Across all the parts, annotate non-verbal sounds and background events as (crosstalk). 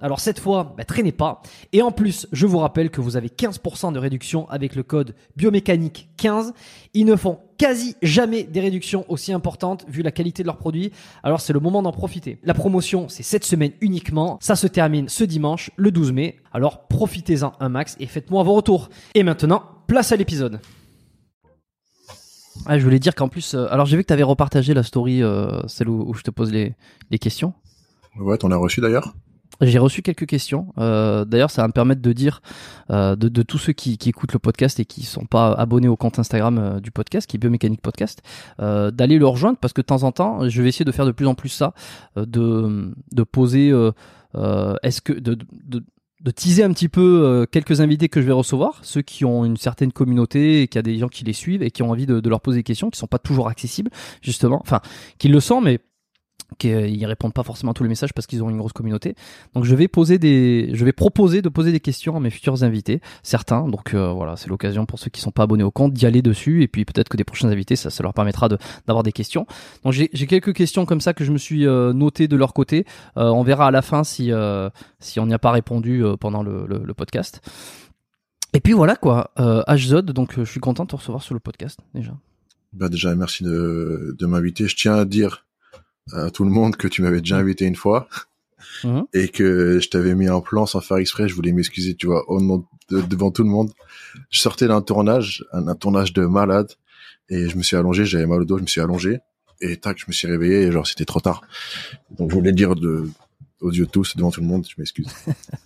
Alors cette fois, bah, traînez pas. Et en plus, je vous rappelle que vous avez 15% de réduction avec le code biomécanique 15. Ils ne font quasi jamais des réductions aussi importantes vu la qualité de leurs produits. Alors c'est le moment d'en profiter. La promotion, c'est cette semaine uniquement. Ça se termine ce dimanche, le 12 mai. Alors profitez-en un max et faites-moi vos retours. Et maintenant, place à l'épisode. Ah, je voulais dire qu'en plus, euh, alors j'ai vu que tu avais repartagé la story, euh, celle où, où je te pose les, les questions. Ouais, t'en as reçu d'ailleurs? J'ai reçu quelques questions. Euh, D'ailleurs, ça va me permettre de dire euh, de, tous ceux qui, écoutent le podcast et qui sont pas abonnés au compte Instagram euh, du podcast, qui est Biomécanique Podcast, d'aller le rejoindre parce que de temps en temps, je vais essayer de faire de plus en plus ça, de, de poser. Est-ce que de, de, teaser un petit peu quelques invités que je vais recevoir, ceux qui ont une certaine communauté et qui a des gens qui les suivent et qui ont envie de, de leur poser des questions, qui sont pas toujours accessibles justement, enfin qui le sont mais qui euh, ils répondent pas forcément à tous les messages parce qu'ils ont une grosse communauté. Donc je vais poser des, je vais proposer de poser des questions à mes futurs invités, certains. Donc euh, voilà, c'est l'occasion pour ceux qui sont pas abonnés au compte d'y aller dessus et puis peut-être que des prochains invités, ça, ça leur permettra d'avoir des questions. Donc j'ai quelques questions comme ça que je me suis euh, noté de leur côté. Euh, on verra à la fin si euh, si on n'y a pas répondu euh, pendant le, podcast. Et puis voilà quoi, HZod, donc euh, je suis content de te recevoir sur le podcast déjà. Bah déjà, merci de, de m'inviter. Je tiens à dire à tout le monde que tu m'avais déjà invité une fois Mhm. et que je t'avais mis un plan sans faire exprès. Je voulais m'excuser, tu vois, au nom de- devant tout le monde. Je sortais d'un tournage, un, un tournage de malade et je me suis allongé, j'avais mal au dos, je me suis allongé et tac, je me suis réveillé et genre c'était trop tard. Donc je voulais dire de aux yeux de tous devant tout le monde, je m'excuse. (laughs)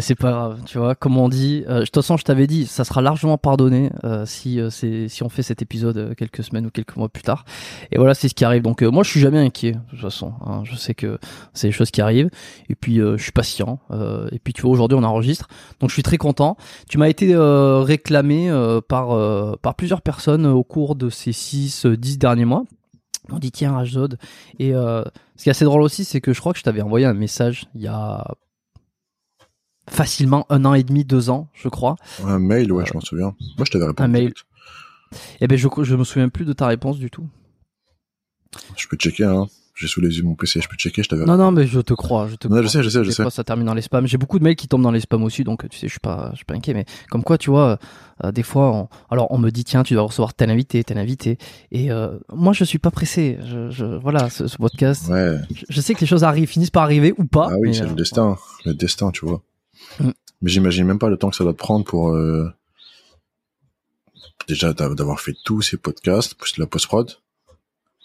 C'est pas grave, tu vois. Comme on dit, euh, de toute façon, je t'avais dit, ça sera largement pardonné euh, si euh, c'est si on fait cet épisode quelques semaines ou quelques mois plus tard. Et voilà, c'est ce qui arrive. Donc moi, je suis jamais inquiet. De toute façon, hein. je sais que c'est des choses qui arrivent. Et puis je suis patient. Et puis tu vois, aujourd'hui, on enregistre, donc je suis très content. Tu m'as été réclamé par par plusieurs personnes au cours de ces 6 10 derniers mois. On dit tiens Rajzod et euh, ce qui est assez drôle aussi c'est que je crois que je t'avais envoyé un message il y a facilement un an et demi deux ans je crois Un mail, ouais, je m'en souviens. Moi, je t'avais répondu. Un mail. et ben je je me souviens plus de ta réponse du tout Je peux checker, hein. J'ai sous les yeux mon PC, je peux checker, je t'avais non non mais je te crois je te Non, crois. je sais, je sais, je sais. fois, ça termine dans les spams j'ai beaucoup de mails qui tombent dans les spams aussi donc tu sais je suis pas je suis pas inquiet mais comme quoi tu vois euh, des fois on, alors on me dit tiens tu dois recevoir tel invité tel invité et euh, moi je suis pas pressé je, je voilà ce, ce podcast Ouais. je, je sais que les choses arrivent finissent par arriver ou pas Ah oui, c'est euh, le destin. Le destin, tu vois. Mm. Mais j'imagine même pas le temps que ça doit te prendre pour, euh, déjà, d'a- d'avoir fait tous ces podcasts, plus la post-prod.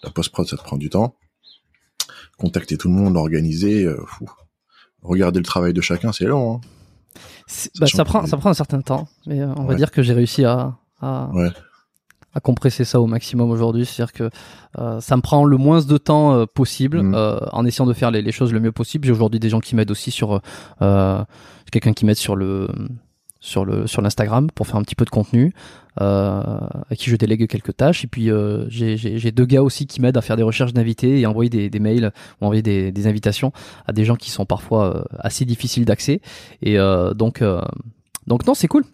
La post-prod, ça te prend du temps. Contacter tout le monde, organiser, euh. Regarder le travail de chacun, c'est long, hein. Bah, ça prend que- ça prend un certain temps mais euh, on va dire que j'ai réussi à à, Ouais. À compresser ça au maximum aujourd'hui. C'est à dire que euh, ça me prend le moins de temps euh, possible Mhm. euh, en essayant de faire les, les choses le mieux possible. J'ai aujourd'hui des gens qui m'aident aussi sur euh, quelqu'un qui m'aide sur le sur le sur l'Instagram pour faire un petit peu de contenu euh, à qui je délègue quelques tâches. Et puis euh, j'ai deux gars aussi qui m'aident à faire des recherches d'invités et envoyer des, des mails ou envoyer des, des invitations à des gens qui sont parfois euh, assez difficiles d'accès. Et euh, donc euh, donc non c'est cool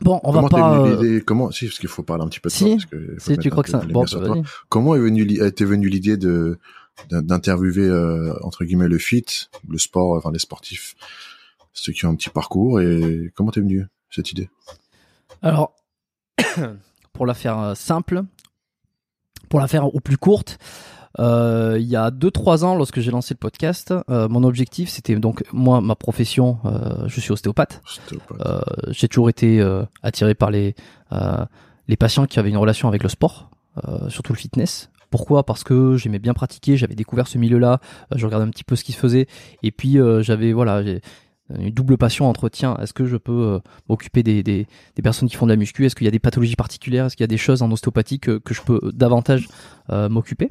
bon on comment va t'es pas venu euh, l'idée, comment, si, parce qu'il faut parler un petit peu de Si, toi, parce que si tu crois que de bon vas-y. Comment est venu, li- était venue l'idée de, d'in- d'interviewer, euh, entre guillemets, le fit, le sport, enfin, les sportifs, ceux qui ont un petit parcours, et comment t'es venu cette idée? Alors, (coughs) pour la faire euh, simple, pour la faire au plus courte, euh, il y a 2-3 ans, lorsque j'ai lancé le podcast, euh, mon objectif, c'était donc, moi, ma profession, euh, je suis ostéopathe. Euh, j'ai toujours été euh, attiré par les, euh, les patients qui avaient une relation avec le sport, euh, surtout le fitness. Pourquoi? Parce que j'aimais bien pratiquer, j'avais découvert ce milieu-là, euh, je regardais un petit peu ce qui se faisait, et puis euh, j'avais voilà, j'ai une double passion entre tiens, est-ce que je peux euh, m'occuper des, des, des personnes qui font de la muscu? Est-ce qu'il y a des pathologies particulières? Est-ce qu'il y a des choses en ostéopathie que, que je peux davantage euh, m'occuper?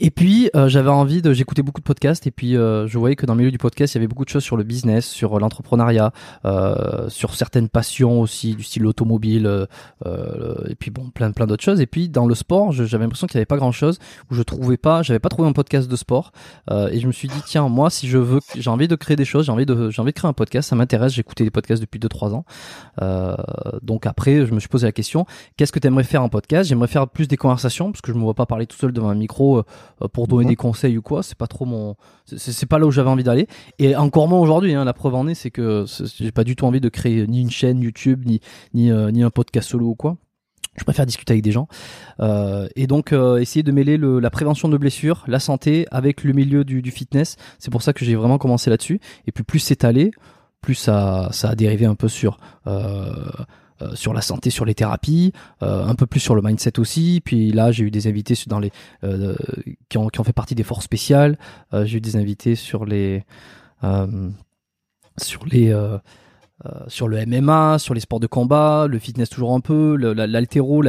et puis euh, j'avais envie de j'écoutais beaucoup de podcasts et puis euh, je voyais que dans le milieu du podcast il y avait beaucoup de choses sur le business sur l'entrepreneuriat euh, sur certaines passions aussi du style automobile euh, euh, et puis bon plein plein d'autres choses. Et puis dans le sport j'avais l'impression qu'il n'y avait pas grand chose où je trouvais pas j'avais pas trouvé un podcast de sport. Euh, et je me suis dit tiens moi si je veux j'ai envie de créer des choses j'ai envie de j'ai envie de créer un podcast ça m'intéresse j'écoutais des podcasts depuis 2 3 ans. Euh, donc après je me suis posé la question qu'est-ce que tu aimerais faire en podcast? J'aimerais faire plus des conversations parce que je me vois pas parler tout seul devant un micro euh, pour donner Mhm. des conseils ou quoi c'est pas trop mon c'est pas là où j'avais envie d'aller et encore moins aujourd'hui hein, la preuve en est c'est que j'ai pas du tout envie de créer ni une chaîne YouTube ni ni euh, ni un podcast solo ou quoi je préfère discuter avec des gens Euh, et donc euh, essayer de mêler le, la prévention de blessures, la santé avec le milieu du, du fitness. C'est pour ça que j'ai vraiment commencé là-dessus. Et puis plus c'est allé, plus ça, ça a dérivé un peu sur euh, sur la santé, sur les thérapies, euh, un peu plus sur le mindset aussi. Puis là, j'ai eu des invités dans les euh, qui ont qui ont fait partie des forces spéciales. J'ai eu des invités sur les sur les sur le MMA, sur les sports de combat, le fitness toujours un peu, le- la-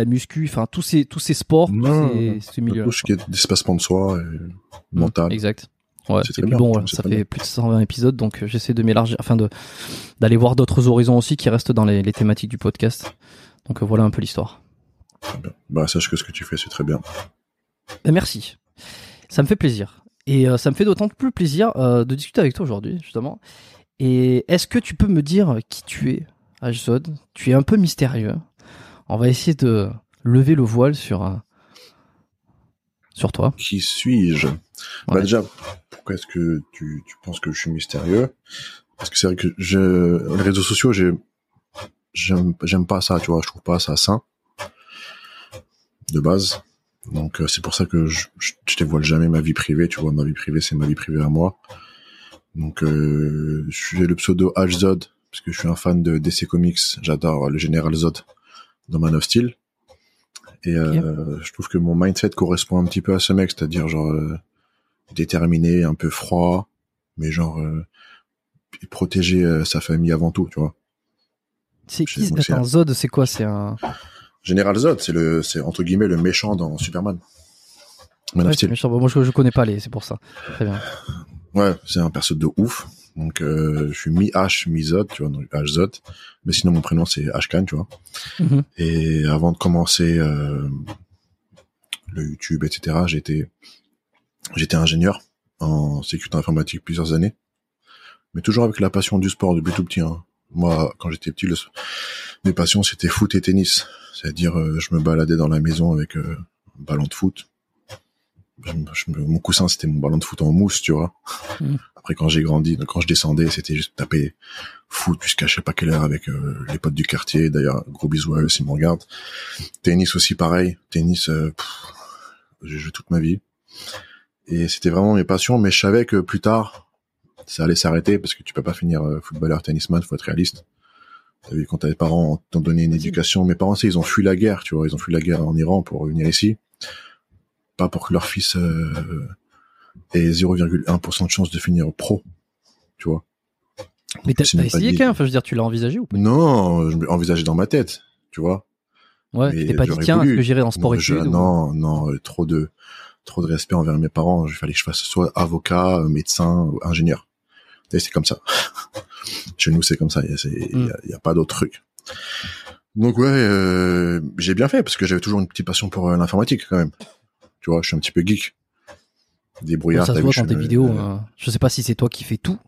muscu, enfin tous ces tous ces sports, Non, ces. Tout ce qui est dépassement de soi et mental. Exact. Ouais. C'est bien, bon, voilà, ça fait bien. plus de 120 épisodes, donc euh, j'essaie de m'élargir, enfin de d'aller voir d'autres horizons aussi qui restent dans les, les thématiques du podcast. Donc euh, voilà un peu l'histoire. Très bien. Bah, sache que ce que tu fais, c'est très bien. Ben, merci. Ça me fait plaisir. Et euh, ça me fait d'autant plus plaisir euh, de discuter avec toi aujourd'hui, justement. Et est-ce que tu peux me dire qui tu es, Ajzod Tu es un peu mystérieux. On va essayer de lever le voile sur. Sur toi. Qui suis-je? Bah déjà, pourquoi est-ce que tu, tu penses que je suis mystérieux? Parce que c'est vrai que je, les réseaux sociaux, j'ai, j'aime, j'aime pas ça, tu vois, je trouve pas ça sain de base. Donc euh, c'est pour ça que je, je, je dévoile jamais ma vie privée, tu vois, ma vie privée c'est ma vie privée à moi. Donc euh, suis le pseudo HZod parce que je suis un fan de DC Comics, j'adore le général Zod dans Man of Steel. Et euh, je trouve que mon mindset correspond un petit peu à ce mec, c'est-à-dire genre euh, déterminé, un peu froid, mais genre euh, protéger sa famille avant tout, tu vois. C'est qui donc, c'est Attends, un- Zod, c'est quoi C'est un. Général Zod, c'est le, c'est entre guillemets le méchant dans Superman. Ouais, méchant. Bon, moi, je, je connais pas les, c'est pour ça. Très bien. Ouais, c'est un perso de ouf. Donc, euh, je suis mi-H, mi-Zod, tu vois, donc H-Zod. Mais sinon, mon prénom, c'est Ashkan, tu vois. Mhm. Et avant de commencer euh, le YouTube, etc., j'étais j'étais ingénieur en sécurité informatique plusieurs années. Mais toujours avec la passion du sport depuis tout petit. Hein. Moi, quand j'étais petit, le, mes passions, c'était foot et tennis. C'est-à-dire, euh, je me baladais dans la maison avec euh, un ballon de foot. Mon coussin, c'était mon ballon de foot en mousse, tu vois. Mhm. Après, quand j'ai grandi, quand je descendais, c'était juste taper foot jusqu'à je sais pas quelle heure avec euh, les potes du quartier. D'ailleurs, gros bisous à eux s'ils me regardent. Tennis aussi, pareil. Tennis, euh, j'ai joué toute ma vie. Et c'était vraiment mes passions, mais je savais que plus tard, ça allait s'arrêter parce que tu peux pas finir euh, footballeur, tennisman, faut être réaliste. T'as vu, quand tes parents t'ont donné une éducation, mes parents, ils ont fui la guerre, tu vois, ils ont fui la guerre en Iran pour venir ici. Pas pour que leur fils euh, ait 0,1% de chance de finir pro, tu vois. Mais t'as essayé quand Enfin, je veux dire, tu l'as envisagé ou pas? Non, je m'envisageais dans ma tête, tu vois. Ouais, tu t'es pas dit, tiens, est-ce que j'irai en sport études ou- non, non, euh, trop de, trop de respect envers mes parents. Il fallait que je fasse soit avocat, euh, médecin, ou ingénieur. C'est comme ça. (laughs) Chez nous, c'est comme ça. Il y a, a- y a pas d'autre truc. Donc ouais, euh, j'ai bien fait parce que j'avais toujours une petite passion pour l'informatique quand même. Tu vois, je suis un petit peu geek. Débrouillard. Ça se voit dans tes vidéos. euh, hein. Je sais pas si c'est toi qui fais tout.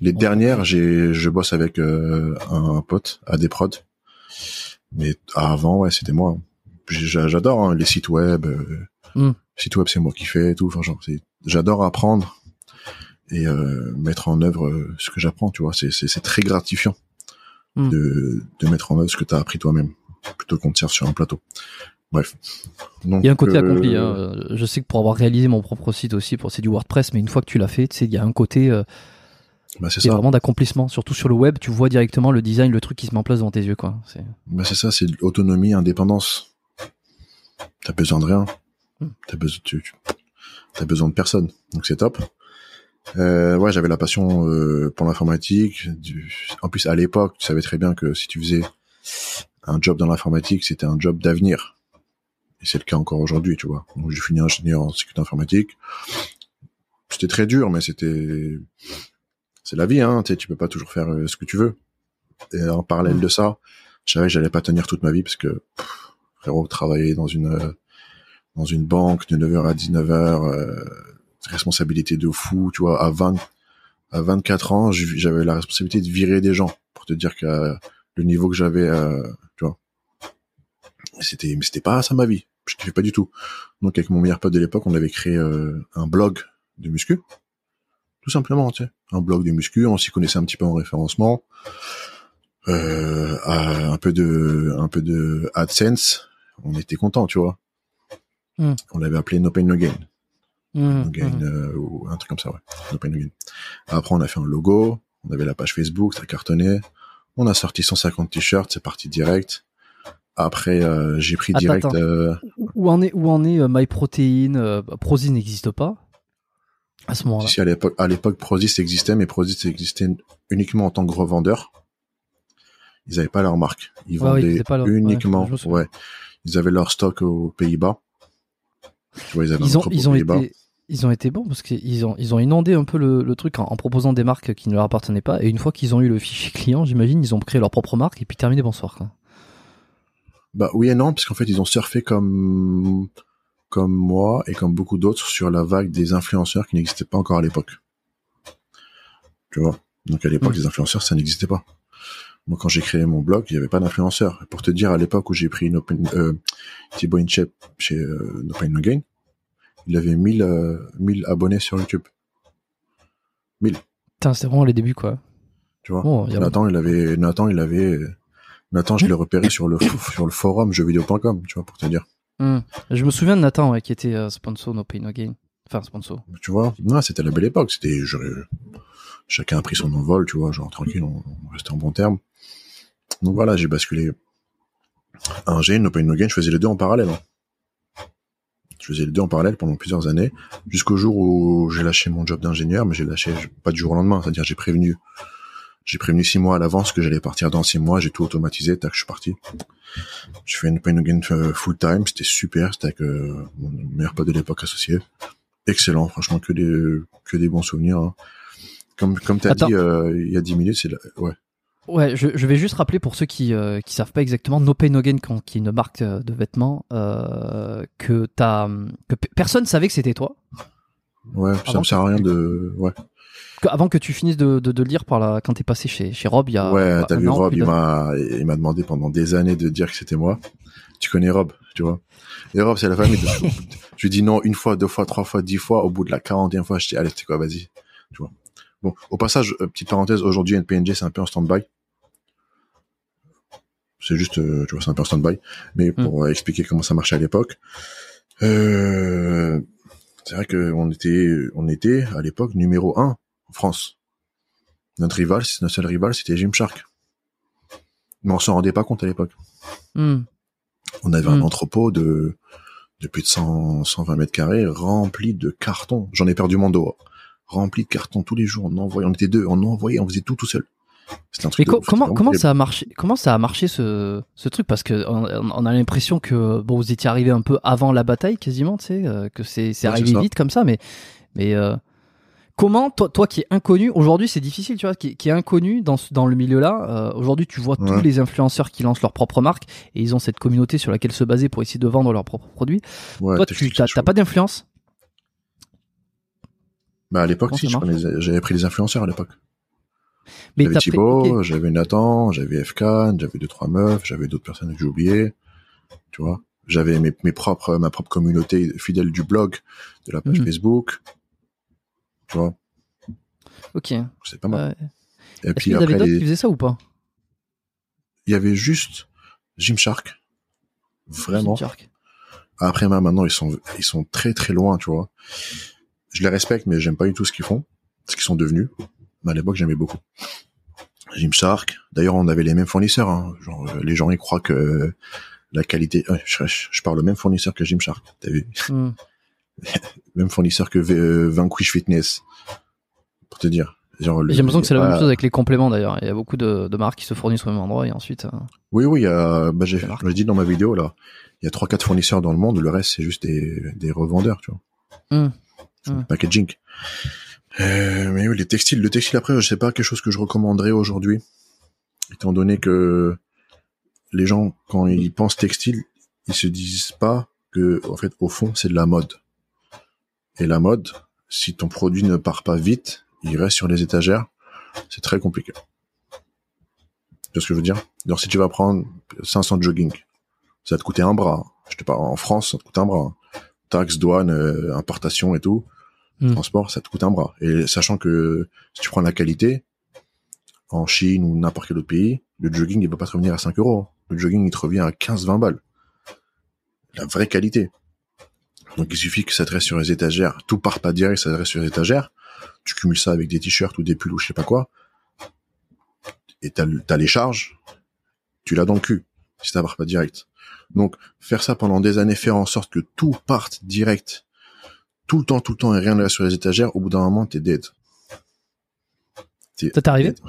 Les dernières, j'ai, je bosse avec euh, un, pote à des prods. Mais avant, ouais, c'était moi. J'adore hein, les sites web. Euh, Mm. Sites web, c'est moi qui fais et tout. Enfin, genre, c'est- j'adore apprendre et euh, mettre en œuvre ce que j'apprends. Tu vois, c'est très gratifiant Mm. de de mettre en œuvre ce que tu as appris toi-même, plutôt qu'on te serve sur un plateau. Bref. Donc, Il y a un côté euh, accompli. Hein. Euh, Je sais que pour avoir réalisé mon propre site aussi, pour c'est du WordPress, mais une fois que tu l'as fait, tu sais, il y a un côté euh, Bah, c'est vraiment d'accomplissement. Surtout sur le web, tu vois directement le design, le truc qui se met en place devant tes yeux, quoi. C'est Bah c'est ça, c'est de l'autonomie, indépendance. T'as besoin de rien. Hmm. T'as besoin, tu, tu- t'as besoin de personne. Donc c'est top. Euh, ouais, j'avais la passion euh, pour l'informatique. Du... En plus, à l'époque, tu savais très bien que si tu faisais un job dans l'informatique, c'était un job d'avenir. Et c'est le cas encore aujourd'hui, tu vois. Donc j'ai fini ingénieur en sécurité informatique. C'était très dur, mais c'était, c'est la vie, hein. Tu sais, tu peux pas toujours faire euh, ce que tu veux. Et en parallèle Mm. de ça, je savais que j'allais pas tenir toute ma vie parce que pff, frérot travailler dans une euh, dans une banque de 9h à 19h euh, responsabilité de fou tu vois à 20 à 24 ans j'avais la responsabilité de virer des gens pour te dire que euh, le niveau que j'avais euh, tu vois c'était mais c'était pas ça ma vie je kiffais pas du tout donc avec mon meilleur pote de l'époque on avait créé euh, un blog de muscu tout simplement tu sais un blog de muscu on s'y connaissait un petit peu en référencement euh, un peu de un peu de AdSense, on était content, tu vois. Mm. On l'avait appelé No Pain No Gain, Mmh, No Gain mmh. euh, ou un truc comme ça, ouais. No Pain No Gain. Après, on a fait un logo, on avait la page Facebook, ça cartonnait. On a sorti 150 t-shirts, c'est parti direct. Après, euh, j'ai pris Attends, direct. attends. euh, Où- en est, où en est euh, MyProtein euh, Prozis n'existe pas à ce moment-là? Si à l'époque, à l'époque, Prozis existait, mais Prozis existait uniquement en tant que revendeur. Ils avaient pas leur marque. Ils Ouais, ouais, ils vendaient leur- uniquement. Ouais, Ils avaient leur stock aux Pays-Bas. Tu vois, ils avaient Ils ont, ils été, ils ont été bons parce qu'ils ont, ils ont inondé un peu le, le truc en, en proposant des marques qui ne leur appartenaient pas. Et une fois qu'ils ont eu le fichier client, j'imagine, ils ont créé leur propre marque et puis terminé bonsoir. Quoi. Bah oui et non, parce qu'en fait, ils ont surfé comme comme moi et comme beaucoup d'autres sur la vague des influenceurs qui n'existaient pas encore à l'époque. Tu vois? Donc à l'époque, Mm. les influenceurs, ça n'existait pas. Moi, quand j'ai créé mon blog, il n'y avait pas d'influenceurs. Pour te dire, à l'époque où j'ai pris une open, euh, Thibaut Inchep chez euh, No Pain No Gain, il avait 1000, euh, 1000 abonnés sur YouTube. Putain, c'était vraiment les débuts, quoi. Tu vois? Bon, Nathan, il avait, Nathan, il avait, Nathan, je l'ai repéré sur le, (coughs) sur le forum jeuxvideo.com, tu vois, pour te dire. Hmm. Je me souviens de Nathan, ouais, qui était euh, sponsor No Pain No Gain. Enfin, sponsor. Tu vois? Non, c'était la belle époque. C'était chacun a pris son envol, tu vois, genre tranquille, on, on restait en bon terme. Donc voilà, j'ai basculé un G, No Pain No Gain, je faisais les deux en parallèle. hein. Je faisais les deux en parallèle pendant plusieurs années, jusqu'au jour où j'ai lâché mon job d'ingénieur, mais j'ai lâché pas du jour au lendemain, c'est-à-dire j'ai prévenu, j'ai prévenu six mois à l'avance que j'allais partir dans six mois, j'ai tout automatisé, tac, je suis parti. Je fais une pain again euh, full time, c'était super, c'était avec euh, mon meilleur pote de l'époque associé. Excellent, franchement, que des, que des bons souvenirs. hein. Comme, comme t'as dit euh, il y a dix minutes, c'est la- ouais. Ouais, je, je vais juste rappeler pour ceux qui euh, qui savent pas exactement No Pain No Gain qui est une marque euh, de vêtements euh, que t'as que pe- personne savait que c'était toi Ouais, ça me sert à rien de, ouais. Avant que tu finisses de, de, de lire par la quand t'es passé chez chez Rob il y a Ouais, t'as vu an, Rob, il m'a, il m'a demandé pendant des années de dire que c'était moi. Tu connais Rob, tu vois. Et Rob, c'est la famille. De... (laughs) je lui dis non une fois, deux fois, trois fois, dix fois. Au bout de la quarantième fois, je dis allez, c'est quoi, vas-y, tu vois. Bon, au passage, euh, petite parenthèse, aujourd'hui NPNG c'est un peu en stand-by. C'est juste, euh, tu vois, c'est un peu en stand-by. Mais pour euh, expliquer comment ça marchait à l'époque, euh, c'est vrai qu'on était, on était à l'époque numéro un en France. Notre rival, notre seul rival, c'était Gymshark. Mais on s'en rendait pas compte à l'époque. Hmm. On avait un Mm. entrepôt de, de plus de 100, 120 mètres carrés rempli de cartons. J'en ai perdu mon dos. hein. Rempli de cartons tous les jours. On envoyait, on était deux, on envoyait, on faisait tout tout seul. Un Mais truc. de c'était comment comment ça a marché comment ça a marché ce ce truc? Parce que on, on a l'impression que bon vous étiez arrivé un peu avant la bataille quasiment tu sais euh, que c'est Ouais, arrivé vite comme ça mais mais euh, comment toi toi qui es inconnu aujourd'hui c'est difficile tu vois qui, qui est inconnu dans ce- dans le milieu là aujourd'hui tu vois tous les influenceurs qui lancent leur propre marque et ils ont cette communauté sur laquelle se baser pour essayer de vendre leurs propres produits Ouais, toi tu chaud. pas d'influence? Bah, à l'époque, si, j'avais pris des influenceurs à l'époque. mais J'avais pris- Thibaut, j'avais Nathan, j'avais FK, j'avais deux, trois meufs, j'avais d'autres personnes que j'ai oubliées. Tu vois. J'avais mes, mes propres, ma propre communauté fidèle du blog, de la page Mhm. Facebook. Tu vois. ok C'est pas mal. Ouais. Et puis qu'il y avait d'autres les- qui faisaient ça ou pas? Il y avait juste Gymshark. Vraiment. Gymshark. Après, ma- maintenant, ils sont, ils sont très, très loin, tu vois. Je les respecte, mais j'aime pas du tout ce qu'ils font, ce qu'ils sont devenus. Mais à l'époque, j'aimais beaucoup. Gymshark. D'ailleurs, on avait les mêmes fournisseurs, hein. Genre, euh, les gens, ils croient que la qualité, ouais, je, parle au même fournisseur que Gymshark. T'as vu? Hmm. (laughs) Même fournisseur que euh, Vanquish Fitness. Pour te dire. Genre, J'ai l'impression que c'est la même chose avec les compléments d'ailleurs. Il y a beaucoup de, de marques qui se fournissent au même endroit et ensuite. euh, Oui, oui, a, bah, j'ai, je dit dans ma vidéo, là. Il y a trois, quatre fournisseurs dans le monde. Le reste, c'est juste des, des revendeurs, tu vois. Enfin, Hmm. Packaging. Euh, mais oui, les textiles, le textile après, je sais pas quelque chose que je recommanderais aujourd'hui. Étant donné que les gens, quand ils pensent textile, ils se disent pas que, en fait, au fond, c'est de la mode. Et la mode, si ton produit ne part pas vite, il reste sur les étagères, c'est très compliqué. Tu vois ce que je veux dire? Alors, si tu vas prendre 500 de jogging, ça va te coûter un bras. Je te parle, en France, ça te coûte un bras. Taxes, douane, euh, importation et tout. Transport, ça te coûte un bras. Et sachant que si tu prends la qualité, en Chine ou n'importe quel autre pays, le jogging, il va pas te revenir à 5 euros. Le jogging, il te revient à 15-20 balles. La vraie qualité. Donc, il suffit que ça te reste sur les étagères. Tout part pas direct, ça te reste sur les étagères. Tu cumules ça avec des t-shirts ou des pulls ou je sais pas quoi. Et t'as, t'as les charges. Tu l'as dans le cul. Si ça part pas direct. Donc, faire ça pendant des années, faire en sorte que tout parte direct, tout le temps, tout le temps, et rien ne reste sur les étagères, au bout d'un moment, t'es dead. T'es Ça t'est arrivé dead.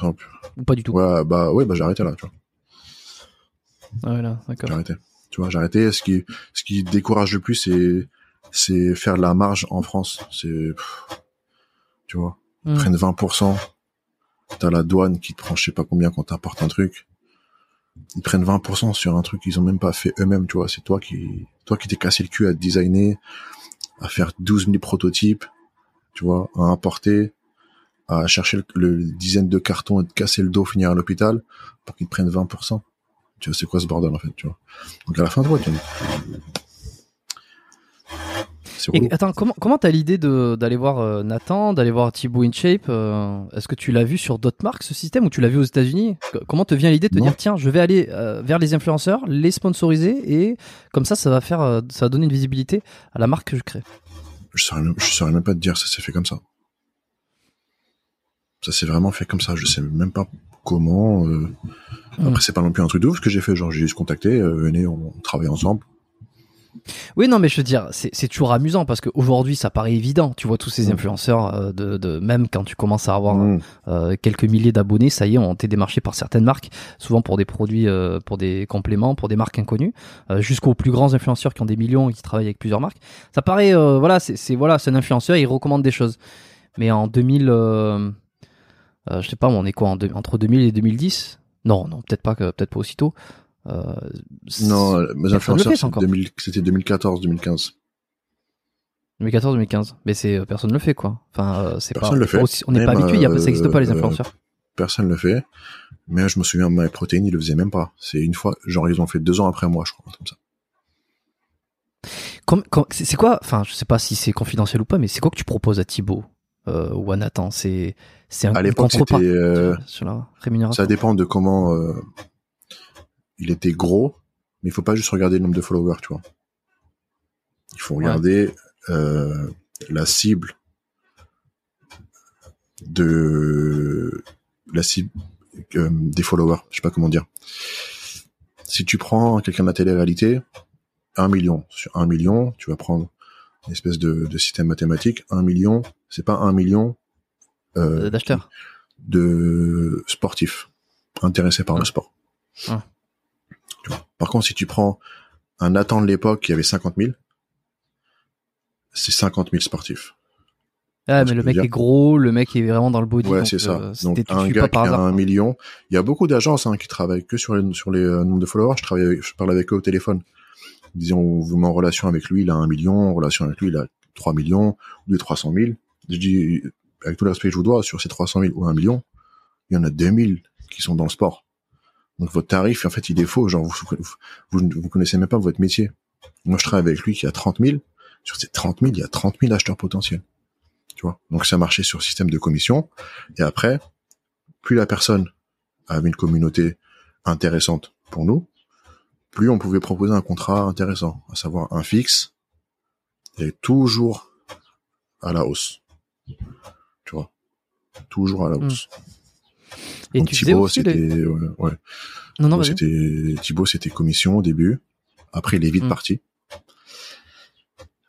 Ou pas du tout Ouais, bah, ouais, bah, j'ai arrêté là, tu vois. Ah ouais, là, d'accord. J'ai arrêté. Tu vois, j'ai arrêté. Ce qui, ce qui décourage le plus, c'est, c'est faire de la marge en France. C'est, tu vois, ils prennent 20%. T'as la douane qui te prend je sais pas combien quand t'importes un truc. Ils prennent 20% sur un truc qu'ils ont même pas fait eux-mêmes, tu vois. C'est toi qui, toi qui t'es cassé le cul à designer, à faire 12 000 prototypes, tu vois, à importer, à chercher le, le dizaine de cartons et de casser le dos, finir à l'hôpital, pour qu'ils te prennent 20%. Tu vois, c'est quoi ce bordel, en fait, tu vois. Donc, à la fin, toi, tu... Et attends, comment comment t'as l'idée de d'aller voir euh, Nathan, d'aller voir Thibaut InShape euh, Est-ce que tu l'as vu sur d'autres marques ce système ou tu l'as vu aux États-Unis? Comment te vient l'idée de te Non. dire tiens, je vais aller euh, vers les influenceurs, les sponsoriser et comme ça, ça va faire, ça va donner une visibilité à la marque que je crée? je saurais même, je saurais même pas te dire ça s'est fait comme ça. Ça s'est vraiment fait comme ça. Je sais même pas comment. euh. Mm. Après, c'est pas non plus un truc de ouf que j'ai fait. Genre, j'ai juste contacté, euh, venez, on travaille ensemble. Oui, non, mais je veux dire, c'est toujours amusant parce qu'aujourd'hui, ça paraît évident. Tu vois tous ces Mm. influenceurs, euh, de, de même quand tu commences à avoir Mmh. euh, quelques milliers d'abonnés, ça y est, on t'est démarché par certaines marques, souvent pour des produits, euh, pour des compléments, pour des marques inconnues, jusqu'aux plus grands influenceurs qui ont des millions et qui travaillent avec plusieurs marques. Ça paraît, voilà, c'est voilà, c'est un influenceur, il recommande des choses. Mais en 2000, euh, euh, je sais pas, on est quoi en entre 2000 et 2010 Non, non, peut-être pas, peut-être pas aussitôt. Euh, Non, mes Personne le influenceurs, c'était 2000 c'était 2014-2015. 2014, 2015. Mais c'est euh, personne le fait quoi. Enfin, euh, c'est pas, le fait. aussi- on n'est pas habitué. a- Ça n'existe pas les euh, influenceurs. Personne le fait. Mais je me souviens, My Protein, ils le faisaient même pas. C'est une fois, genre, ils ont fait deux ans après moi, je crois, comme ça. C'est quoi Enfin, je sais pas si c'est confidentiel ou pas, mais c'est quoi que tu proposes à Thibaut euh, ou à Nathan? C'est c'est un À l'époque, c'était, euh, sur la rémunération. ça dépend de comment, euh, il était gros, mais il faut pas juste regarder le nombre de followers, tu vois. Il faut regarder, euh, la cible de, la cible, euh, des followers. Je sais pas comment dire. Si tu prends quelqu'un de la télé-réalité, un million. Sur un million, tu vas prendre une espèce de, de système mathématique. Un million, c'est pas un million, euh, D'acheteurs. de sportifs intéressés par le sport. Tu vois. Par contre, si tu prends un Nathan de l'époque qui avait 50 000, c'est 50 000 sportifs. Ah, mais le mec dire. est gros, le mec est vraiment dans le body. Ouais, c'est ça. euh, Donc un gars qui a hasard. un million, il y a beaucoup d'agences hein, qui travaillent que sur les sur les euh, nombres de followers. Je travaille, avec- je parle avec eux au téléphone. Disons, on vous met en relation avec lui, il a un million, en relation avec lui, il a 3 millions ou des 300 000. Je dis, avec tout le respect que je vous dois, sur ces 300 000 ou un million, il y en a 2000 qui sont dans le sport. Donc votre tarif, en fait, il est faux. Genre, vous, vous, vous connaissez même pas votre métier. Moi, je travaille avec lui qui a 30 000. Sur ces 30 000, il y a 30 000 acheteurs potentiels. Tu vois? Donc, ça marchait sur système de commission. Et après, plus la personne avait une communauté intéressante pour nous, plus on pouvait proposer un contrat intéressant, à savoir un fixe, et toujours à la hausse. Tu vois? Toujours à la Hmm. hausse. Et Donc tu Thibaut, les- c'était, ouais, ouais. Non, non, Thibaut, c'était, Thibaut, c'était commission au début. Après, il est vite Hmm. parti.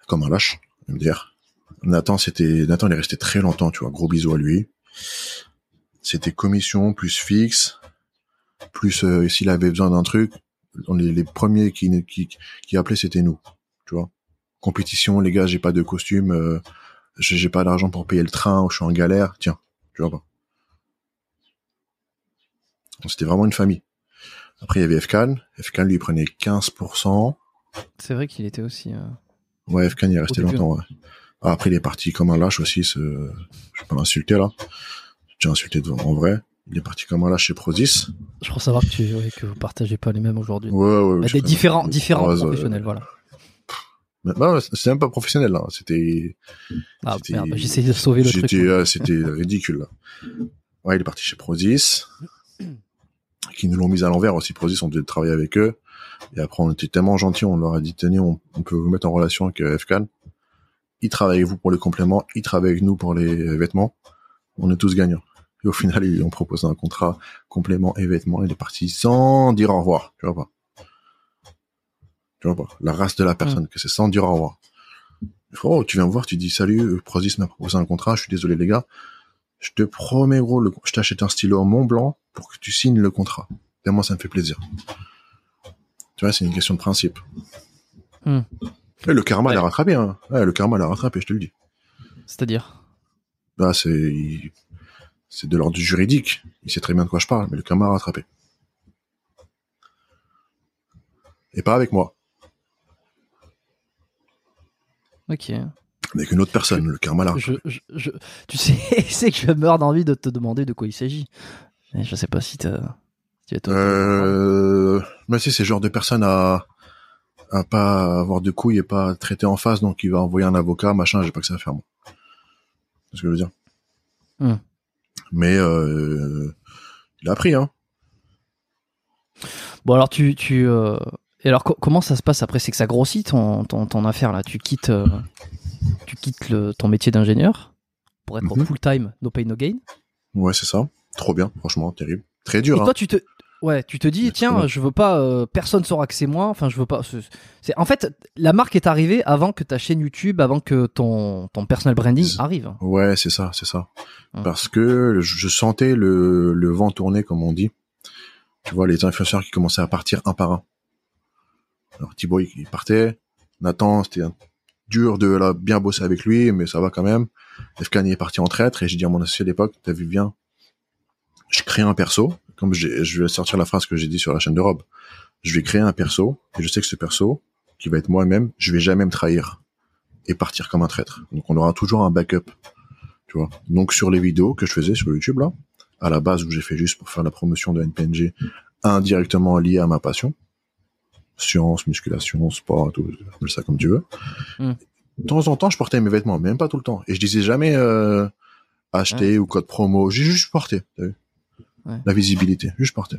Comme un lâche, MDR. Nathan, c'était, Nathan, il est resté très longtemps, tu vois. Gros bisous à lui. C'était commission plus fixe, plus euh, s'il avait besoin d'un truc, on est les premiers qui, qui, qui appelaient, c'était nous, tu vois. Compétition, les gars, j'ai pas de costume, euh, j'ai j'ai pas d'argent pour payer le train, ou je suis en galère, tiens, tu vois pas. Donc, C'était vraiment une famille. Après, il y avait FCAN. FCAN, lui, il prenait 15%. C'est vrai qu'il était aussi. euh, Ouais, FCAN, il est resté longtemps, ouais. Ah, après, il est parti comme un lâche aussi, ce... je vais pas l'insulter, là. J'ai insulté devant, en vrai. Il est parti comme un lâche chez Prozis. Je crois savoir que, tu, ouais, que vous partagez pas les mêmes aujourd'hui. Ouais, ouais, Bah, des différents, Mais différents Proz, euh, professionnels, voilà. bah, c'était même pas professionnel, là. C'était, Ah merde, j'essaie de sauver le truc. Euh, c'était ridicule, là. Ouais, il est parti chez Prozis. Qui nous l'ont mis à l'envers aussi. Prozis, on devait travailler avec eux. Et après, on était tellement gentils, on leur a dit, tenez, on, on peut vous mettre en relation avec euh, FCAN. Ils travaillent avec vous pour les compléments, ils travaillent avec nous pour les vêtements. On est tous gagnants. Et au final, ils lui ont proposé un contrat complément et vêtements. Il est parti sans dire au revoir. Tu vois pas. Tu vois pas. La race de la personne, que c'est sans dire au revoir. Oh, tu viens me voir, tu dis salut, euh, Prozis m'a proposé un contrat, je suis désolé les gars. Je te promets gros, le- je t'achète un stylo Mont Blanc pour que tu signes le contrat. Et moi, ça me fait plaisir. Tu vois, c'est une question de principe. Hmm. Et le karma Ouais. l'a rattrapé, hein. Ouais, le karma l'a rattrapé, je te le dis. C'est-à-dire? Là, c'est, c'est de l'ordre du juridique. Il sait très bien de quoi je parle, mais le karma l'a rattrapé. Et pas avec moi, Ok. Avec une autre personne. Le karma rattrapé. Je, je, je- tu sais, (laughs) c'est que je meurs d'envie de te demander de quoi il s'agit. Je sais pas si t'as. Si Euh, mais c'est ce genre de personne à, à pas avoir de couilles et pas traiter en face, donc il va envoyer un avocat, machin, j'ai pas que ça à faire, moi. C'est ce que je veux dire? Hmm. Mais, euh, il a appris, hein. Bon alors tu tu euh, et alors co- comment ça se passe après? C'est que ça grossit ton, ton ton affaire là? Tu quittes euh, tu quittes le, ton métier d'ingénieur pour être Mhm. full time no pay no gain Ouais, c'est ça. Trop bien, franchement, terrible. Très et dur, hein. toi tu te Ouais, tu te dis, tiens, je veux pas, euh, personne saura que c'est moi. Enfin, je veux pas. c'est- en fait, la marque est arrivée avant que ta chaîne YouTube, avant que ton ton personal branding arrive. Ouais, c'est ça, c'est ça. Hum. Parce que je sentais le, le vent tourner, comme on dit. Tu vois, les influenceurs qui commençaient à partir un par un. Alors Thibaut, il, il partait. Nathan, c'était un- dur de là, bien bosser avec lui, mais ça va quand même. Efkan est parti en traître et j'ai dit à mon associé à l'époque, t'as vu bien, je crée un perso, comme je vais sortir la phrase que j'ai dit sur la chaîne de Rob. Je vais créer un perso et je sais que ce perso, qui va être moi-même, je vais jamais me trahir et partir comme un traître. Donc on aura toujours un backup tu vois. Donc sur les vidéos que je faisais sur YouTube là, à la base où j'ai fait juste pour faire la promotion de NPNG, indirectement lié à ma passion, science, musculation, sport, tout, appelle ça comme tu veux. Mm. De temps en temps, je portais mes vêtements, mais même pas tout le temps. Et je disais jamais euh, acheter ou code promo. J'ai juste porté, t'as vu? Ouais. la visibilité, juste porté.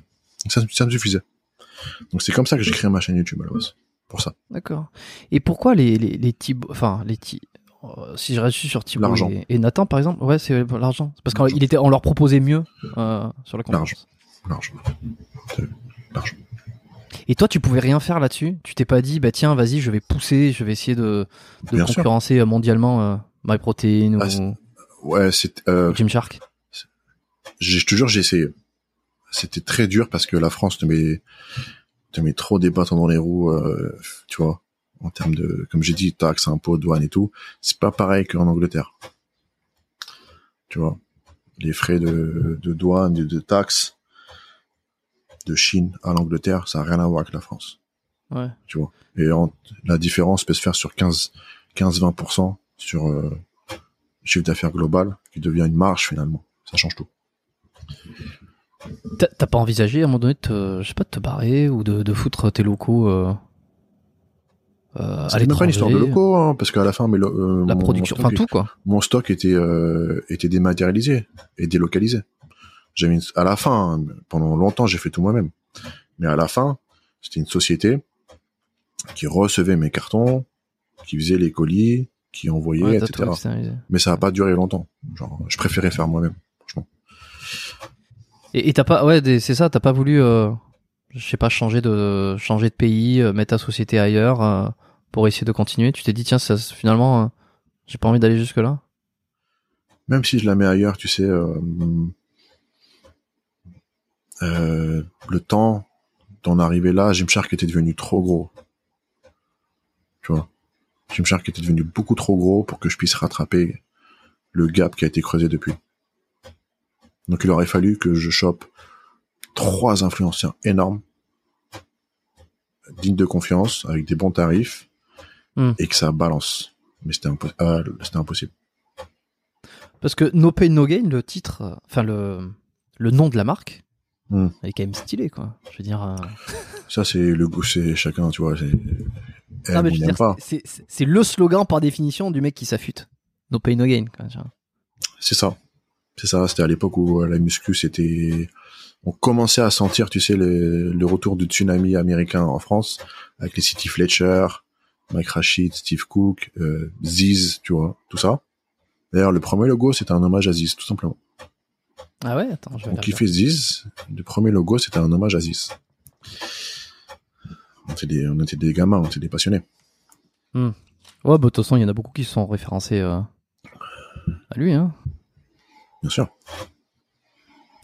Ça, ça me suffisait. Donc c'est comme ça que j'ai créé ma chaîne YouTube à la base, pour ça. D'accord. Et pourquoi les les les enfin les Thi- euh, si je reste sur Thibaut L'argent. et, et Nathan par exemple, ouais, c'est l'argent. Parce qu'il était, on leur proposait mieux euh, sur la conférence. L'argent. Vu? L'argent. Et toi, tu pouvais rien faire là-dessus? Tu t'es pas dit, bah tiens, vas-y, je vais pousser, je vais essayer de, de sûr. concurrencer euh, mondialement euh, MyProtein Ah, ou Ouais, c'est euh, Gymshark? j'ai- je te jure, j'ai essayé. C'était très dur parce que la France te met, te met trop des bâtons dans les roues, euh, tu vois, en termes de, comme j'ai dit, taxes, impôts, douane et tout. C'est pas pareil qu'en Angleterre. Tu vois, les frais de, de douane, de, de taxes de Chine à l'Angleterre, ça a rien à voir avec la France, Ouais. tu vois. Et en- la différence peut se faire sur 15, 15-20% sur euh, le chiffre d'affaires global, qui devient une marge finalement. Ça change tout. T'as pas envisagé à un moment donné de te, je sais pas, de te barrer ou de, de foutre tes locaux euh, euh, à même pas une histoire de l'étranger, locaux, hein, parce qu'à la fin, mais euh, La mon- production, mon enfin stock, tout quoi. mon stock était euh, était dématérialisé et délocalisé. Une- à la fin, hein, pendant longtemps, j'ai fait tout moi-même. Mais à la fin, c'était une société qui recevait mes cartons, qui faisait les colis, qui envoyait, Ouais, etc. Mais ça a pas duré longtemps. Genre, je préférais faire moi-même, franchement. Et t'as pas, ouais, c'est ça, t'as pas voulu, euh, je sais pas, changer de, changer de pays, euh, mettre ta société ailleurs euh, pour essayer de continuer? Tu t'es dit tiens, ça, finalement, j'ai pas envie d'aller jusque là. Même si je la mets ailleurs, tu sais, euh, le temps d'en arriver là, Gymshark était devenu trop gros. Tu vois? Gymshark était devenu beaucoup trop gros pour que je puisse rattraper le gap qui a été creusé depuis. Donc il aurait fallu que je chope trois influenceurs énormes, dignes de confiance, avec des bons tarifs, Hmm. et que ça balance. Mais c'était euh, impossible. Parce que No Pain No Gain, le titre, euh, enfin le, le nom de la marque, Hmm. elle est quand même stylé quoi. Je veux dire. euh, (laughs) Ça, c'est le goût, c'est chacun, tu vois. c'est- le slogan par définition du mec qui s'affûte. No Pain No Gain. C'est ça. C'est ça. C'était à l'époque où euh, la muscu, c'était, on commençait à sentir, tu sais, le, le retour du tsunami américain en France, avec les City Fletcher, Mike Rashid, Steve Cook, euh, Ziz, tu vois, tout ça. D'ailleurs, le premier logo, c'était un hommage à Ziz, tout simplement. Ah ouais, attends, je vais On kiffait Ziz. Le premier logo, c'était un hommage à Ziz. On était des, on était des gamins, on était des passionnés. Ouais, bah, de toute façon, il y en a beaucoup qui se sont référencés euh, à lui. Hein. Bien sûr.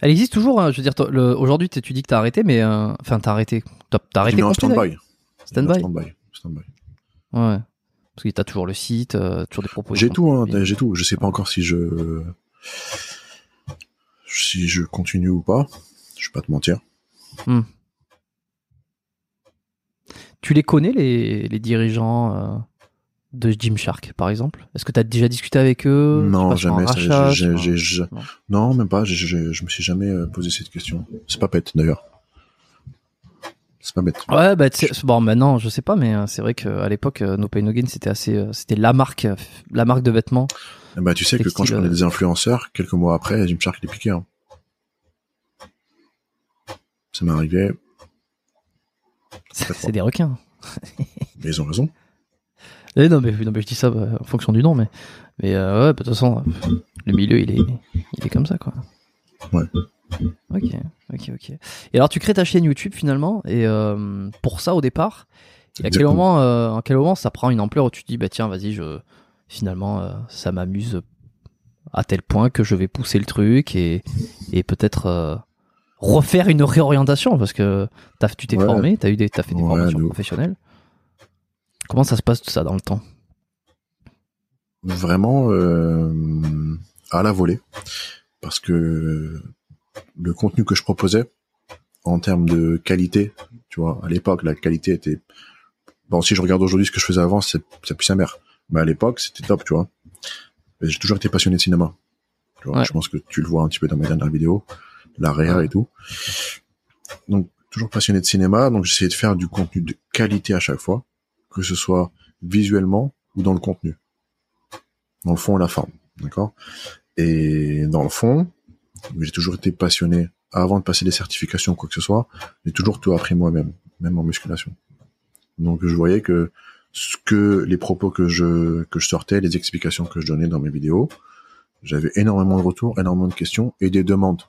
Elle existe toujours. hein, je veux dire, aujourd'hui, tu dis que t'as arrêté, mais euh, enfin, t'as arrêté. T'as arrêté en stand-by. Stand-by. Stand-by. Ouais. Parce que t'as toujours le site, euh, toujours des propositions. J'ai tout, hein, j'ai tout. Je sais pas encore si je si je continue ou pas. Je vais pas te mentir. Tu les connais les, les dirigeants euh, de Gymshark, par exemple? Est-ce que t'as déjà discuté avec eux? Non, jamais. ça, Non. non, même pas. je me suis jamais euh, posé cette question. C'est pas bête d'ailleurs. C'est pas bête. Ouais, bah bon, maintenant, je sais pas, mais euh, c'est vrai qu'à l'époque, euh, No Pain No Gain, c'était assez, euh, c'était la marque, la marque de vêtements. Eh ben, tu sais que quand je euh, des influenceurs, quelques mois après, Gymshark les piquait. Hein. Ça m'est arrivé. C'est des requins. (laughs) Mais ils ont raison. Eh non, mais, non, mais je dis ça bah, en fonction du nom, mais, mais euh, ouais, bah, de toute façon, le milieu, il est, il est comme ça, quoi. Ok, ok, ok. Et alors tu crées ta chaîne YouTube finalement, et euh, pour ça au départ, et à quel moment, euh, en quel moment ça prend une ampleur où tu te dis bah tiens vas-y je finalement euh, ça m'amuse à tel point que je vais pousser le truc et et peut-être euh, refaire une réorientation parce que tu t'es Ouais. formé, eu des, t'as fait des Ouais, formations professionnelles. Comment ça se passe tout ça dans le temps? Vraiment à la volée. Parce que le contenu que je proposais, en termes de qualité, tu vois, à l'époque, la qualité était... Bon, si je regarde aujourd'hui ce que je faisais avant, c'est plus sa mère. Mais à l'époque, c'était top, tu vois. J'ai toujours été passionné de cinéma. Tu vois, Ouais. Je pense que tu le vois un petit peu dans mes dernières vidéos, la réa et tout. Donc, toujours passionné de cinéma, donc j'essayais de faire du contenu de qualité à chaque fois, que ce soit visuellement ou dans le contenu. Dans le fond et la forme, d'accord? Et dans le fond, j'ai toujours été passionné, avant de passer des certifications ou quoi que ce soit, j'ai toujours tout appris moi-même, même en musculation. Donc je voyais que ce que les propos que je que je sortais, les explications que je donnais dans mes vidéos, j'avais énormément de retours, énormément de questions et des demandes.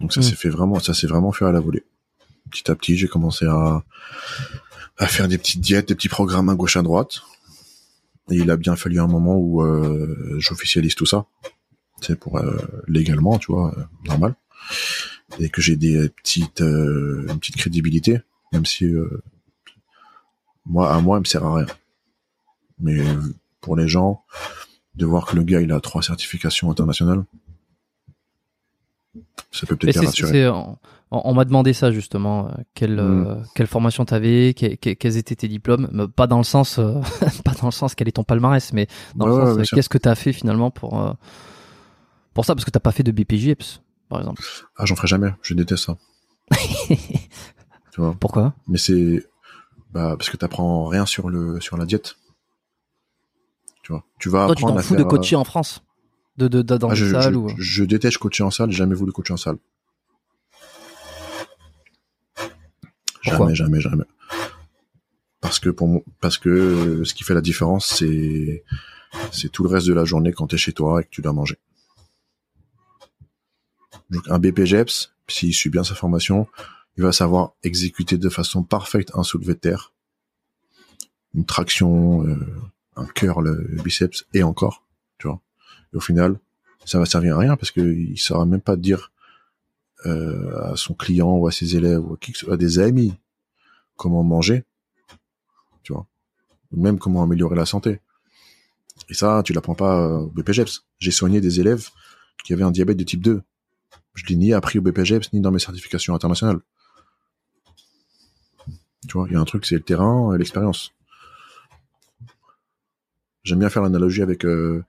Donc ça Mm. s'est fait vraiment, ça s'est vraiment fait à la volée. Petit à petit, j'ai commencé à à faire des petites diètes, des petits programmes à gauche à droite. Et il a bien fallu un moment où euh, j'officialise tout ça, c'est pour euh, légalement, tu vois, euh, normal, et que j'ai des petites euh, une petite crédibilité, même si moi à moi, elle me sert à rien. Mais pour les gens, de voir que le gars il a trois certifications internationales, ça peut peut-être rassurer. on, on m'a demandé ça justement. Quelle, Mm. euh, quelle formation t'avais, que- que- quels étaient tes diplômes, mais pas dans le sens, euh, (laughs) pas dans le sens quel est ton palmarès, mais dans Ouais, le sens qu'est-ce que t'as fait finalement pour pour ça, parce que t'as pas fait de BPJEPS, par exemple. Ah, j'en ferai jamais, je déteste ça. (laughs) tu vois. Pourquoi? Mais c'est bah parce que t'apprends rien sur le sur la diète. Tu vois. Tu vas Toi, tu t'en fous de faire, euh, coacher en France, de, de, de- dans ah, je, salles je, ou. je déteste coacher en salle, j'ai jamais voulu coacher en salle. Pourquoi? Jamais, jamais, jamais. Parce que pour mon, parce que euh, ce qui fait la différence, c'est c'est tout le reste de la journée quand t'es chez toi et que tu dois manger. Donc un BPGEPS, s'il suit bien sa formation, il va savoir exécuter de façon parfaite un soulevé de terre, une traction, euh, un curl le biceps et encore, tu vois. Et au final, ça va servir à rien parce que il saura même pas dire euh, à son client ou à ses élèves ou à, des amis comment manger, tu vois, ou même comment améliorer la santé. Et ça, tu l'apprends pas euh, au BPGEPS. J'ai soigné des élèves qui avaient un diabète de type 2. Je l'ai ni appris au BPGEPS ni dans mes certifications internationales. Tu vois, il y a un truc, c'est le terrain et l'expérience. J'aime bien faire l'analogie avec euh,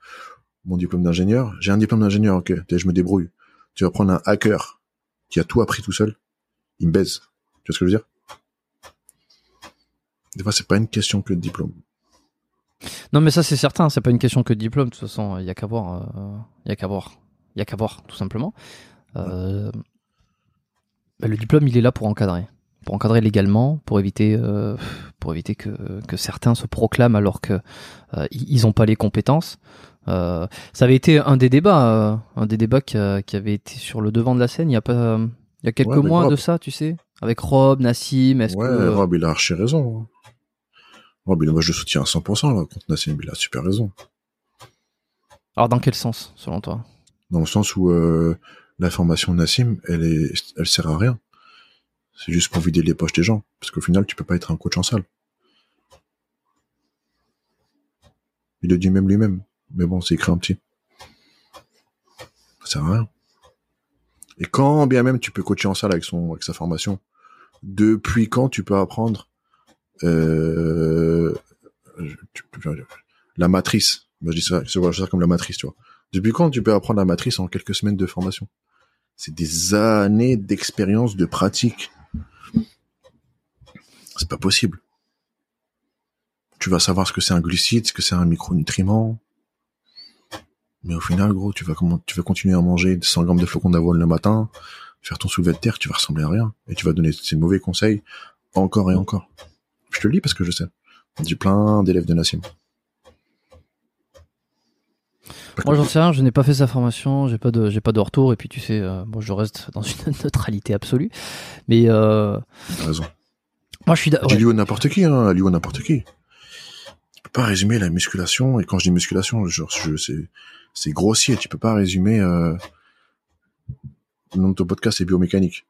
mon diplôme d'ingénieur. J'ai un diplôme d'ingénieur, ok, je me débrouille. Tu vas prendre un hacker qui a tout appris tout seul, il me baise. Tu vois ce que je veux dire? Des fois, c'est pas une question que de diplôme. Non, mais ça c'est certain, c'est pas une question que de diplôme. De toute façon, il y a qu'à voir, euh, il y a qu'à voir, il y a qu'à voir, tout simplement. Euh, bah, le diplôme, il est là pour encadrer, pour encadrer légalement, pour éviter, euh, pour éviter que, que certains se proclament alors que euh, ils ont pas les compétences. Ça avait été un des débats, un des débats qui, avait été sur le devant de la scène. Il y a pas, il y a quelques Ouais, mois Rob. de ça, tu sais, avec Rob, Nassim. Est-ce Ouais, que Rob, il a archi raison. hein. Rob, il, moi, je le soutiens à 100%, là, contre Nassim, il a super raison. alors dans quel sens, selon toi? Dans le sens où euh, la formation de Nassim, elle sert à rien. C'est juste pour vider les poches des gens. Parce qu'au final, tu peux pas être un coach en salle. Il le dit même lui-même. Mais bon, c'est écrit en petit. Ça sert à rien. Et quand bien même tu peux coacher en salle avec sa formation, depuis quand tu peux apprendre euh, la matrice? Je dis je ça comme la matrice, tu vois. Depuis quand tu peux apprendre la matrice en quelques semaines de formation? C'est des années d'expérience, de pratique. C'est pas possible. Tu vas savoir ce que c'est un glucide, ce que c'est un micronutriment. Mais au final, gros, tu vas tu vas continuer à manger 100 grammes de flocons d'avoine le matin, faire ton soulevé de terre, tu vas ressembler à rien. Et tu vas donner ces mauvais conseils encore et encore. Je te le dis parce que je sais. J'ai plein d'élèves de Nassim. Moi, j'en sais rien. Je n'ai pas fait sa formation. J'ai pas de, j'ai pas de retour. Et puis, tu sais, euh, bon, je reste (laughs) dans une neutralité absolue. Mais euh, T'as raison. moi, je suis. d'a- J'ai lu à n'importe qui, hein, lu à n'importe qui. Tu peux pas résumer la musculation, et quand je dis musculation, genre, je, c'est, c'est grossier, tu peux pas résumer, euh, le nom de ton podcast, c'est biomécanique.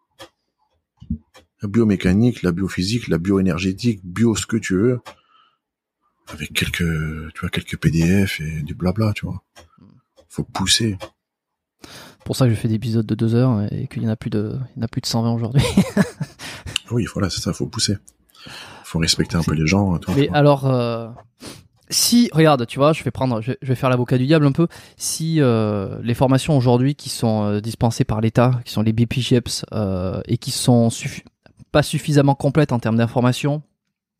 La biomécanique, la biophysique, la bioénergétique, bio ce que tu veux, avec quelques, tu vois, quelques PDF et du blabla, tu vois. Faut pousser. pour ça que je fais des épisodes de deux heures et qu'il y en a plus de, il y en a plus de 120 aujourd'hui. (laughs) Oui, voilà, c'est ça, faut pousser. Faut respecter un peu les gens, toi. Mais alors, euh, si, regarde, tu vois, je vais prendre, je vais, faire l'avocat du diable un peu. Si euh, les formations aujourd'hui qui sont euh, dispensées par l'État, qui sont les BPGEPS, euh, et qui sont suffi- pas suffisamment complètes en termes d'information,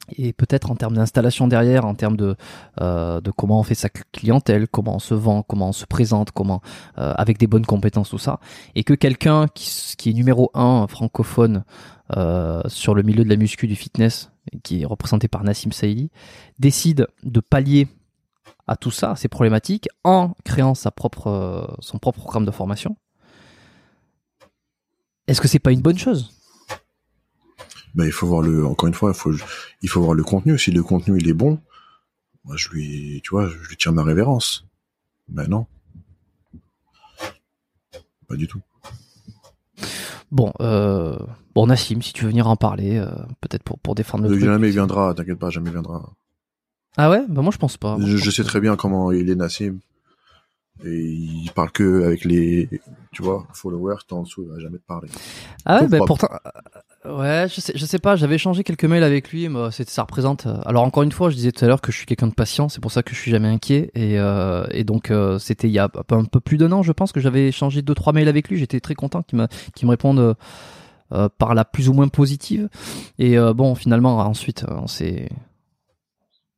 et peut-être en termes d'installation derrière, en termes de, euh, de comment on fait sa clientèle, comment on se vend, comment on se présente, comment euh, avec des bonnes compétences, tout ça, et que quelqu'un qui, qui est numéro un francophone euh, sur le milieu de la muscu du fitness, qui est représenté par Nassim Saïdi, décide de pallier à tout ça, ces problématiques, en créant sa propre, son propre programme de formation. Est-ce que c'est pas une bonne chose? Ben, il faut voir le, encore une fois, il faut, il faut voir le contenu. Si le contenu il est bon, moi je lui, tu vois, je lui tiens ma révérence. Ben non. Pas du tout. Bon, euh, bon Nassim, si tu veux venir en parler, euh, peut-être pour, pour défendre le truc. jamais il viendra, t'inquiète pas, jamais il viendra. Ah ouais? Bah moi je pense pas. Moi, je, sais très bien comment il est Nassim. Et il parle que avec les, tu vois, followers, t'es en dessous, il va jamais te parler. Ah ouais, bah pourtant, euh, ouais, je sais, je sais pas. J'avais échangé quelques mails avec lui, mais ça représente. euh, Alors encore une fois, je disais tout à l'heure que je suis quelqu'un de patient, c'est pour ça que je suis jamais inquiet. Et, euh, et donc euh, c'était il y a un peu- plus d'un an, je pense que j'avais échangé deux trois mails avec lui. J'étais très content qu'il me qu'il me réponde euh, par la plus ou moins positive. Et bon, finalement, ensuite, on s'est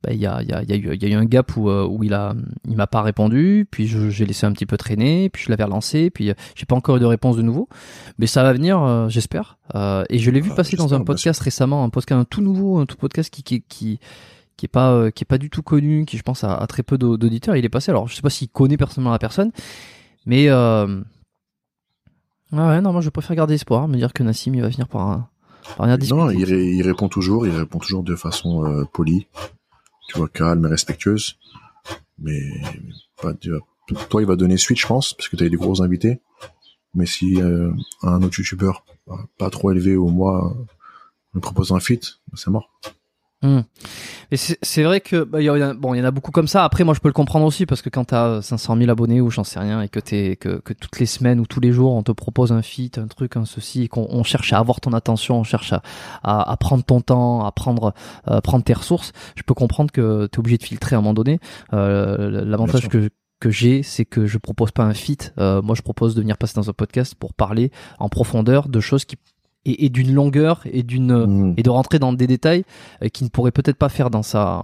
bah, il y, a, il y, a, il y, a eu, il y a eu un gap où, euh, où il a il m'a pas répondu, puis j'ai laissé un petit peu traîner, puis je l'avais relancé, puis euh, j'ai pas encore eu de réponse de nouveau, mais ça va venir, euh, j'espère. Euh, et je l'ai vu Ah, passer dans un podcast récemment, un podcast un tout nouveau, un tout podcast qui qui qui qui est pas euh, qui est pas du tout connu, qui je pense a, a très peu d'au- d'auditeurs. Il est passé, alors je sais pas s'il connaît personnellement la personne, mais ah ouais non moi je préfère garder espoir, me dire que Nassim il va venir par un par discuter. Non, il, ré- il répond toujours, il répond toujours de façon polie, tu vois, calme et respectueuse. Mais pas de- toi, il va donner suite, je pense, parce que tu as des gros invités. Mais si euh, un autre youtubeur pas trop élevé au mois euh, me propose un feat, c'est mort. Et c'est vrai que bah, y en a, bon, il y en a beaucoup comme ça. Après, moi, je peux le comprendre aussi parce que quand t'as 500 000 abonnés ou j'en sais rien et que t'es que, que toutes les semaines ou tous les jours on te propose un feat, un truc, un ceci, et qu'on on cherche à avoir ton attention, on cherche à, à, à prendre ton temps, à prendre euh, prendre tes ressources. Je peux comprendre que t'es obligé de filtrer à un moment donné. Euh, L'avantage que que j'ai, c'est que je propose pas un feat. Euh, moi, je propose de venir passer dans un podcast pour parler en profondeur de choses qui et, et d'une longueur et d'une Mm. et de rentrer dans des détails euh, qu'il ne pourrait peut-être pas faire dans sa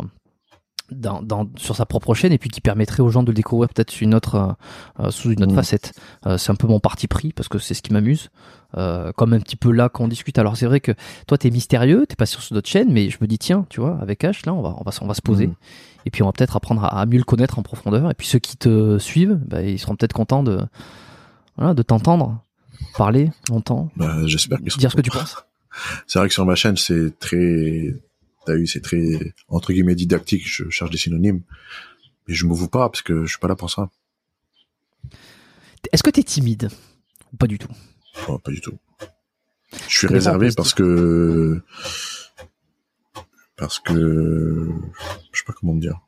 dans, dans, sur sa propre chaîne et puis qui permettrait aux gens de le découvrir peut-être sous une autre euh, euh, sous une autre Mm. facette. Euh, c'est un peu mon parti pris parce que c'est ce qui m'amuse. Euh, comme un petit peu là qu'on discute. Alors c'est vrai que toi t'es mystérieux, t'es pas sur d'autres chaînes, mais je me dis tiens, tu vois, avec H là on va on va s- on va se poser Mm. et puis on va peut-être apprendre à, à mieux le connaître en profondeur. Et puis ceux qui te suivent, bah, ils seront peut-être contents de voilà, de t'entendre parler longtemps, Bah, j'espère seront dire ce que tu penses. (laughs) C'est vrai que sur ma chaîne, c'est très, t'as vu, c'est très, entre guillemets, didactique. Je cherche des synonymes. Mais je me vous pas parce que je suis pas là pour ça. Est-ce que t'es timide ou pas du tout? Oh, pas du tout. Je suis réservé parce que, parce que, je sais pas comment dire.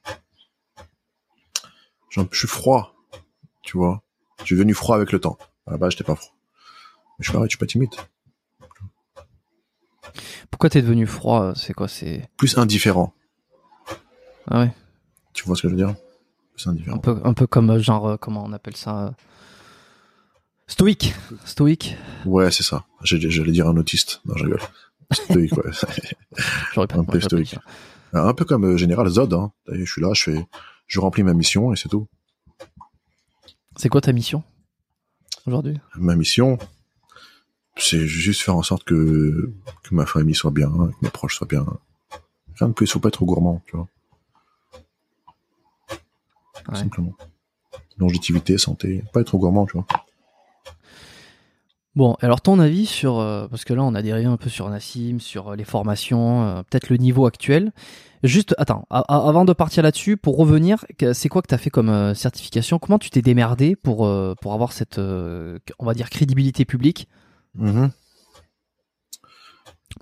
Je suis froid, tu vois. Je suis devenu froid avec le temps. À la base, j'étais pas froid. Je suis pareil, je suis pas timide. Pourquoi t'es devenu froid C'est quoi C'est Plus indifférent. ah ouais, Tu vois ce que je veux dire? Plus indifférent. un peu un peu comme euh, genre euh, comment on appelle ça euh, Stoïque, stoïque. Ouais, c'est ça. J'allais dire un autiste. Non, je rigole. Stoïque, ouais. (laughs) J'aurais pas Un peu stoïque. Un peu comme euh, Général Zod, hein. Je suis là, je fais, je remplis ma mission et c'est tout. C'est quoi ta mission aujourd'hui? Ma mission, c'est juste faire en sorte que, que ma famille soit bien, que mes proches soient bien. Rien de plus, faut pas être trop gourmand, tu vois. Tout Ouais. Simplement. longévité, santé, pas être trop gourmand, tu vois. Bon, alors ton avis sur, euh, parce que là on a dérivé un peu sur Nassim, sur euh, les formations, euh, peut-être le niveau actuel. Juste, attends, a- avant de partir là-dessus, pour revenir, c'est quoi que tu as fait comme euh, certification? Comment tu t'es démerdé pour, pour avoir cette, on va dire, crédibilité publique? Mhm.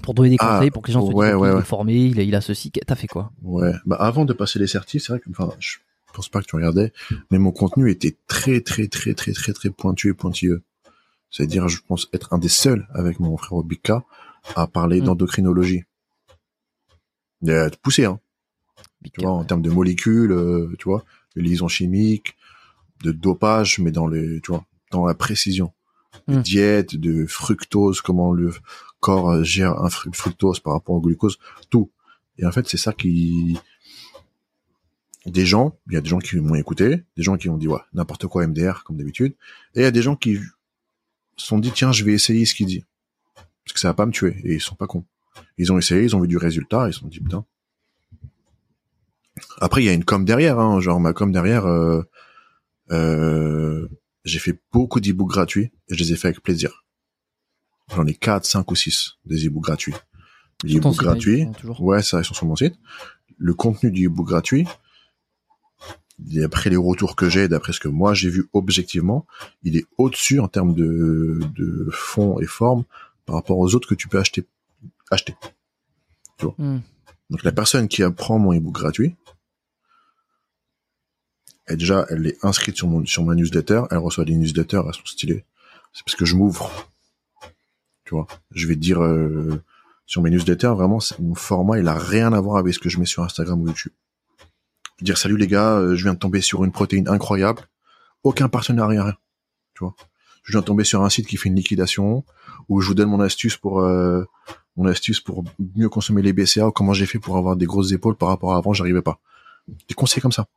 Pour donner des Ah, conseils, pour que les gens se disent ouais, ouais, il est ouais. formé, il a, il a ceci, t'as fait quoi Ouais. Bah, avant de passer les certifs, c'est vrai que, enfin, je pense pas que tu regardais, mais mon contenu était très, très, très, très, très, très pointu et pointilleux. C'est-à-dire, je pense être un des seuls avec mon frère Bika à parler Mm. d'endocrinologie. Poussé, hein. Tu vois, en termes de molécules, euh, tu vois, de liaisons chimiques, de dopage, mais dans les, tu vois, dans la précision. De Mm. diète, de fructose, comment le corps gère un fru- fructose par rapport au glucose, tout. Et en fait, c'est ça qui, des gens, il y a des gens qui m'ont écouté, des gens qui ont dit ouais, n'importe quoi MDR comme d'habitude, et il y a des gens qui se sont dit tiens, je vais essayer ce qu'il dit. Parce que ça va pas me tuer et ils sont pas cons. Ils ont essayé, ils ont vu du résultat, ils se sont dit putain. Après, il y a une com derrière, hein, genre ma com derrière. Euh, euh, j'ai fait beaucoup d'e-books gratuits et je les ai fait avec plaisir. J'en ai 4, 5 ou 6 des e-books gratuits. Les e-books gratuits, ouais, ça ils sont sur mon site. Le contenu du e-book gratuit, d'après les retours que j'ai, d'après ce que moi j'ai vu objectivement, il est au-dessus en termes de, de fond et forme par rapport aux autres que tu peux acheter. acheter. Hmm. Donc la personne qui apprend mon ebook gratuit, elle déjà, elle est inscrite sur mon sur ma newsletter, elle reçoit des newsletters, elles sont stylées. C'est parce que je m'ouvre. Tu vois, je vais te dire euh, sur mes newsletters, vraiment, mon format, il a rien à voir avec ce que je mets sur Instagram ou YouTube. Dire salut les gars, euh, je viens de tomber sur une protéine incroyable, aucun partenariat, rien. Tu vois, je viens de tomber sur un site qui fait une liquidation où je vous donne mon astuce pour euh, mon astuce pour mieux consommer les BCA ou comment j'ai fait pour avoir des grosses épaules par rapport à avant, j'arrivais pas. Des conseils comme ça.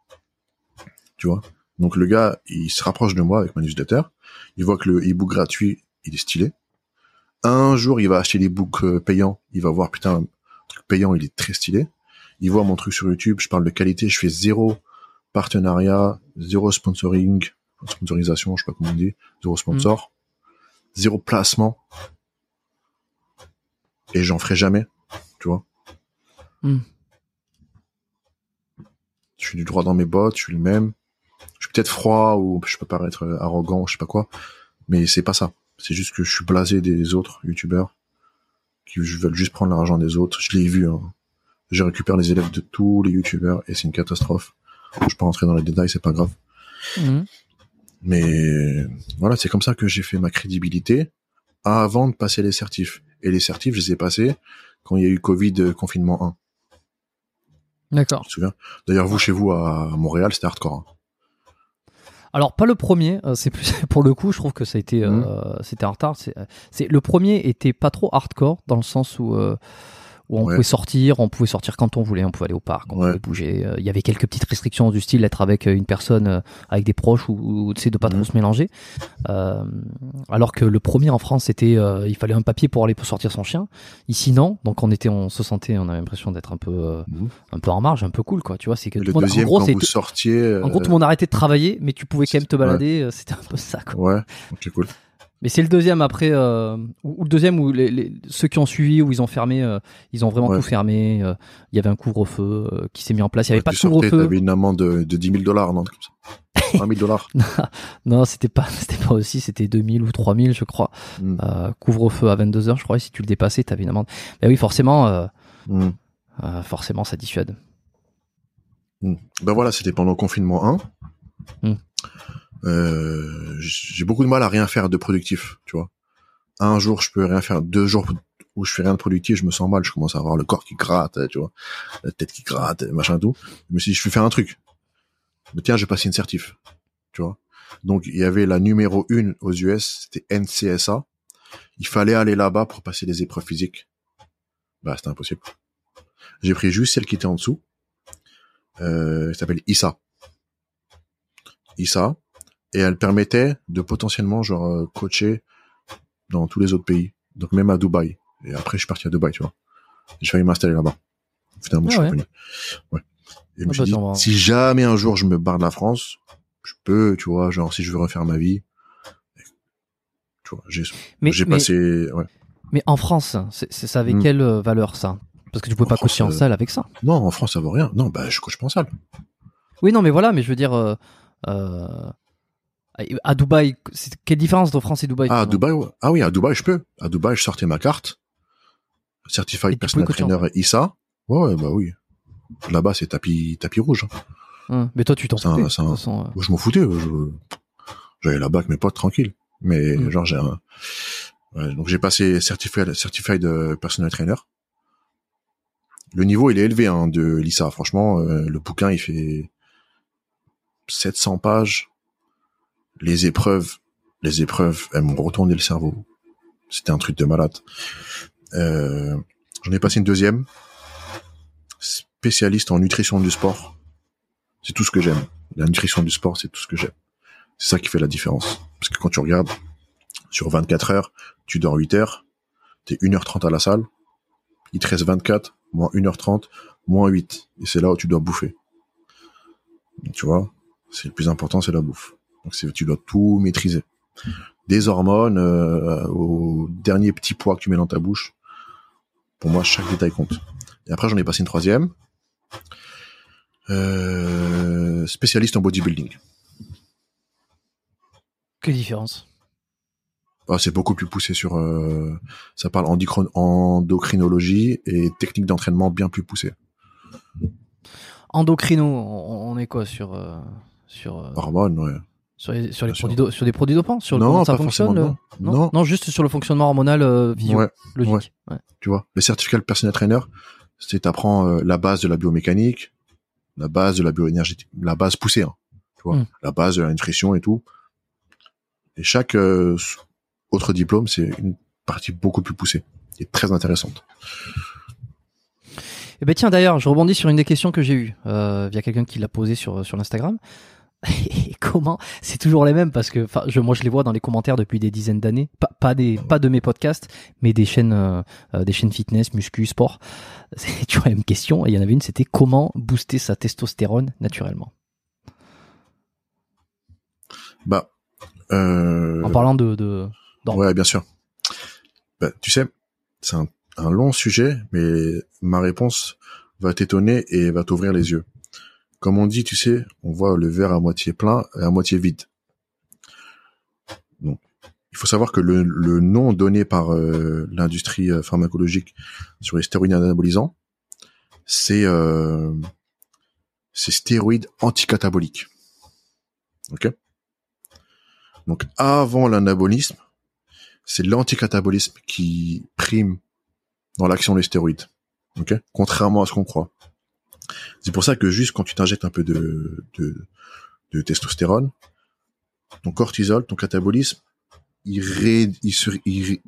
Tu vois. Donc le gars, il se rapproche de moi avec ma newsletter, il voit que le e-book gratuit, il est stylé. Un jour, il va acheter l'e-book euh, payant, il va voir putain, un truc payant, il est très stylé. Il voit mon truc sur YouTube, je parle de qualité, je fais zéro partenariat, zéro sponsoring, sponsorisation, je sais pas comment on dit, zéro sponsor, zéro placement. Et j'en ferai jamais, tu vois. Mm. Je suis du droit dans mes bottes, je suis le même. Je suis peut-être froid ou je peux paraître arrogant ou je sais pas quoi, mais c'est pas ça. C'est juste que je suis blasé des autres youtubeurs qui veulent juste prendre l'argent des autres. Je l'ai vu. Hein. Je récupère les élèves de tous les youtubeurs et c'est une catastrophe. Je peux rentrer dans les détails, c'est pas grave. Hmm. Mais voilà, c'est comme ça que j'ai fait ma crédibilité avant de passer les certifs. Et les certifs, je les ai passés quand il y a eu Covid euh, confinement 1. D'accord. D'ailleurs, vous, chez vous, à Montréal, c'était hardcore. hein. Alors pas le premier, euh, c'est plus (laughs) pour le coup, je trouve que ça a été, euh, Mhm. c'était en retard. C'est, c'est le premier était pas trop hardcore dans le sens où euh, où on Ouais. pouvait sortir, on pouvait sortir quand on voulait, on pouvait aller au parc, on Ouais. pouvait bouger. Euh, Il y avait quelques petites restrictions du style être avec euh, une personne, euh, avec des proches ou, ou tu sais de pas trop Mhm. se mélanger. Euh, alors que le premier en France, c'était, euh, il fallait un papier pour aller pour sortir son chien. Ici non, donc on était, on se sentait, on avait l'impression d'être un peu, Mhm. un peu en marge, un peu cool quoi. Tu vois, c'est que tout le le monde- en deuxième, gros, quand c'est vous sortiez... en gros, tout le monde a arrêté de travailler, mais tu pouvais quand même te balader. C'était un peu ça, quoi. Ouais, ok, cool. Mais c'est le deuxième après, euh, ou, ou le deuxième où les, les- ceux qui ont suivi, où ils ont fermé, euh, ils ont vraiment Ouais. tout fermé. euh, Il y avait un couvre-feu qui s'est mis en place. Il y avait Ouais, pas de couvre-feu. t'avais une amende de, de 10 000 dollars, non, un truc comme ça. 1 000 dollars. (laughs) Non, c'était pas, (laughs) c'était pas aussi. C'était 2000 ou 3000, je crois. Mm. Euh, couvre-feu à 22 heures, je crois. Et si tu le dépassais, t'avais une amende. Mais oui, forcément, euh, Mm. euh, forcément, ça dissuade. Ben voilà, c'était pendant le confinement 1. Euh, j'ai beaucoup de mal à rien faire de productif, tu vois. Un jour, je peux rien faire. Deux jours où je fais rien de productif, je me sens mal. Je commence à avoir le corps qui gratte, tu vois, la tête qui gratte, machin tout. Suis dit, je vais faire un truc. Mais tiens, j'ai passé une certif, tu vois. Donc, il y avait la numéro une aux US, c'était NCSA. Il fallait aller là-bas pour passer les épreuves physiques. Bah, c'était impossible. J'ai pris juste celle qui était en dessous. Euh, elle s'appelle ISA. ISA. Et elle permettait de potentiellement, genre, euh, coacher dans tous les autres pays. Donc, même à Dubaï. Et après, je suis parti à Dubaï, tu vois. J'ai failli m'installer là-bas. Finalement, Ah je suis revenu. Ouais. Et je me Ah suis bah, dit, va. si jamais un jour je me barre de la France, je peux, tu vois, genre si je veux refaire ma vie, tu vois, j'ai mais, passé, ouais. mais en France, c'est, ça avait Hmm. quelle euh, valeur ça? Parce que tu pouvais En pas France, coacher en euh, salle avec ça. Non, en France ça vaut rien. Non, bah je coach pas en salle. Oui, non, mais voilà, mais je veux dire, euh, euh, à Dubaï, quelle différence entre France et Dubaï Ah, à Dubaï, ah oui, à Dubaï je peux. À Dubaï je sortais ma carte, Et certified tu personal trainer ISA. Ouais, bah oui. Là-bas c'est tapis tapis rouge. hein. Hein, Mais toi, tu t'en foutais. un- façon, euh. Je m'en foutais. je- J'allais là-bas avec mes potes tranquille. Mais Mm. genre j'ai un, ouais, donc j'ai passé certified certified euh, personal trainer. Le niveau il est élevé hein, de l'ISA. Franchement, euh, le bouquin il fait 700 pages. Les épreuves, les épreuves, elles m'ont retourné le cerveau. C'était un truc de malade. Euh, J'en ai passé une deuxième. Spécialiste en nutrition du sport. C'est tout ce que j'aime. La nutrition du sport, c'est tout ce que j'aime. C'est ça qui fait la différence. Parce que quand tu regardes, sur 24 heures, tu dors 8 heures, t'es 1h30 à la salle, il te reste 24, moins 1h30, moins 8. Et c'est là où tu dois bouffer. Tu vois, c'est le plus important, c'est la bouffe. Donc tu dois tout maîtriser. Des hormones, euh, au dernier petit poids que tu mets dans ta bouche. Pour moi, chaque détail compte. Et après, j'en ai passé une troisième. Euh, spécialiste en bodybuilding. Quelle différence? Ah, c'est beaucoup plus poussé sur. euh, ça parle endocrinologie et technique d'entraînement bien plus poussée. Endocrino, on, est quoi sur euh, sur Hormones, ouais. Sur les, sur les produits do- sur des produits dopants sur Non, comment ça pas fonctionne le- non. non, juste sur le fonctionnement hormonal euh, visio- Ouais, logique ouais. Tu vois, le certificat de personnel trainer, c'est t'apprends euh, la base de la biomécanique, la base de la bioénergétique, la base poussée, hein, tu vois, Mm. la base de la nutrition et tout. Et chaque euh, autre diplôme, c'est une partie beaucoup plus poussée et très intéressante. Eh ben tiens d'ailleurs, je rebondis sur une des questions que j'ai eues euh, via quelqu'un qui l'a posé sur sur l'Instagram. (laughs) Et comment C'est toujours les mêmes parce que enfin je moi je les vois dans les commentaires depuis des dizaines d'années, pas pas des pas de mes podcasts, mais des chaînes euh, euh, des chaînes fitness, muscu, sport. (laughs) C'est toujours la même question et il y en avait une c'était comment booster sa testostérone naturellement? Bah, euh, En parlant de de. Ouais, bien sûr. Bah, tu sais, c'est un, un long sujet, mais ma réponse va t'étonner et va t'ouvrir les yeux. Comme on dit, tu sais, on voit le verre à moitié plein et à moitié vide. Il faut savoir que le, nom donné par euh, l'industrie euh, pharmacologique sur les stéroïdes anabolisants, c'est euh, c'est stéroïdes anticataboliques. Ok? Donc, avant l'anabolisme, c'est l'anticatabolisme qui prime dans l'action des stéroïdes. Ok? Contrairement à ce qu'on croit. C'est pour ça que juste quand tu t'injectes un peu de, de, de testostérone, ton cortisol, ton catabolisme, il ré, il se, il ré-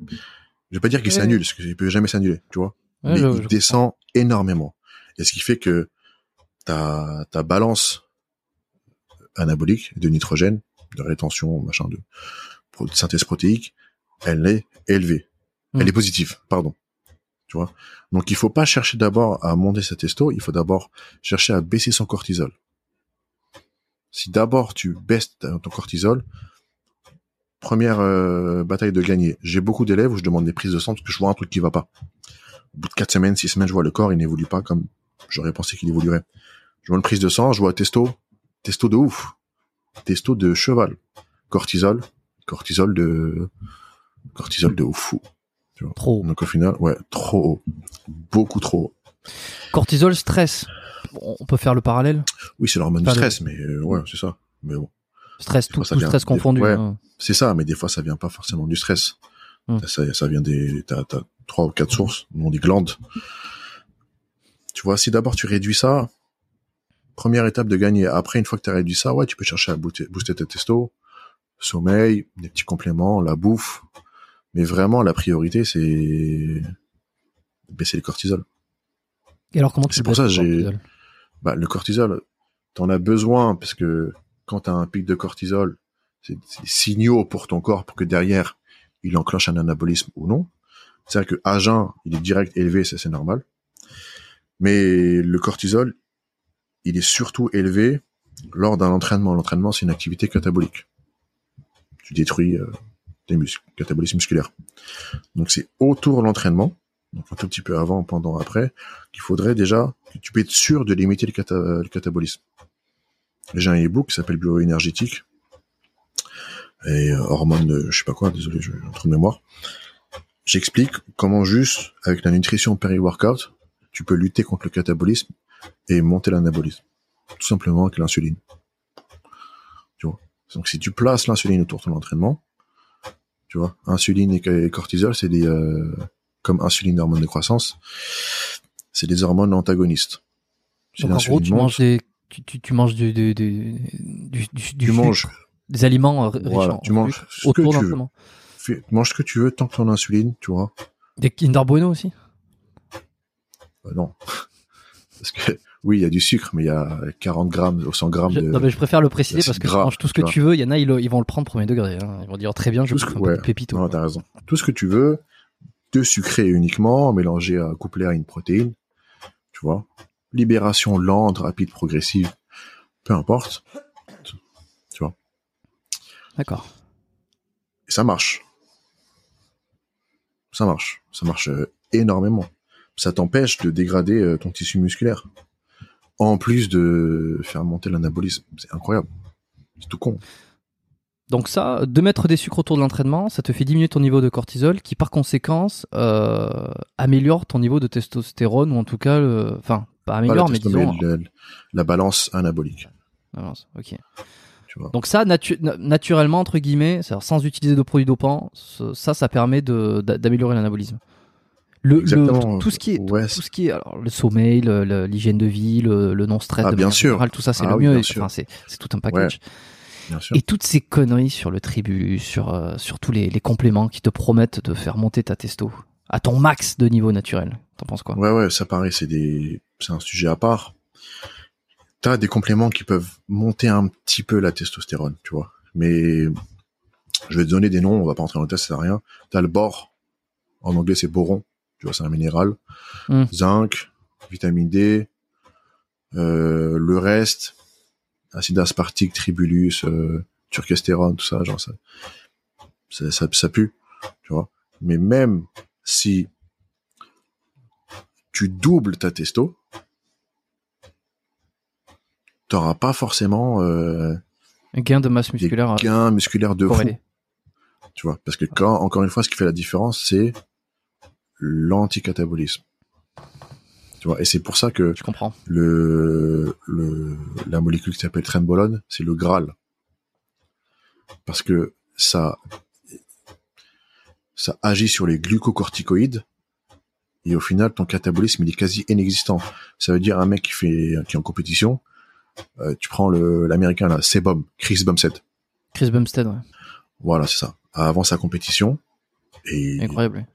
je vais pas dire qu'il Ouais. s'annule, parce qu'il peut jamais s'annuler, tu vois. Ouais, mais je- il je descend énormément. Et ce qui fait que ta, ta balance anabolique de nitrogène, de rétention, machin, de, synthèse protéique, elle est élevée. Elle est positive, pardon. Tu vois. Donc il faut pas chercher d'abord à monter sa testo, il faut d'abord chercher à baisser son cortisol. Si d'abord tu baisses ton cortisol, première euh, bataille de gagner. J'ai beaucoup d'élèves où je demande des prises de sang parce que je vois un truc qui va pas. Au bout de quatre semaines, six semaines, je vois le corps, il n'évolue pas comme j'aurais pensé qu'il évoluerait. Je vois une prise de sang, je vois testo, testo de ouf, testo de cheval, cortisol, cortisol de cortisol de fou. Trop. Donc au final, ouais, trop haut, beaucoup trop haut. Cortisol, stress. On peut faire le parallèle? Oui, c'est l'hormone du stress, mais euh, ouais, c'est ça. Mais bon, Stress, tout, fois, ça tout vient- stress confondu. ouais. hein. c'est ça, mais des fois ça vient pas forcément du stress. Hmm. Ça, ça vient des, t'as, t'as trois ou quatre sources, non des glandes. Tu vois, si d'abord tu réduis ça, première étape de gagner. Après, une fois que tu as réduit ça, ouais, tu peux chercher à booster, booster tes testo, sommeil, des petits compléments, la bouffe. Mais vraiment, la priorité, c'est baisser le cortisol. Et alors comment tu C'est pour ça, j'ai- cortisol? Bah, le cortisol, t'en as besoin parce que quand t'as un pic de cortisol, c'est c'est des signaux pour ton corps pour que derrière, il enclenche un anabolisme ou non. C'est-à-dire que à jeun, il est direct élevé, ça c'est normal. Mais le cortisol, il est surtout élevé lors d'un entraînement. L'entraînement, c'est une activité catabolique. Tu détruis euh, catabolisme musculaire. Donc c'est autour de l'entraînement, donc un tout petit peu avant, pendant, après, qu'il faudrait déjà que tu peux être sûr de limiter le, cata- le catabolisme. J'ai un e-book qui s'appelle Bioénergétique et euh, hormones, je sais pas quoi, désolé, j'ai un trou de mémoire. J'explique comment juste avec la nutrition péri-workout, tu peux lutter contre le catabolisme et monter l'anabolisme. Tout simplement avec l'insuline. Donc si tu places l'insuline autour de ton entraînement, tu vois, insuline et cortisol, c'est des euh, comme insuline et hormones de croissance, c'est des hormones antagonistes. Si Donc en gros, tu manges des, tu, tu, tu manges du, du, du, du, du, tu manges, des aliments euh, riches Voilà, en tu manges ce que tu veux. d'entraînement. fais- mange ce que tu veux tant que ton insuline, tu vois. Des Kinder Bueno aussi? Euh, non. (laughs) Parce que, oui, il y a du sucre, mais il y a 40 grammes ou 100 grammes je, de... non, mais je préfère le préciser parce que tu gras, manges tout ce que tu veux. Il y en a, ils, ils vont le prendre premier degré. hein. Ils vont dire très bien, je peu ouais. pépito. Non, t'as raison. Tout ce que tu veux, de sucré uniquement, mélangé à couplé à une protéine, tu vois. Libération lente, rapide, progressive, peu importe. Tu vois. D'accord. Et ça marche. Ça marche. Ça marche euh, énormément. Ça t'empêche de dégrader euh, ton tissu musculaire. En plus de faire monter l'anabolisme. C'est incroyable. C'est tout con. Donc ça, de mettre des sucres autour de l'entraînement, ça te fait diminuer ton niveau de cortisol, qui par conséquence euh, améliore ton niveau de testostérone ou en tout cas, le- enfin pas améliore, mais disons. mais la, la balance anabolique. Ah, ok. Tu vois. Donc ça, natu- na- naturellement entre guillemets, sans utiliser de produits dopants, ça, ça permet d'améliorer l'anabolisme. Le, tout ce qui est, Ouais, tout ce qui est, alors, le sommeil, l'hygiène de vie, le, le non-stress, Ah, bien manière sûr. générale, tout ça c'est Ah le oui, mieux. Enfin, c'est tout un package. bien sûr. Et toutes ces conneries sur le tribulus, sur, euh, sur tous les, les compléments qui te promettent de faire monter ta testo à ton max de niveau naturel. T'en penses quoi? Ouais, ouais, ça paraît, c'est des, c'est un sujet à part. T'as des compléments qui peuvent monter un petit peu la testostérone, tu vois. Mais je vais te donner des noms, on va pas entrer dans le test, ça sert à rien. T'as le bore, en anglais c'est boron, tu vois, c'est un minéral. Hmm. Zinc, vitamine D, euh, le reste, acide aspartique, tribulus, euh, turkestérone, tout ça, genre ça, ça, ça, ça pue, tu vois. Mais même si tu doubles ta testo, t'auras pas forcément euh, Un gain de masse musculaire euh, gains musculaires de fou, tu vois. Parce que quand, encore une fois, ce qui fait la différence, c'est l'anticatabolisme. Tu vois, et c'est pour ça que Je comprends. le, le, la molécule qui s'appelle trembolone, c'est le Graal. Parce que ça, ça agit sur les glucocorticoïdes, et au final, ton catabolisme, il est quasi inexistant. Ça veut dire un mec qui fait, qui est en compétition, euh, tu prends le, l'américain, là, Sebum, Chris Bumstead. Chris Bumstead, ouais. Voilà, c'est ça. Avant sa compétition, et incroyable.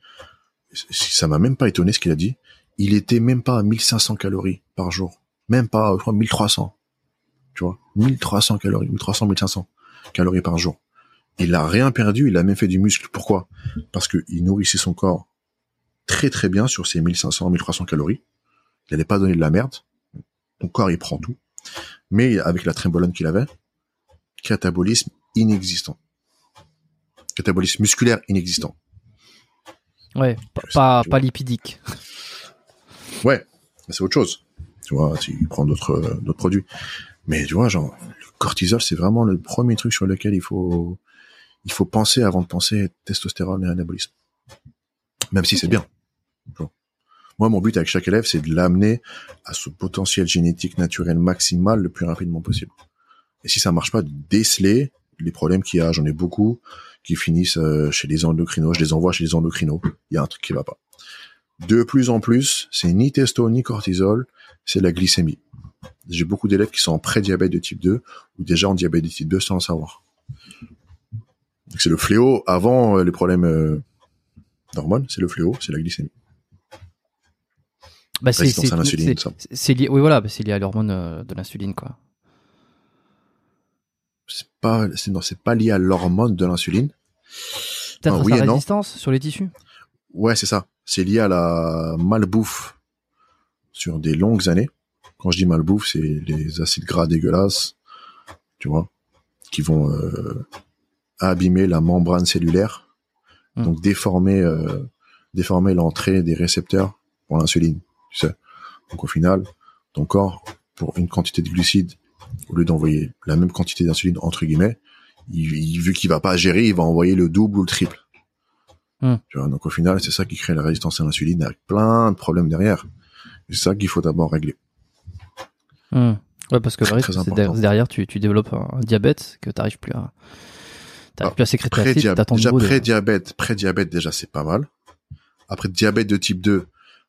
Ça m'a même pas étonné ce qu'il a dit. Il était même pas à 1500 calories par jour. Même pas, je crois, 1300. Tu vois, 1300 calories, 1300, 1500 calories par jour. Il a rien perdu, il a même fait du muscle. Pourquoi? Parce que il nourrissait son corps très très bien sur ses 1500, 1300 calories. Il n'allait pas donner de la merde. Ton corps, il prend tout. Mais avec la trembolone qu'il avait, catabolisme inexistant. Catabolisme musculaire inexistant. Ouais, pas, pas, lipidique. (laughs) Ouais, mais c'est autre chose. Tu vois, tu prends d'autres d'autres produits. Mais tu vois, genre, le cortisol, c'est vraiment le premier truc sur lequel il faut il faut penser avant de penser testostérone et anabolisme. Même si c'est bien. Moi, mon but avec chaque élève, c'est de l'amener à ce potentiel génétique naturel maximal le plus rapidement possible. Et si ça marche pas, de déceler les problèmes qu'il y a. J'en ai beaucoup qui finissent euh, chez les endocrinos. Je les envoie chez les endocrinos. Il y a un truc qui va pas. De plus en plus, c'est ni testo ni cortisol, c'est la glycémie. J'ai beaucoup d'élèves qui sont en pré-diabète de type 2 ou déjà en diabète de type 2 sans le savoir. C'est le fléau avant euh, les problèmes euh, d'hormones, c'est le fléau, c'est la glycémie. Bah, c'est, lié, oui, voilà, bah, c'est lié à l'hormone de l'insuline, quoi. C'est pas, c'est, non, c'est pas lié à l'hormone de l'insuline. Peut-être Ah, à oui sa et non. résistance sur les tissus? Ouais, c'est ça. C'est lié à la malbouffe sur des longues années. Quand je dis malbouffe, c'est les acides gras dégueulasses, tu vois, qui vont euh, abîmer la membrane cellulaire, Hmm. donc déformer, euh, déformer l'entrée des récepteurs pour l'insuline, tu sais. Donc au final, ton corps, pour une quantité de glucides, au lieu d'envoyer la même quantité d'insuline entre guillemets, il, il- vu qu'il va pas gérer, il va envoyer le double ou le triple. Hmm. Tu vois, donc au final, c'est ça qui crée la résistance à l'insuline avec plein de problèmes derrière. C'est ça qu'il faut d'abord régler. Ouais, parce que le risque, c'est derrière, tu, tu développes un, diabète que plus à, t'arrives Ah, plus à sécréter déjà pré-diabète, pré-diabète déjà c'est pas mal. Après diabète de type 2,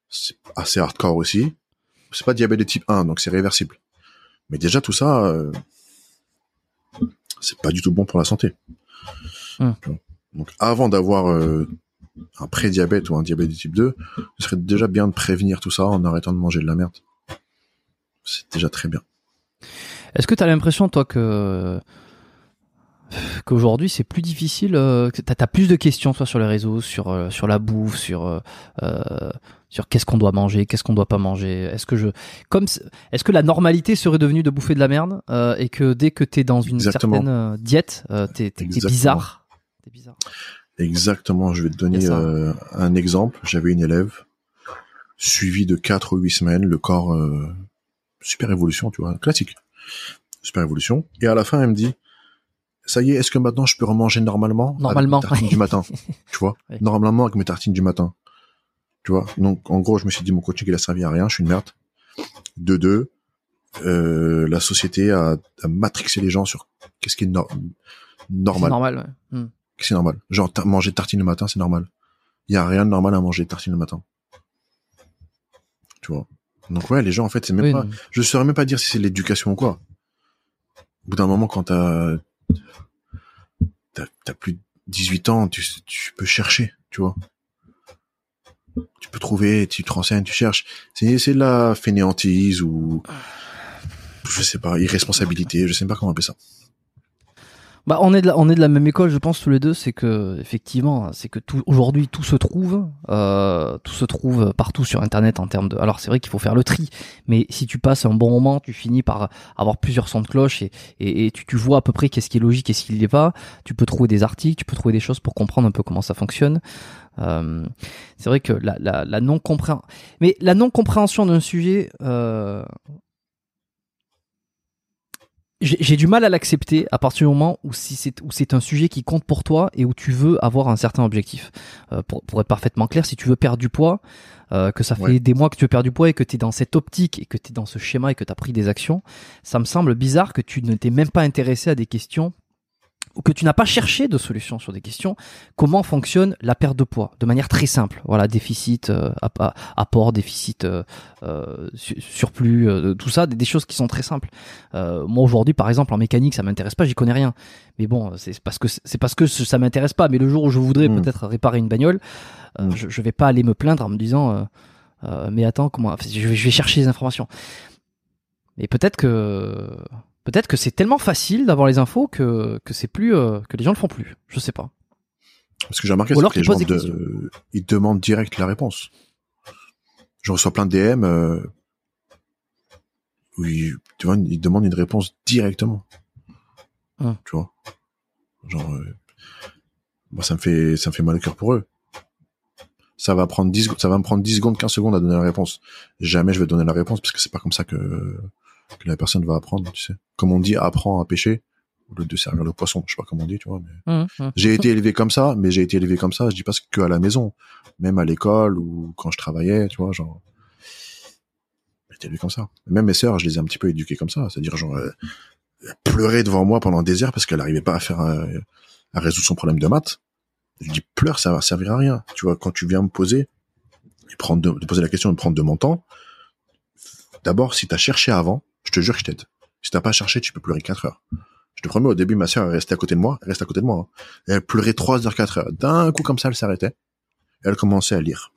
c'est assez hardcore aussi. C'est pas diabète de type 1, donc c'est réversible. Mais déjà tout ça, euh, c'est pas du tout bon pour la santé. Hmm. Donc avant d'avoir euh, un pré-diabète ou un diabète de type 2, ce serait déjà bien de prévenir tout ça en arrêtant de manger de la merde. C'est déjà très bien. Est-ce que tu as l'impression, toi, que qu'aujourd'hui c'est plus difficile, euh, t'as as plus de questions, toi, sur les réseaux, sur euh, sur la bouffe, sur euh, euh, sur qu'est-ce qu'on doit manger, qu'est-ce qu'on doit pas manger. Est-ce que je, comme, est-ce que la normalité serait devenue de bouffer de la merde euh, et que dès que t'es dans une Exactement. certaine diète, euh, t'es bizarre? T'es bizarre. Exactement, je vais te donner euh, un exemple. J'avais une élève, suivie de 4 ou 8 semaines, le corps, euh, super évolution, tu vois, classique. Super évolution. Et à la fin, elle me dit, ça y est, est-ce que maintenant je peux remanger normalement Normalement. Avec mes tartines du matin, (laughs) tu vois. Normalement avec mes tartines du matin. Tu vois Donc, en gros, je me suis dit, mon coaching, il a servi à rien, je suis une merde. De deux, euh, la société a, a matrixé les gens sur qu'est-ce qui est no- normal normal. ouais. Hmm. c'est normal. Genre, ta- manger de tartines le matin, c'est normal. Il y a rien de normal à manger de tartines le matin. Tu vois. Donc ouais, les gens, en fait, c'est même Oui, pas, non. je saurais même pas dire si c'est l'éducation ou quoi. Au bout d'un moment, quand t'as, t'as, plus de 18 ans, tu, tu peux chercher, tu vois. Tu peux trouver, tu te renseignes, tu cherches. C'est, c'est de la fainéantise ou, je sais pas, irresponsabilité, je sais pas comment appeler ça. Bah, on est de la, on est de la même école, je pense tous les deux. C'est que effectivement, c'est que tout aujourd'hui tout se trouve, euh, tout se trouve partout sur Internet en termes de. Alors c'est vrai qu'il faut faire le tri, mais si tu passes un bon moment, tu finis par avoir plusieurs sons de cloche et, et, tu, tu vois à peu près qu'est-ce qui est logique et ce qui l'est pas. Tu peux trouver des articles, tu peux trouver des choses pour comprendre un peu comment ça fonctionne. Euh, c'est vrai que la, la, la non compréhension, mais la non compréhension d'un sujet. Euh, j'ai du mal à l'accepter à partir du moment où si c'est où c'est un sujet qui compte pour toi et où tu veux avoir un certain objectif. Euh, pour, pour être parfaitement clair, si tu veux perdre du poids, euh, que ça fait Ouais. des mois que tu veux perdre du poids et que tu es dans cette optique et que tu es dans ce schéma et que tu as pris des actions, ça me semble bizarre que tu ne t'es même pas intéressé à des questions que tu n'as pas cherché de solution sur des questions. Comment fonctionne la perte de poids de manière très simple? Voilà, déficit, euh, apport, déficit, euh, euh, su- surplus, euh, tout ça, des, des choses qui sont très simples. Euh, moi aujourd'hui, par exemple, en mécanique, ça m'intéresse pas, j'y connais rien. Mais bon, c'est parce que c'est parce que ça m'intéresse pas. Mais le jour où je voudrais Mm. peut-être réparer une bagnole, euh, Mm. je, je vais pas aller me plaindre en me disant, mais attends, comment je vais, je vais chercher les informations. Mais peut-être que peut-être que c'est tellement facile d'avoir les infos que que c'est plus euh, que les gens le font plus. Je sais pas. Parce que j'ai remarqué que les gens de- ils demandent direct la réponse. Je reçois plein de DM euh, où ils, tu vois, ils demandent une réponse directement. Hum. Tu vois. Genre euh, moi ça me fait ça me fait mal au cœur pour eux. Ça va prendre 10 secondes- ça va me prendre 10 secondes 15 secondes à donner la réponse. Jamais je vais donner la réponse parce que c'est pas comme ça que que la personne va apprendre, tu sais. Comme on dit apprends à pêcher au lieu de servir le poisson, je sais pas comment on dit, tu vois, mais Hum, hum. j'ai été élevé comme ça, mais j'ai été élevé comme ça, je dis pas que à la maison, même à l'école ou quand je travaillais, tu vois, genre, j'ai été élevé comme ça. Même mes sœurs, je les ai un petit peu éduquées comme ça, c'est-à-dire genre, euh, pleurer devant moi pendant des heures parce qu'elle arrivait pas à faire, euh, à résoudre son problème de maths. Je dis, pleure, ça va servir à rien. Tu vois, quand tu viens me poser, et prendre de, de poser la question et prendre de mon temps, d'abord, si t'as cherché avant, je te jure que je t'aide. Si t'as pas cherché, tu peux pleurer 4 heures. Je te promets, au début, ma sœur, elle restait à côté de moi, elle restait à côté de moi, hein. Elle pleurait 3 heures, 4 heures. D'un coup, comme ça, elle s'arrêtait. Elle commençait à lire.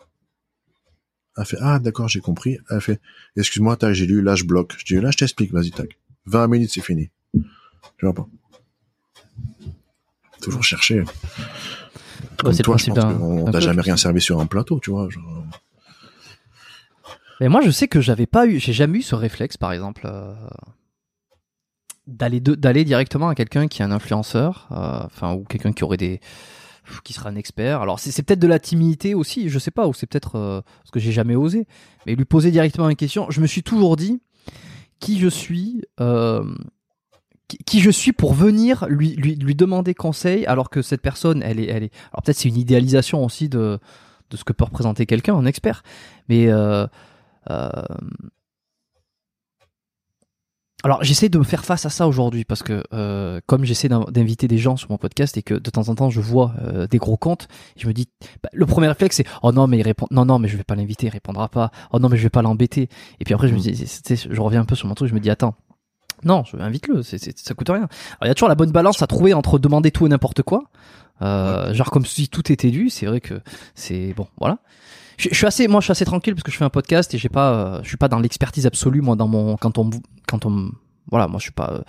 Elle fait, ah, d'accord, j'ai compris. Elle fait, excuse-moi, tac, j'ai lu, là, je bloque. Je dis, là, je t'explique, vas-y, tac. 20 minutes, c'est fini. Tu vois pas. Toujours chercher. Comme toi, je pense qu'on d'un t'a jamais rien servi sur un plateau, tu vois. Genre, Mais moi, je sais que j'avais pas eu, j'ai jamais eu ce réflexe, par exemple, euh, d'aller directement à quelqu'un qui est un influenceur, euh, enfin ou quelqu'un qui aurait des qui sera un expert. Alors c'est peut-être de la timidité aussi, je sais pas, ou c'est peut-être euh, parce que j'ai jamais osé, mais lui poser directement une question. Je me suis toujours dit qui je suis, euh, qui, je suis pour venir lui, lui, lui demander conseil, alors que cette personne, elle est, elle est. Alors peut-être c'est une idéalisation aussi de de ce que peut représenter quelqu'un, un expert, mais alors j'essaie de me faire face à ça aujourd'hui parce que euh, comme j'essaie d'inviter des gens sur mon podcast et que de temps en temps je vois euh, des gros comptes, je me dis bah, le premier réflexe c'est oh non mais il répond non non mais je vais pas l'inviter, il répondra pas. Oh non mais je vais pas l'embêter. Et puis après je me dis je reviens un peu sur mon truc, je me dis attends. Non, je invite-le, ça coûte rien. Alors il y a toujours la bonne balance à trouver entre demander tout et n'importe quoi. Euh, genre comme si tout était dû, c'est vrai que c'est bon, voilà. Je, suis assez, moi je suis assez tranquille parce que je fais un podcast et j'ai pas, euh, je suis pas dans l'expertise absolue moi dans mon quand on quand on voilà, moi je suis pas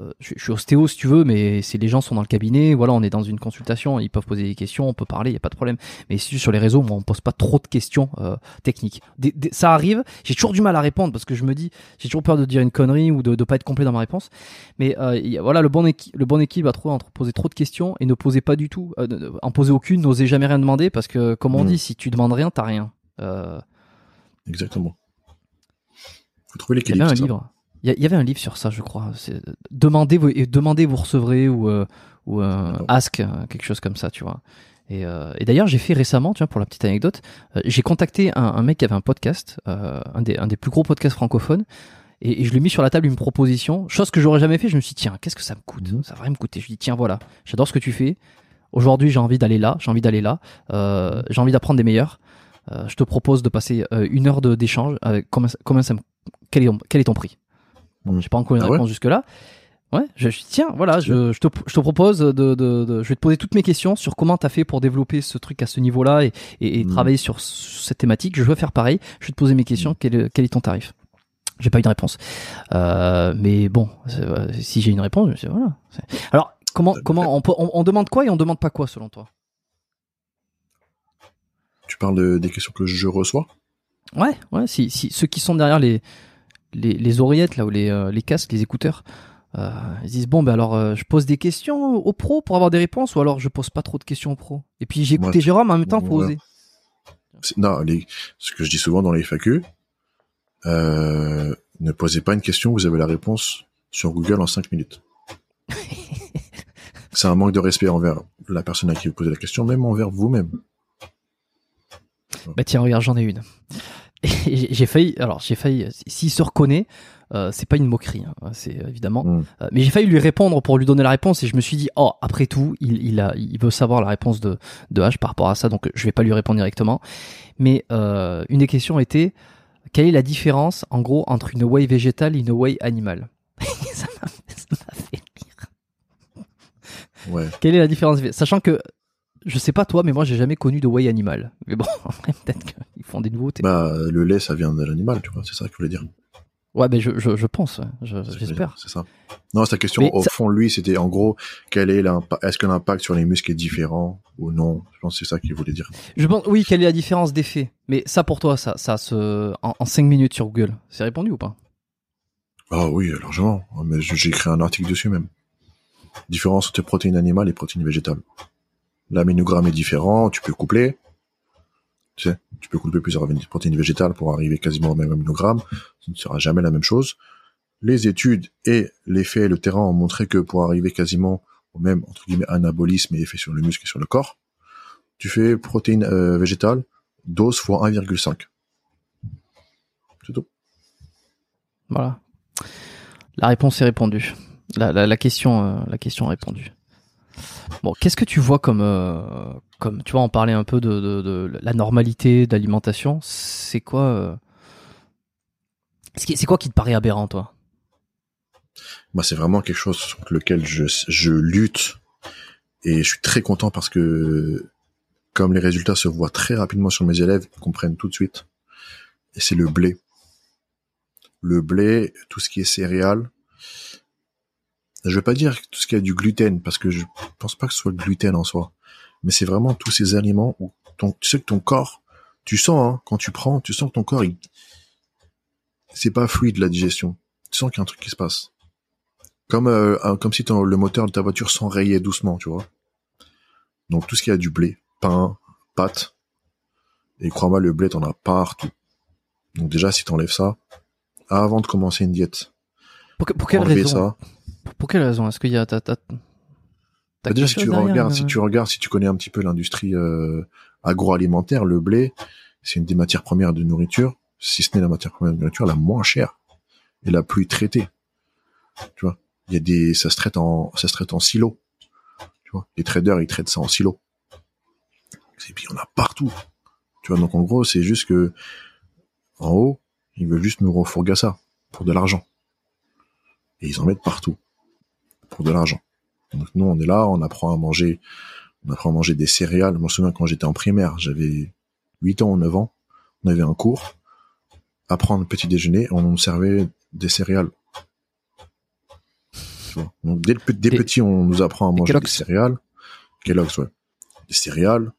euh, je, suis ostéo si tu veux, mais si les gens sont dans le cabinet, voilà, on est dans une consultation, ils peuvent poser des questions, on peut parler, il y a pas de problème. Mais si sur les réseaux, moi, on pose pas trop de questions euh, techniques. ça arrive, j'ai toujours du mal à répondre parce que je me dis, j'ai toujours peur de dire une connerie ou de, de pas être complet dans ma réponse. Mais euh, voilà, le bon le bon équilibre à trouver entre poser trop de questions et ne poser pas du tout, en poser aucune, n'oser jamais rien demander parce que comme on mmh. dit, si tu demandes rien, t'as rien. Exactement. Faut trouver l'équilibre. Il y avait un livre. Il y, avait un livre sur ça, je crois. Demandez, vous, demandez, vous recevrez ou, euh, ou euh, ask, euh, quelque chose comme ça, tu vois. Et, et d'ailleurs, j'ai fait récemment, tu vois, pour la petite anecdote, j'ai contacté un, un, mec qui avait un podcast, un des, un, des, plus gros podcasts francophones, et, je lui ai mis sur la table une proposition, chose que j'aurais jamais fait. Je me suis dit, tiens, qu'est-ce que ça me coûte? Mhm. Ça va me coûter. Je lui ai dit, tiens, voilà, j'adore ce que tu fais. Aujourd'hui, j'ai envie d'aller là, j'ai envie d'aller là, j'ai envie d'apprendre des meilleurs. je te propose de passer une heure d'échange. Comment, comment ça me, quel est, quel est ton prix? Bon, j'ai pas encore une ah réponse jusque là. Ouais, je, tiens, voilà, je, je, te, je te propose de, de, de, je vais te poser toutes mes questions sur comment t'as fait pour développer ce truc à ce niveau-là et, et, hmm. travailler sur, cette thématique. Je veux faire pareil. Je vais te poser mes questions. Hmm. Quel, quel est ton tarif? J'ai pas eu de réponse. Euh, mais bon, euh, si j'ai une réponse, je voilà. Alors, comment, comment on, on, on, demande quoi et on demande pas quoi selon toi? Tu parles de, des questions que je reçois? Ouais, ouais. Si, si ceux qui sont derrière les les, les oreillettes là ou les, euh, les casques, les écouteurs. Euh, ils disent bon ben alors euh, je pose des questions aux pros pour avoir des réponses ou alors je pose pas trop de questions aux pros? Et puis j'ai écouté Jérôme en même temps pour oser. Non, les, ce que je dis souvent dans les FAQ, ne posez pas une question, vous avez la réponse sur Google en 5 minutes. (laughs) C'est un manque de respect envers la personne à qui vous posez la question, même envers vous-même. Bah tiens, regarde, j'en ai une (laughs) j'ai failli, alors j'ai failli, s'il se reconnaît, euh, c'est pas une moquerie, hein, c'est évidemment, mm. euh, mais j'ai failli lui répondre pour lui donner la réponse et je me suis dit, oh, après tout, il, il, a, il veut savoir la réponse de, de H par rapport à ça, donc je vais pas lui répondre directement. Mais euh, une des questions était, quelle est la différence, en gros, entre une whey végétale et une whey animale? (laughs) Ça m'a fait rire. Ouais. Quelle est la différence? Sachant que je sais pas toi, mais moi j'ai jamais connu de whey animal. Mais bon, (laughs) peut-être qu'ils font des nouveautés. Bah, le lait, ça vient de l'animal, tu vois, c'est ça qu'il voulait dire. Ouais, mais je, je, je pense, j'espère. C'est ça. Non, sa question, au fond, lui, c'était en gros, quel est l'impact, est-ce que l'impact sur les muscles est différent ou non? Je pense que c'est ça qu'il voulait dire. Je pense, oui, quelle est la différence d'effet Mais ça, pour toi, ça, ça se, en, en 5 minutes sur Google, c'est répondu ou pas? Ah oui, largement. Mais j'ai écrit un article dessus même. Différence entre protéines animales et protéines végétales l'aminogramme est différent, tu peux coupler. Tu sais, tu peux couper plusieurs protéines végétales pour arriver quasiment au même aminogramme. Ce ne sera jamais la même chose. Les études et les faits et le terrain ont montré que pour arriver quasiment au même, entre guillemets, anabolisme et effet sur le muscle et sur le corps, tu fais protéines euh, végétales, dose fois 1,5. C'est tout. Voilà. La réponse est répondue. La, question, euh, la question est répondue. Bon, qu'est-ce que tu vois comme, euh, comme, tu vois, on parlait un peu de, la normalité d'alimentation. C'est quoi, euh, c'est quoi qui te paraît aberrant, toi? Moi, c'est vraiment quelque chose sur lequel je, je lutte et je suis très content parce que comme les résultats se voient très rapidement sur mes élèves, ils comprennent tout de suite. Et c'est le blé. Le blé, tout ce qui est céréales, je vais pas dire tout ce qui a du gluten parce que je pense pas que ce soit le gluten en soi, mais c'est vraiment tous ces aliments où ton, tu sais que ton corps, tu sens hein, quand tu prends, tu sens que ton corps, il, c'est pas fluide la digestion. Tu sens qu'il y a un truc qui se passe. Comme euh, comme si ton- le moteur de ta voiture s'enrayait doucement, tu vois. Donc tout ce qui a du blé, pain, pâtes. Et crois-moi, le blé, t'en as partout. Donc déjà, si t'enlèves ça, avant de commencer une diète, Pour, quelle raison? ça. Pour quelle raison? Est-ce qu'il y a ta, ta, ta Bah, déjà, si tu derrière, regardes, si euh, tu regardes, si tu connais un petit peu l'industrie euh, agroalimentaire, le blé, c'est une des matières premières de nourriture, si ce n'est la matière première de nourriture la moins chère et la plus traitée. Tu vois, il y a des, ça se traite en, ça se traite en silo. Tu vois, les traders ils traitent ça en silo. Et puis on a partout. Tu vois, donc en gros, c'est juste que en haut, ils veulent juste nous refourguer ça pour de l'argent. Et ils en mettent partout pour de l'argent. Donc nous, on est là, on apprend à manger, on apprend à manger des céréales. Je me souviens quand j'étais en primaire, j'avais 8 ans ou 9 ans, on avait un cours, apprendre petit déjeuner, on nous servait des céréales. Tu vois. Donc dès, le, dès Des- petit, on nous apprend à manger des céréales. Kellogg's, ouais. Des céréales,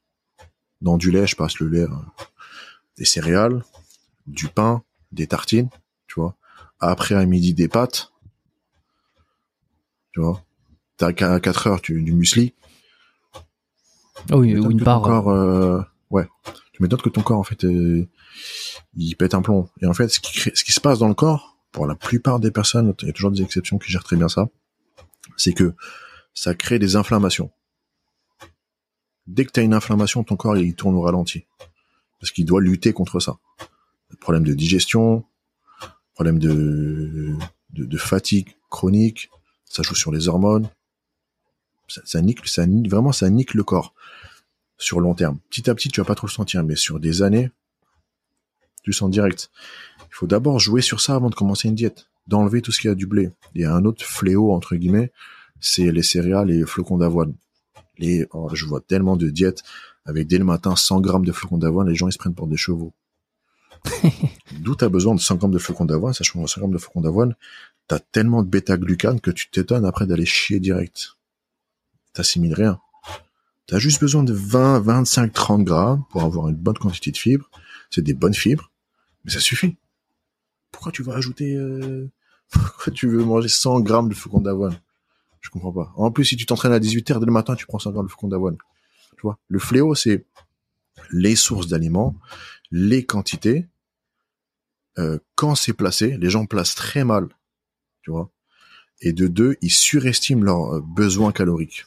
dans du lait, je passe le lait, euh, des céréales, du pain, des tartines, tu vois. Après, à midi, des pâtes, tu vois. T'as qu'à 4 heures, tu, du muesli. Ah oui, ou une barre. ton corps, euh, ouais. Tu m'étonnes que ton corps, en fait, euh, il pète un plomb. Et en fait, ce qui, crée- ce qui se passe dans le corps, pour la plupart des personnes, il y a toujours des exceptions qui gèrent très bien ça, c'est que ça crée des inflammations. Dès que tu as une inflammation, ton corps, il tourne au ralenti. Parce qu'il doit lutter contre ça. Problème de digestion, problème de, de, de fatigue chronique, ça joue sur les hormones. Ça, ça nique, ça vraiment, ça nique le corps sur le long terme. Petit à petit, tu vas pas trop le sentir, mais sur des années, tu sens direct. Il faut d'abord jouer sur ça avant de commencer une diète, d'enlever tout ce qui a du blé. Il y a un autre fléau entre guillemets, c'est les céréales et les flocons d'avoine. Les, oh, je vois tellement de diètes avec dès le matin 100 grammes de flocons d'avoine, les gens ils se prennent pour des chevaux. (laughs) D'où t'as besoin de 100 grammes de flocons d'avoine, sachant que 100 grammes de flocons d'avoine, t'as tellement de bêta-glucane que tu t'étonnes après d'aller chier direct. T'assimiles rien. T'as juste besoin de 20, 25, 30 grammes pour avoir une bonne quantité de fibres. C'est des bonnes fibres, mais ça suffit. Pourquoi tu vas ajouter, euh, (laughs) pourquoi tu veux manger 100 grammes de flocons d'avoine? Je comprends pas. En plus, si tu t'entraînes à 18 heures dès le matin, tu prends 100 grammes de flocons d'avoine. Tu vois? Le fléau, c'est les sources d'aliments, les quantités, euh, quand c'est placé, les gens placent très mal, tu vois. Et de deux, ils surestiment leurs euh, besoins caloriques.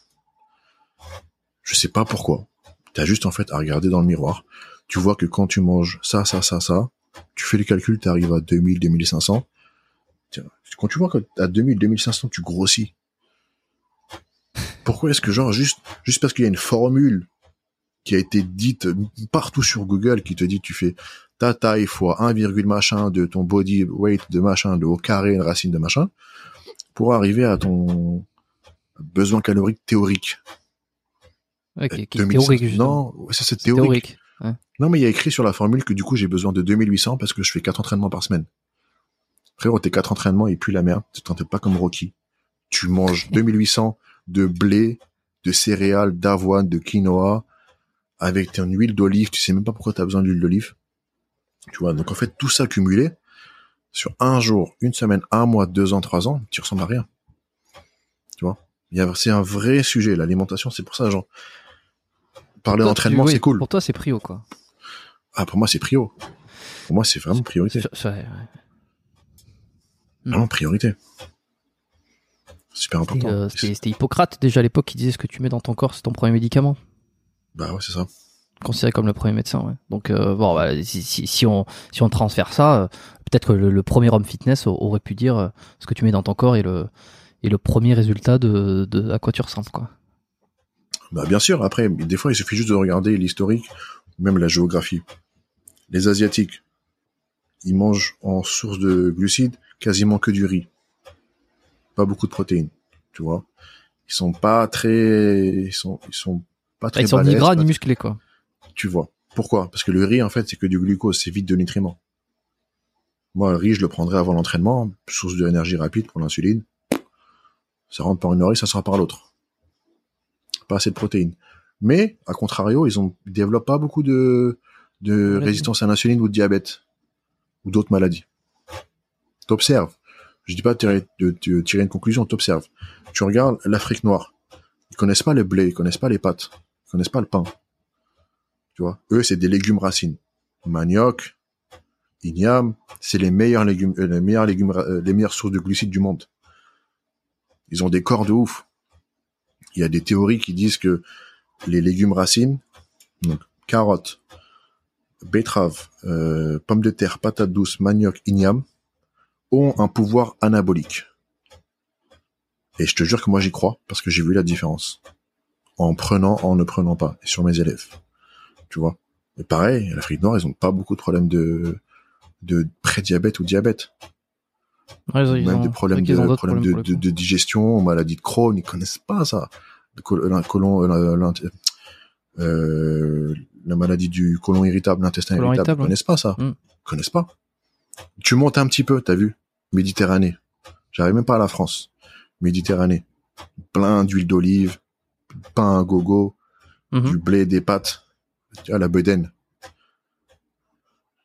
Je sais pas pourquoi. T'as juste en fait à regarder dans le miroir. Tu vois que quand tu manges ça, ça, ça, ça, tu fais le calcul, tu arrives à 2000, 2500. Tiens, Quand tu vois qu'à 2000, 2500, tu grossis. Pourquoi est-ce que genre juste, juste parce qu'il y a une formule qui a été dite partout sur Google qui te dit tu fais ta taille fois 1, machin de ton body weight de machin de au carré une racine de machin pour arriver à ton besoin calorique théorique. Ouais, qui, qui est 2500. théorique, justement. Non, ça c'est théorique. Ouais. Non, mais il y a écrit sur la formule que du coup j'ai besoin de 2800 parce que je fais quatre entraînements par semaine. Frérot, tes quatre entraînements et puis la merde, tu t'entraînes pas comme Rocky. Tu manges (laughs) 2800 de blé, de céréales, d'avoine, de quinoa, avec ton huile d'olive, tu sais même pas pourquoi tu as besoin d'huile d'olive. Tu vois, donc en fait tout ça cumulé sur un jour, une semaine, un mois, deux ans, trois ans, tu ressembles à rien. Tu vois, c'est un vrai sujet l'alimentation, c'est pour ça genre parler d'entraînement oui, c'est cool. Pour toi, c'est prio, quoi. Ah pour moi c'est prio. Pour moi c'est vraiment priorité. C'est- c'est- ouais. Vraiment priorité. Super C'était, important. euh, C'était c'était Hippocrate déjà à l'époque qui disait ce que tu mets dans ton corps, c'est ton premier médicament. Bah ouais c'est ça. Considéré comme le premier médecin. Ouais. Donc euh, bon, bah, si, si, si on si on transfère ça, euh, peut-être que le, le premier homme fitness aurait pu dire euh, ce que tu mets dans ton corps est le est le premier résultat de, de à quoi tu ressembles quoi. Bah bien sûr. Après des fois il suffit juste de regarder l'historique, ou même la géographie. Les asiatiques, ils mangent en source de glucides quasiment que du riz. Pas beaucoup de protéines, tu vois. Ils sont pas très, ils sont, ils sont pas très ils sont ni gras ni musclés quoi. Tu vois. Pourquoi? Parce que le riz, en fait, c'est que du glucose, c'est vide de nutriments. Moi, le riz, je le prendrai avant l'entraînement, source d'énergie rapide pour l'insuline. Ça rentre par une oreille, ça sort par l'autre. Pas assez de protéines. Mais, à contrario, ils ont ils développent pas beaucoup de, résistance à l'insuline ou de diabète ou d'autres maladies. T'observes. Je dis pas de tirer, de, de tirer une conclusion, t'observes. Tu regardes l'Afrique noire. Ils connaissent pas le blé, ils connaissent pas les pâtes, ils connaissent pas le pain. Tu vois, eux c'est des légumes racines. Manioc, igname, c'est les meilleurs légumes, euh, les meilleurs légumes, euh, les meilleures sources de glucides du monde. Ils ont des corps de ouf. Il y a des théories qui disent que les légumes racines, donc carottes, betteraves, euh, pommes de terre, patates douces, manioc, igname, ont un pouvoir anabolique. Et je te jure que moi j'y crois parce que j'ai vu la différence en prenant, en ne prenant pas, sur mes élèves. Tu vois. Et pareil, l'Afrique noire, ils ont pas beaucoup de problèmes de de prédiabète ou diabète. Ouais, ils Même ont- des problèmes, de, problèmes problèmes de, digestion, maladie de Crohn, ils connaissent pas ça. Le la, colon, la, la- euh, la maladie du côlon irritable, l'intestin irritable, irritable, ils connaissent pas ça. Mm. Ils connaissent pas. Tu montes un petit peu, t'as vu? Méditerranée. J'arrive même pas à la France. Méditerranée. Plein d'huile d'olive, pain à gogo. Mhm. du blé, des pâtes, tu vois, la bedaine.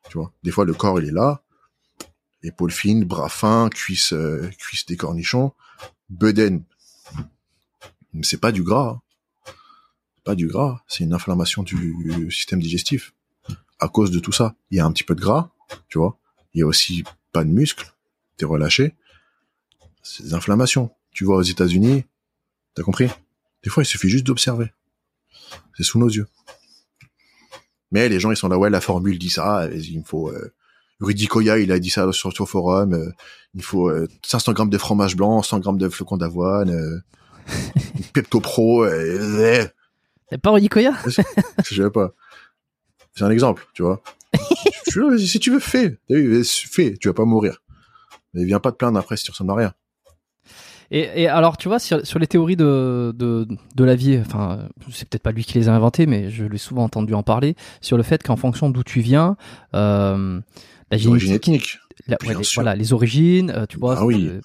Tu vois, des fois le corps il est là, épaules fines, bras fins, cuisses, euh, cuisses des cornichons, bedaine. Mais c'est pas du gras. hein. Pas du gras, c'est une inflammation du système digestif. À cause de tout ça, il y a un petit peu de gras, tu vois. Il y a aussi pas de muscle, t'es relâché. C'est des inflammations. Tu vois aux États-Unis, t'as compris? Des fois, il suffit juste d'observer. C'est sous nos yeux. Mais les gens, ils sont là, ouais, la formule dit ça, il me faut... Euh, Rudy Koya, il a dit ça sur le forum, euh, il faut euh, 500 grammes de fromage blanc, 100 grammes de flocons d'avoine, euh, (laughs) Pepto Pro, euh, T'as pas Rudy Koya je sais pas. C'est un exemple, tu vois. (laughs) Je si tu veux, fais. T'as vu, fais, tu vas pas mourir. Mais viens pas te plaindre après si tu ressembles à rien. Et, et alors, tu vois, sur, sur les théories de, de, de la vie, enfin, c'est peut-être pas lui qui les a inventées, mais je l'ai souvent entendu en parler, sur le fait qu'en fonction d'où tu viens, euh, la L'origine génétique, ethnique. la- bien ouais, les, sûr. voilà, les origines, euh, tu vois. Ah oui, euh,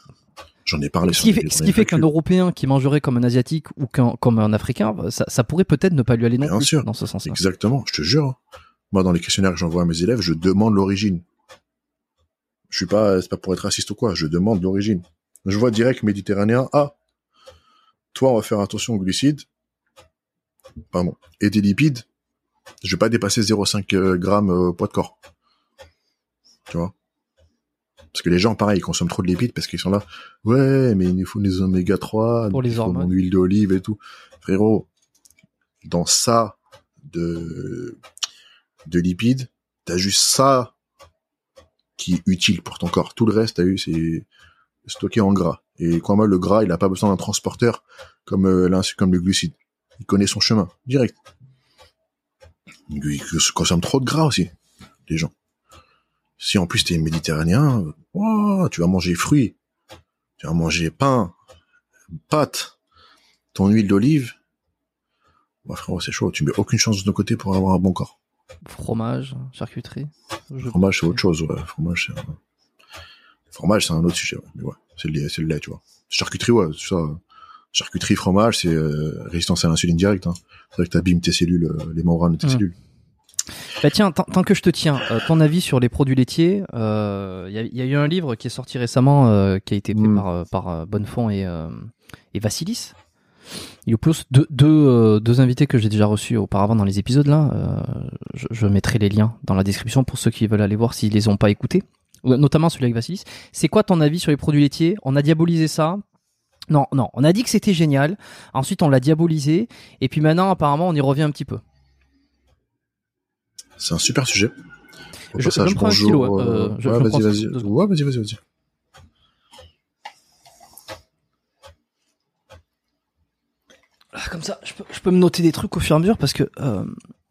J'en ai parlé ce qui fait, ce qui fait qu'un Européen qui mangerait comme un Asiatique ou qu'un, comme un Africain, ça, ça pourrait peut-être ne pas lui aller non Bien plus sûr. dans ce sens-là. Exactement, je te jure. hein. Moi, dans les questionnaires que j'envoie à mes élèves, je demande l'origine. Je suis pas, c'est pas pour être raciste ou quoi, je demande l'origine. Je vois direct méditerranéen, ah, toi, on va faire attention aux glucides, pardon, et des lipides, je vais pas dépasser 0,5 euh, grammes euh, poids de corps. Tu vois? Parce que les gens, pareil, ils consomment trop de lipides parce qu'ils sont là, ouais, mais il nous faut des oméga 3, Pour les hormones. huile d'olive et tout. Frérot, dans ça de, de lipides, t'as juste ça qui est utile pour ton corps. Tout le reste, t'as eu, c'est stocké en gras. Et moi, le gras, il a pas besoin d'un transporteur comme euh, comme le glucide. Il connaît son chemin, direct. Ils consomment trop de gras aussi, les gens. Si en plus t'es méditerranéen, ouah, tu vas manger fruits, tu vas manger pain, pâtes, ton huile d'olive. Bah, frérot, c'est chaud. Tu mets aucune chance de ton côté pour avoir un bon corps. Fromage, charcuterie. Fromage, c'est autre chose, ouais. Fromage, c'est. Fromage, c'est un autre sujet, ouais. Mais ouais, c'est le, lait- c'est le lait, tu vois. Charcuterie, ouais, c'est ça. Charcuterie, fromage, c'est euh, résistance à l'insuline directe. Hein. C'est vrai que t'abîmes tes cellules, euh, les membranes de tes Mm. cellules. Bah tiens, tant, que je te tiens, euh, ton avis sur les produits laitiers. Il y, a, y a eu un livre qui est sorti récemment, euh, qui a été fait Mm. par, par Bonnefond et, et Vassilis. Il oppose deux, deux, deux invités que j'ai déjà reçus auparavant dans les épisodes là. Je, je mettrai les liens dans la description pour ceux qui veulent aller voir s'ils les ont pas écoutés, Ou, notamment celui avec Vassilis. C'est quoi ton avis sur les produits laitiers? On a diabolisé ça. Non, non, on a dit que c'était génial. Ensuite, on l'a diabolisé. Et puis maintenant, apparemment, on y revient un petit peu. C'est un super sujet. Au Je- passage, je me prends un bonjour, stylo, euh, euh, ouais, me vas-y, vas-y. Ouais, vas-y, vas-y, vas-y. Ah, Comme ça, je peux, je peux me noter des trucs au fur et à mesure parce que euh,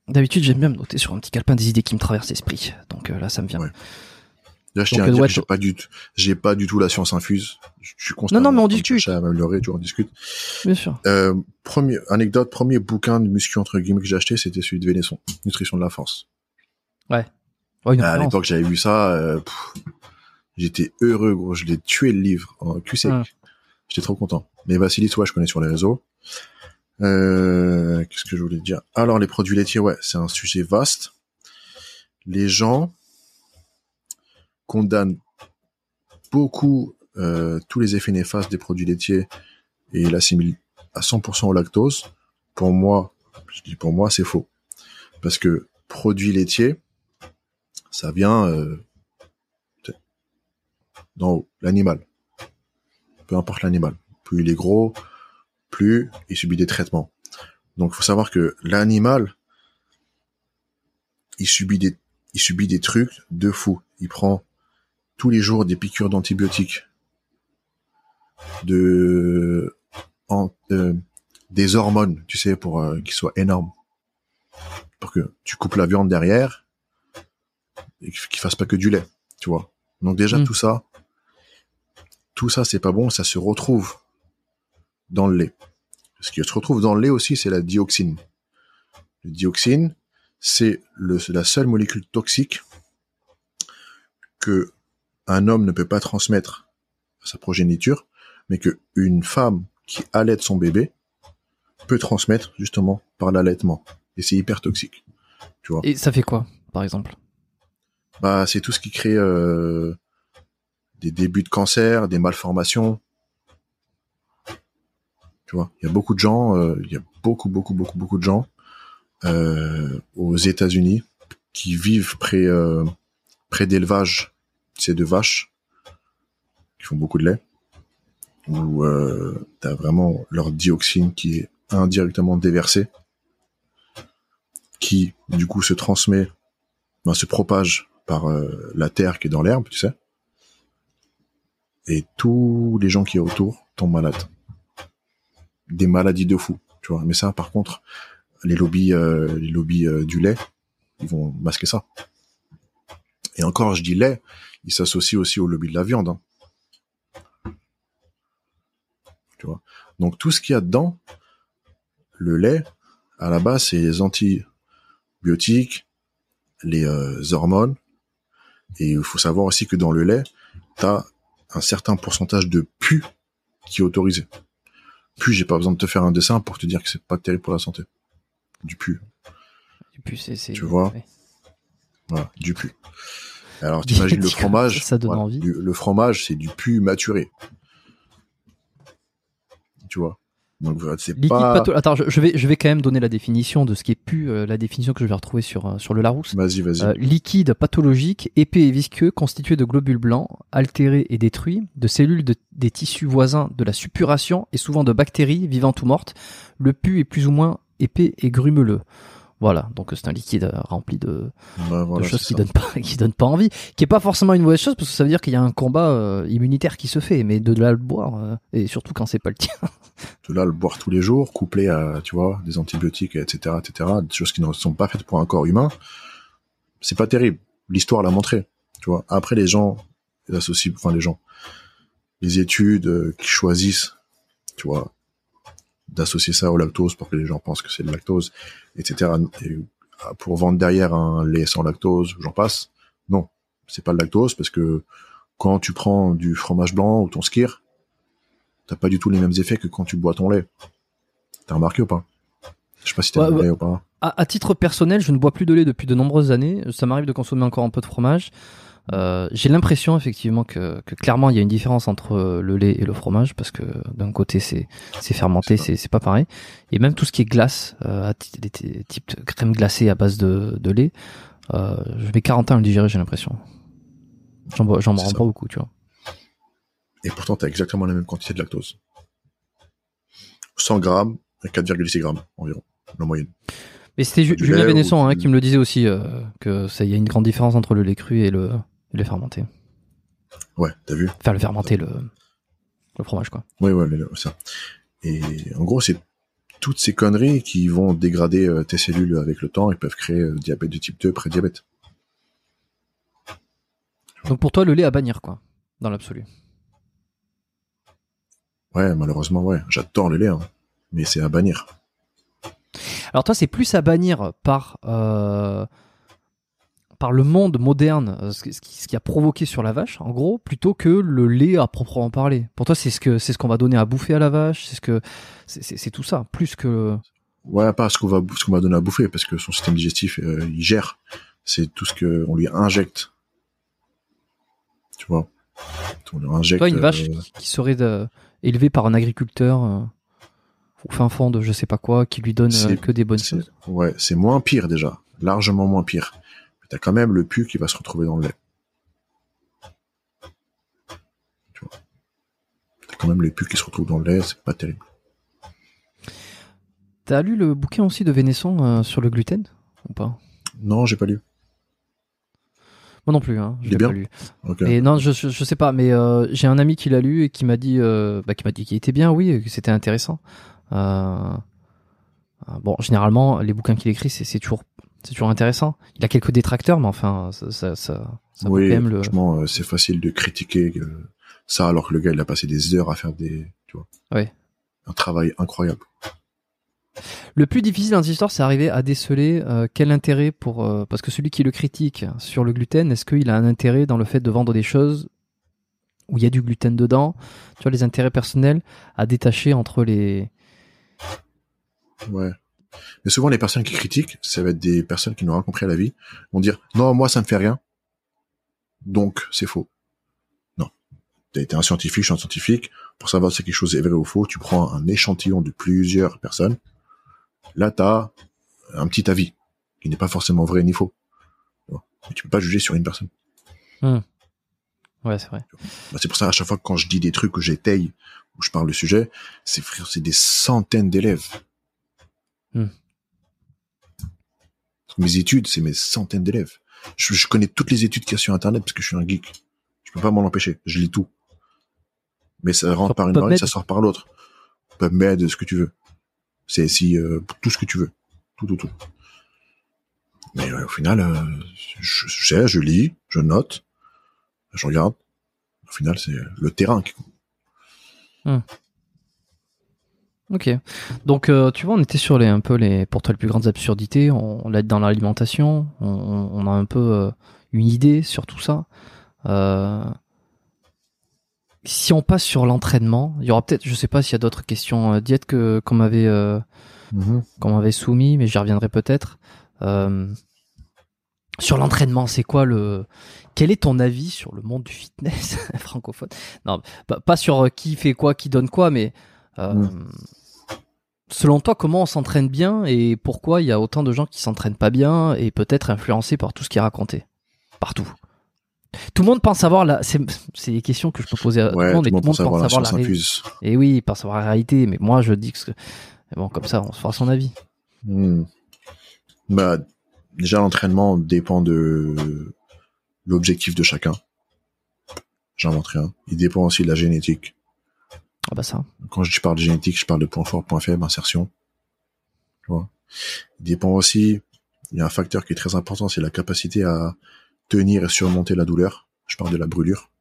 d'habitude j'aime bien me noter sur un petit calepin des idées qui me traversent l'esprit. Donc euh, là, ça me vient. Ouais. Là, je tiens à dire ouais, que j'ai pas du tout, j'ai pas du tout la science infuse. Je suis constamment. non, mais on discute. à m'améliorer, tu vois, on discute. Bien sûr. Euh, premier, anecdote, premier bouquin de muscu, entre guillemets, que j'ai acheté, c'était celui de Vénesson. Nutrition de la force. Ouais, une à l'époque, j'avais vu ça, euh, j'étais heureux, gros. Je l'ai tué le livre en cul sec. Ouais. J'étais trop content. Mais Vassilis, ouais, je connais sur les réseaux. Euh, qu'est-ce que je voulais dire? Alors, les produits laitiers, ouais, c'est un sujet vaste. Les gens condamnent beaucoup euh, tous les effets néfastes des produits laitiers et il assimile à 100% au lactose, pour moi, je dis pour moi, c'est faux. Parce que produit laitier, ça vient euh, d'en haut, l'animal. Peu importe l'animal. Plus il est gros, plus il subit des traitements. Donc il faut savoir que l'animal, il subit des, il subit des trucs de fou. Il prend tous les jours des piqûres d'antibiotiques, de, en, euh, des hormones, tu sais, pour euh, qu'ils soient énormes, pour que tu coupes la viande derrière et qu'il fasse pas que du lait, tu vois. Donc déjà Mm. tout ça, tout ça c'est pas bon, ça se retrouve dans le lait. Ce qui se retrouve dans le lait aussi, c'est la dioxine. Le dioxine, c'est la seule molécule toxique que un homme ne peut pas transmettre à sa progéniture, mais que une femme qui allaite son bébé peut transmettre justement par l'allaitement. Et c'est hyper toxique. Tu vois. Et ça fait quoi, par exemple? Bah, c'est tout ce qui crée euh, des débuts de cancer, des malformations. Tu vois, il y a beaucoup de gens, euh, il y a beaucoup, beaucoup, beaucoup, beaucoup de gens euh, aux États-Unis qui vivent près euh, près d'élevages, c'est de vaches qui font beaucoup de lait, où euh, t'as vraiment leur dioxine qui est indirectement déversée, qui du coup se transmet, ben, se propage par euh, la terre qui est dans l'herbe, tu sais. Et tous les gens qui est autour tombent malades. Des maladies de fou, tu vois. Mais ça, par contre, les lobbies, euh, les lobbies euh, du lait, ils vont masquer ça. Et encore, je dis lait, ils s'associent aussi au lobby de la viande. hein. Tu vois. Donc tout ce qu'il y a dedans, le lait, à la base, c'est les antibiotiques, les euh, hormones. Et il faut savoir aussi que dans le lait, tu as un certain pourcentage de pu qui est autorisé. Pu, j'ai pas besoin de te faire un dessin pour te dire que c'est pas terrible pour la santé. Du pu. Et puis c'est, c'est- Tu vois ouais. Voilà, du pu. Alors t'imagines le (laughs) fromage. ça, ça donne voilà, envie. du- le fromage, c'est du pu maturé. Tu vois. Donc c'est pas. Attends, je, je vais, je vais quand même donner la définition de ce qui est pu, euh, la définition que je vais retrouver sur, euh, sur le Larousse. Vas-y, vas-y. Euh, liquide pathologique, épais et visqueux, constitué de globules blancs, altérés et détruits, de cellules de- des tissus voisins de la suppuration et souvent de bactéries vivantes ou mortes. Le pu est plus ou moins épais et grumeleux. Voilà, donc c'est un liquide euh, rempli de, voilà, choses qui donnent pas, (laughs) qui donnent pas envie, qui est pas forcément une mauvaise chose parce que ça veut dire qu'il y a un combat euh, immunitaire qui se fait, mais de là le boire euh, et surtout quand c'est pas le tien. (laughs) de là le boire tous les jours, couplé à, tu vois, des antibiotiques, etc., etc., des choses qui ne sont pas faites pour un corps humain, c'est pas terrible. L'histoire l'a montré, tu vois. Après, les gens, les associent, enfin, les gens, les études euh, qui choisissent, tu vois, d'associer ça au lactose pour que les gens pensent que c'est le lactose, etc., et euh, pour vendre derrière un lait sans lactose, j'en passe. Non, c'est pas le lactose parce que quand tu prends du fromage blanc ou ton skir, t'as pas du tout les mêmes effets que quand tu bois ton lait. T'as remarqué ou pas? Je sais pas si t'as Ouais, ouais. ou pas. À, à titre personnel, je ne bois plus de lait depuis de nombreuses années. Ça m'arrive de consommer encore un peu de fromage. Euh, J'ai l'impression effectivement que, que clairement il y a une différence entre le lait et le fromage parce que d'un côté c'est c'est fermenté, C'est pas pareil. Et même tout ce qui est glace, euh, à ti- des t- types de crème glacée à base de, de lait, euh, je mets 40 ans à le digérer, j'ai l'impression. J'en j'en rends pas beaucoup, tu vois. Et pourtant, t'as exactement la même quantité de lactose. 100 grammes à 4,6 grammes environ, la moyenne. Mais c'était Julien Bénesson ou hein, qui me le disait aussi euh, que ça, il y a une grande différence entre le lait cru et le, le fermenté. Ouais, t'as vu? Enfin le fermenté, le, le fromage quoi. Ouais, ouais, mais, ça. Et en gros, c'est toutes ces conneries qui vont dégrader euh, tes cellules avec le temps et peuvent créer euh, diabète de type 2, prédiabète. Donc pour toi le lait à bannir quoi, dans l'absolu. Ouais, malheureusement, ouais. J'adore le lait, hein. mais c'est à bannir. Alors toi, c'est plus à bannir par euh, par le monde moderne, euh, ce qui, ce a provoqué sur la vache, en gros, plutôt que le lait à proprement parler. Pour toi, c'est ce que c'est ce qu'on va donner à bouffer à la vache, c'est ce que c'est- tout ça, plus que Ouais, pas ce qu'on va, ce qu'on va donner à bouffer, parce que son système digestif, euh, il gère. C'est tout ce que on lui injecte. Tu vois? On leur injecte. Toi, une vache euh, qui, serait de- élevée par un agriculteur euh, au fin fond de je sais pas quoi, qui lui donne que des bonnes choses. Ouais, c'est moins pire déjà, largement moins pire. T'as quand même le pu qui va se retrouver dans le lait. Tu vois. T'as quand même le pu qui se retrouve dans le lait, c'est pas terrible. T'as lu le bouquin aussi de Vénesson euh, sur le gluten ou pas? Non, j'ai pas lu. Moi non plus, hein, je l'ai pas lu. Et non, je, je, je sais pas, mais euh, j'ai un ami qui l'a lu et qui m'a dit, euh, bah, qui m'a dit qu'il était bien, oui, et que c'était intéressant. Bon, généralement, les bouquins qu'il écrit, c'est toujours, c'est toujours intéressant. Il a quelques détracteurs, mais enfin, ça, ça, ça, ça oui, quand même le. franchement, euh, c'est facile de critiquer ça alors que le gars il a passé des heures à faire des, tu vois, Ouais. un travail incroyable. Le plus difficile dans cette histoire, c'est arriver à déceler euh, quel intérêt pour euh, parce que celui qui le critique sur le gluten, est-ce qu'il a un intérêt dans le fait de vendre des choses où il y a du gluten dedans? Tu vois les intérêts personnels à détacher entre les. Ouais. Mais souvent les personnes qui critiquent, ça va être des personnes qui n'ont rien compris à la vie, vont dire non moi ça me fait rien, donc c'est faux. Non. T'as été un scientifique, je suis un scientifique. Pour savoir si quelque chose est vrai ou faux, tu prends un échantillon de plusieurs personnes. Là, t'as un petit avis qui n'est pas forcément vrai ni faux. Mais tu peux pas juger sur une personne. Ouais, c'est vrai. Bah, c'est pour ça à chaque fois que quand je dis des trucs que j'étaye ou je parle le sujet, c'est des centaines d'élèves. Hmm. Mes études, c'est mes centaines d'élèves. Je, je connais toutes les études qu'il y a sur Internet parce que je suis un geek. Je peux pas m'en empêcher. Je lis tout. Mais ça rentre Sur par une oreille, ça sort par l'autre. PubMed, ce que tu veux. C'est si euh, tout ce que tu veux. Tout, tout, tout. Mais euh, au final, euh, je, je sais, je lis, je note, je regarde. Au final, c'est le terrain qui compte. Ok. Donc, euh, tu vois, on était sur les un peu les pour toi les plus grandes absurdités. On, on l'a dit dans l'alimentation. On, a un peu euh, une idée sur tout ça. Euh, si on passe sur l'entraînement, il y aura peut-être, je sais pas s'il y a d'autres questions diète que qu'on m'avait euh, qu'on m'avait soumis, mais j'y reviendrai peut-être. Sur l'entraînement, c'est quoi le Quel est ton avis sur le monde du fitness (laughs) francophone? Non, pas, pas sur qui fait quoi, qui donne quoi, mais euh, Mm. selon toi, comment on s'entraîne bien et pourquoi il y a autant de gens qui s'entraînent pas bien et peut-être influencés par tout ce qui est raconté partout? Tout le monde pense savoir la. C'est des questions que je peux poser à Ouais, tout le monde, tout et le monde pense avoir la science ré- infuse. Et oui, par savoir la réalité. Mais moi, je dis que. bon, comme ça, on se fera son avis. Hmm. Bah, déjà, l'entraînement dépend de l'objectif de chacun. J'invente rien. Il dépend aussi de la génétique. Ah bah ça. Quand je parle de génétique, je parle de point fort, point faible, insertion. Tu vois? Il dépend aussi, il y a un facteur qui est très important, c'est la capacité à tenir et surmonter la douleur. Je parle de la brûlure.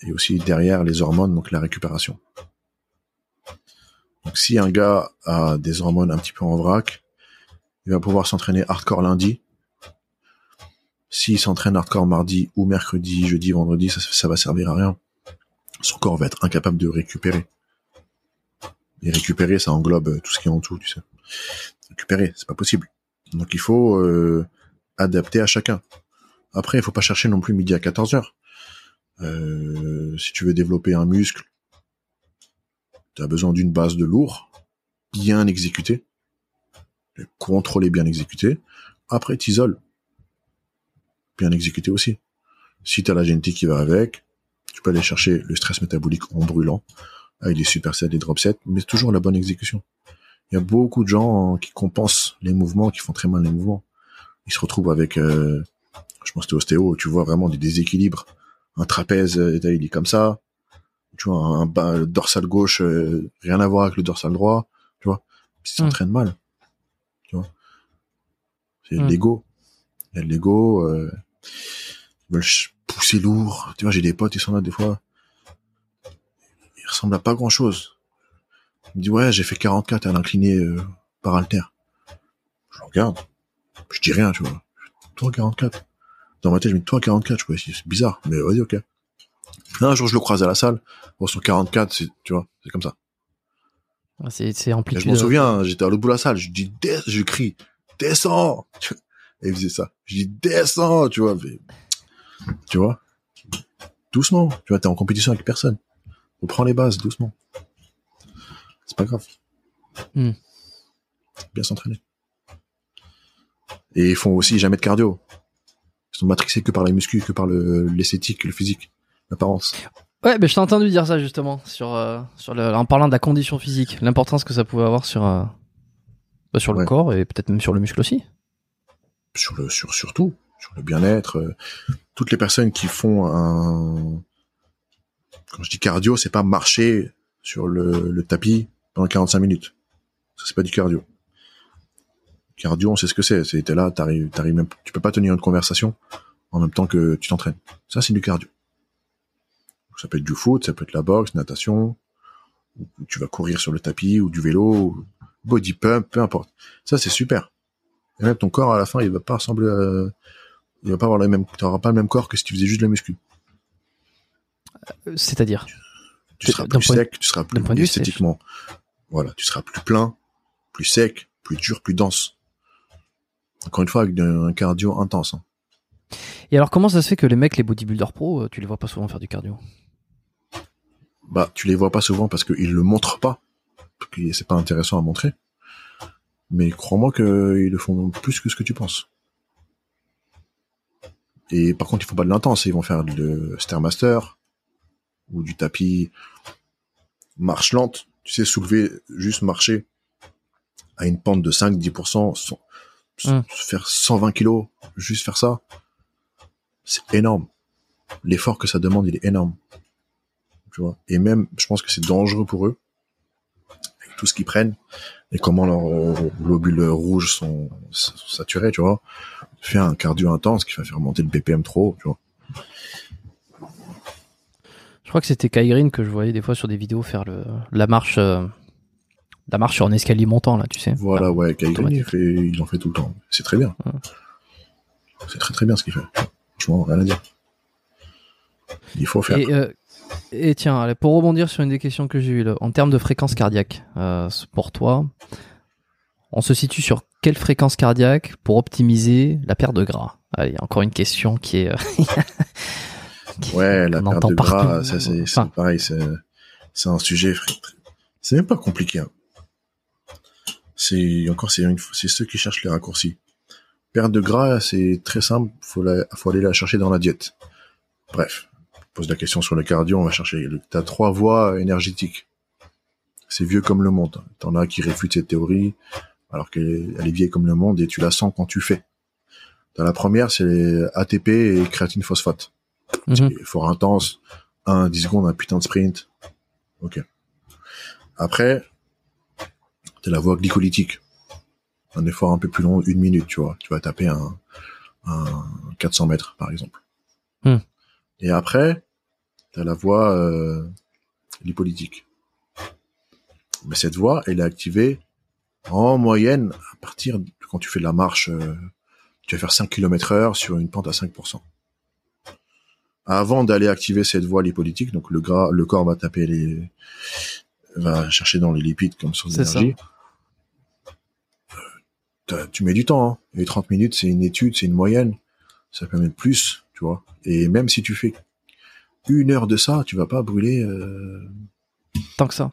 Et aussi derrière les hormones, donc la récupération. Donc si un gars a des hormones un petit peu en vrac, il va pouvoir s'entraîner hardcore lundi. S'il s'entraîne hardcore mardi ou mercredi, jeudi, vendredi, ça, ça va servir à rien. Son corps va être incapable de récupérer. Et récupérer, ça englobe euh, tout ce qui est en dessous, tu sais. Récupérer, c'est pas possible. Donc il faut euh, adapter à chacun. Après, il faut pas chercher non plus midi à 14 heures. Euh, si tu veux développer un muscle, tu as besoin d'une base de lourd, bien exécutée, contrôlé, bien exécuté. Après, t'isoles. Bien exécuté aussi. Si tu as la génétique qui va avec, tu peux aller chercher le stress métabolique en brûlant, avec des supersets, des drop sets, mais toujours la bonne exécution. Il y a beaucoup de gens qui compensent les mouvements, qui font très mal les mouvements. Ils se retrouvent avec, euh, je pense que ostéo, tu vois vraiment des déséquilibres. Un trapèze, euh, il est comme ça. Tu vois, un, bas- le dorsal gauche, euh, rien à voir avec le dorsal droit. Tu vois, ils s'entraînent mal. Tu vois, c'est Mm. l'ego. Il y a de l'ego. Euh, ils veulent pousser lourd. Tu vois, j'ai des potes, ils sont là des fois. Ils ressemblent à pas grand chose. Il me dit ouais, j'ai fait 44 à l'incliné euh, par halter. Je regarde. Je dis rien, tu vois. Toi 44. Dans ma tête, je me dis toi 44, je c'est bizarre, mais vas-y, ok. Un jour, je le croise à la salle. Bon, son 44, c'est, tu vois, c'est comme ça. Ah, C'est c'est Et je m'en souviens, hein, j'étais à l'autre bout de la salle, je dis, Des je crie, descends! (laughs) Et il faisait ça. Je dis, descends, tu vois, mais- tu vois? doucement. Tu vois, t'es en compétition avec personne. Reprends les bases, doucement. C'est pas grave. Hmm. Bien s'entraîner. Et ils font aussi jamais de cardio. Ils sont matrixés que par la muscu, que par le, l'esthétique, le physique, l'apparence. Ouais, mais je t'ai entendu dire ça justement sur euh, sur le, en parlant de la condition physique, l'importance que ça pouvait avoir sur euh, bah, sur le Ouais. corps et peut-être même sur le muscle aussi. Sur le, sur, surtout, sur le bien-être. euh, toutes les personnes qui font un, quand je dis cardio, c'est pas marcher sur le, tapis pendant 45 minutes. Ça, c'est pas du cardio. Cardio, on sait ce que c'est. C'est, t'es là, t'arrives, t'arrives même, tu peux pas tenir une conversation en même temps que tu t'entraînes. Ça, c'est du cardio. Ça peut être du foot, ça peut être la boxe, natation, ou tu vas courir sur le tapis, ou du vélo, body pump, peu importe. Ça, c'est super. Et même ton corps, à la fin, il va pas ressembler à, il va pas avoir le même, t'auras pas le même corps que si tu faisais juste de la muscu. Euh, C'est-à-dire. Tu seras plus sec, tu seras plus point vue esthétiquement. Voilà, tu seras plus plein, plus sec, plus dur, plus dense. Encore une fois, avec un cardio intense. hein. Et alors comment ça se fait que les mecs, les bodybuilders pro, euh, tu les vois pas souvent faire du cardio? Bah, tu les vois pas souvent parce qu'ils le montrent pas. Parce que c'est pas intéressant à montrer. Mais crois-moi qu'ils le font plus que ce que tu penses. Et par contre, ils font pas de l'intense. Ils vont faire de Stairmaster ou du tapis marche lente. Tu sais, soulever, juste marcher à une pente de 5-10%, sans- Hum. faire 120 kilos, juste faire ça. C'est énorme. L'effort que ça demande, il est énorme tu vois? Et même, je pense que c'est dangereux pour eux, avec tout ce qu'ils prennent, et comment leurs euh, globules rouges sont, sont saturés, tu vois? Faire un cardio intense qui va faire monter le BPM trop, haut, tu vois. Je crois que c'était Kai Green que je voyais des fois sur des vidéos faire le la marche euh, la marche sur un escalier montant là, tu sais. Voilà, ouais, Kai Green, il, fait, il en fait tout le temps. C'est très bien. Ouais. C'est très très bien ce qu'il fait. Franchement, rien à dire. Il faut faire. Et, euh, et tiens, allez, pour rebondir sur une des questions que j'ai eues, là, en termes de fréquence cardiaque, euh, pour toi, on se situe sur quelle fréquence cardiaque pour optimiser la perte de gras? Allez, encore une question qui est... euh, (laughs) qui- Ouais, la perte de gras, ça c'est Enfin, pareil, c'est un sujet. C'est même pas compliqué. hein. C'est encore c'est ceux qui cherchent les raccourcis. Perte de gras, c'est très simple. Faut la, faut aller la chercher dans la diète. Bref, pose la question sur le cardio, on va chercher. T'as trois voies énergétiques. C'est vieux comme le monde. T'en as qui réfutent cette théorie, alors qu'elle elle est vieille comme le monde et tu la sens quand tu fais. T'as la première, c'est ATP et créatine phosphate. mhm. Effort intense, 1 10 secondes, un putain de sprint. Ok. Après, t'as la voie glycolytique. Un effort un peu plus long, une minute, tu vois. Tu vas taper un, un 400 mètres, par exemple. Hmm. Et après, t'as la voie euh, lipolytique. Mais cette voie, elle est activée en moyenne à partir de quand tu fais de la marche, euh, tu vas faire 5 km heure sur une pente à 5% avant d'aller activer cette voie lipolytique, donc le gras, le corps va taper les, va chercher dans les lipides comme source d'énergie. Euh, Tu mets du temps, hein. Et 30 minutes, c'est une étude, c'est une moyenne. Ça peut mettre plus, tu vois. Et même si tu fais une heure de ça, tu vas pas brûler euh, Tant que ça.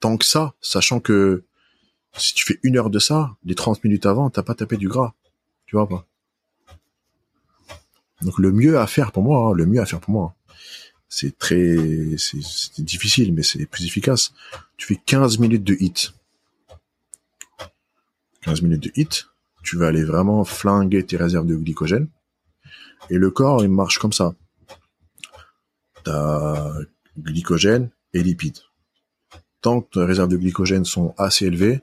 tant que ça, sachant que si tu fais une heure de ça, les 30 minutes avant, t'as pas tapé du gras. Tu vois pas? Donc le mieux à faire pour moi, hein, le mieux à faire pour moi, c'est très, c'est difficile, mais c'est plus efficace. Tu fais 15 minutes de hit. 15 minutes de hit, tu vas aller vraiment flinguer tes réserves de glycogène. Et le corps, il marche comme ça. T'as glycogène et lipides. Tant que tes réserves de glycogène sont assez élevées,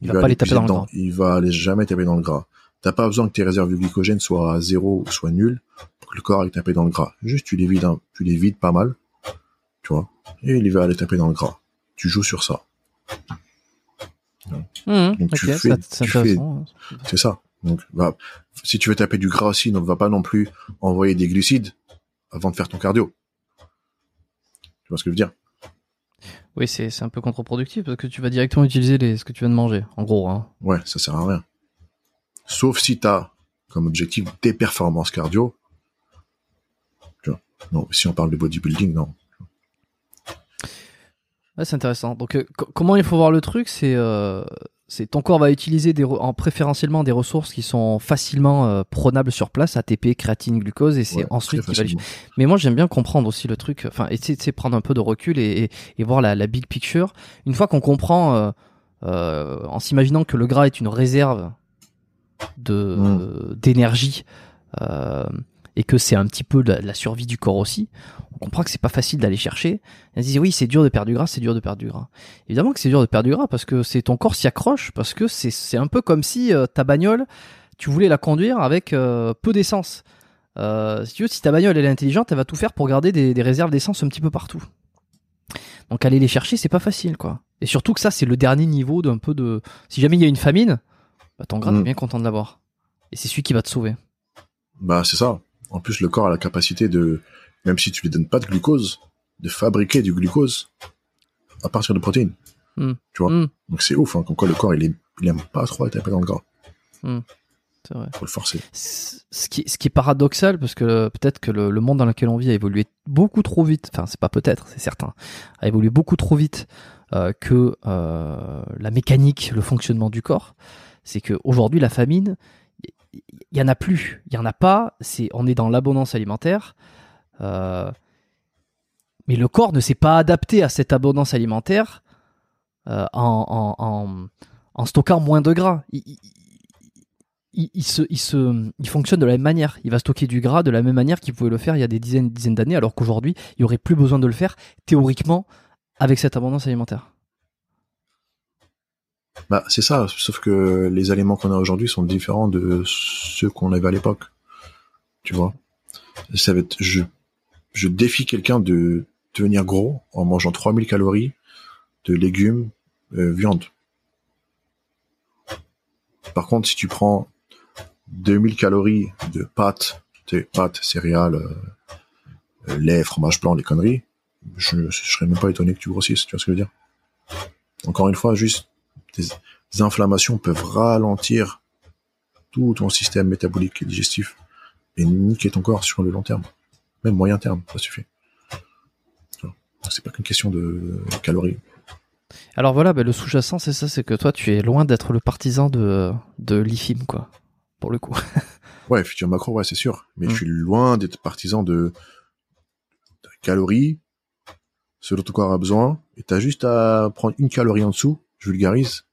Il va pas aller les taper dans le gras. Il va aller jamais taper dans le gras. T'as pas besoin que tes réserves de glycogène soient à zéro ou soient nulles pour que le corps aille taper dans le gras. Juste, tu les vides, un- tu les vides pas mal, tu vois, et il va aller taper dans le gras. Tu joues sur ça. Mhm, Donc, ok, tu c'est fais- c'est hein. C'est ça. Donc, si tu veux taper du gras aussi, donc va pas non plus envoyer des glucides avant de faire ton cardio. Tu vois ce que je veux dire? Oui, c'est un peu contre-productif parce que tu vas directement utiliser les, ce que tu viens de manger, en gros. Hein. Ouais, ça sert à rien. Sauf si t'as comme objectif des performances cardio. Tu vois. Non, si on parle de bodybuilding, non. Ouais, c'est intéressant. Donc, euh, co- comment il faut voir le truc C'est euh, c'est ton corps va utiliser des en préférentiellement des ressources qui sont facilement euh, prenables sur place, ATP, créatine, glucose, et c'est Ouais, ensuite qu'il va. Mais moi, j'aime bien comprendre aussi le truc, enfin, essayer de prendre un peu de recul et, et, et voir la, la big picture. Une fois qu'on comprend, euh, euh, en s'imaginant que le gras est une réserve de Mm. d'énergie euh, et que c'est un petit peu la, la survie du corps aussi, on comprend que c'est pas facile d'aller chercher. On se dit oui, c'est dur de perdre du gras, c'est dur de perdre du gras. Évidemment que c'est dur de perdre du gras parce que c'est ton corps s'y accroche parce que c'est c'est un peu comme si euh, ta bagnole, tu voulais la conduire avec euh, peu d'essence. Euh, si tu veux, si ta bagnole elle est intelligente, elle va tout faire pour garder des, des réserves d'essence un petit peu partout. Donc aller les chercher, c'est pas facile, quoi. Et surtout que ça, c'est le dernier niveau d'un peu de. Si jamais il y a une famine, bah, ton gras, Mm. t'es bien content de l'avoir. Et c'est celui qui va te sauver. Bah, c'est ça. En plus, le corps a la capacité de, même si tu lui donnes pas de glucose, de fabriquer du glucose à partir de protéines. Mm. Tu vois? Mm. Donc c'est ouf, hein, comme quoi le corps, il, est, il aime pas trop être dans le gras. C'est vrai. Faut le forcer. C- Ce qui, ce qui est paradoxal, parce que euh, peut-être que le, le monde dans lequel on vit a évolué beaucoup trop vite, enfin c'est pas peut-être, c'est certain, a évolué beaucoup trop vite euh, que euh, la mécanique, le fonctionnement du corps. C'est qu'aujourd'hui la famine, il y, en a plus, il y en a pas. C'est, on est dans l'abondance alimentaire, euh, mais le corps ne s'est pas adapté à cette abondance alimentaire euh, en, stockant moins de gras. Il- il, se, il fonctionne de la même manière. Il va stocker du gras de la même manière qu'il pouvait le faire il y a des dizaines, dizaines d'années, alors qu'aujourd'hui, il n'y aurait plus besoin de le faire théoriquement avec cette abondance alimentaire. Bah, c'est ça. Sauf que les aliments qu'on a aujourd'hui sont différents de ceux qu'on avait à l'époque. Tu vois? Ça va être, je, je défie quelqu'un de devenir gros en mangeant 3000 calories de légumes, euh, viande. Par contre, si tu prends 2000 calories de pâtes, pâtes, céréales, euh, euh, lait, fromage blanc, les conneries, je, je serais même pas étonné que tu grossisses, tu vois ce que je veux dire? Encore une fois, juste des, des inflammations peuvent ralentir tout ton système métabolique et digestif et niquer ton corps sur le long terme, même moyen terme, ça suffit. C'est pas qu'une question de calories. Alors voilà, ben, le sous-jacent, c'est ça, c'est que toi, tu es loin d'être le partisan de, de l'IFIM, quoi, pour le coup. (laughs) Ouais, futur macro, ouais, c'est sûr. Mais Mm. je suis loin d'être partisan de, de calories, ce dont ton corps a besoin, et t'as juste à prendre une calorie en dessous, vulgarise,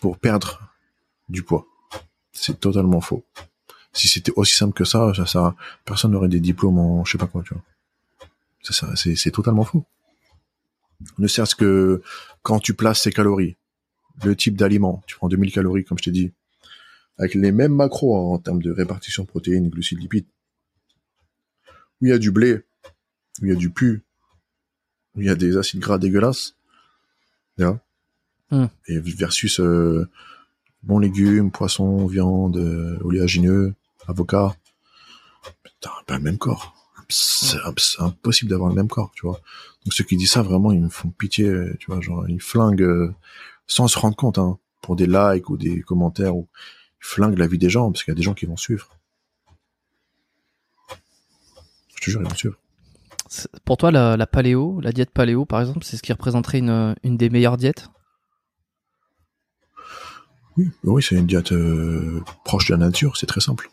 pour perdre du poids. C'est totalement faux. Si c'était aussi simple que ça, ça, ça personne n'aurait des diplômes en je sais pas quoi, tu vois. Ça, ça, c'est, totalement faux. Ne serait-ce que quand tu places ces calories, le type d'aliment, tu prends 2000 calories, comme je t'ai dit, avec les mêmes macros en, termes de répartition protéines, glucides, lipides. Où il y a du blé, où il y a du pu, où il y a des acides gras dégueulasses, Hmm. et versus euh, bons légumes, poissons, viande, euh, oléagineux, avocat. T'as pas le même corps. C'est c'est impossible d'avoir le même corps, tu vois. Donc ceux qui disent ça, vraiment, ils me font pitié, tu vois, genre ils flinguent euh, sans se rendre compte, hein, pour des likes ou des commentaires, ou ils flinguent la vie des gens, parce qu'il y a des gens qui vont suivre. Je te jure, ils vont suivre. Pour toi, la, la paléo, la diète paléo, par exemple, c'est ce qui représenterait une, une des meilleures diètes? Oui, oui, c'est une diète euh, proche de la nature, c'est très simple.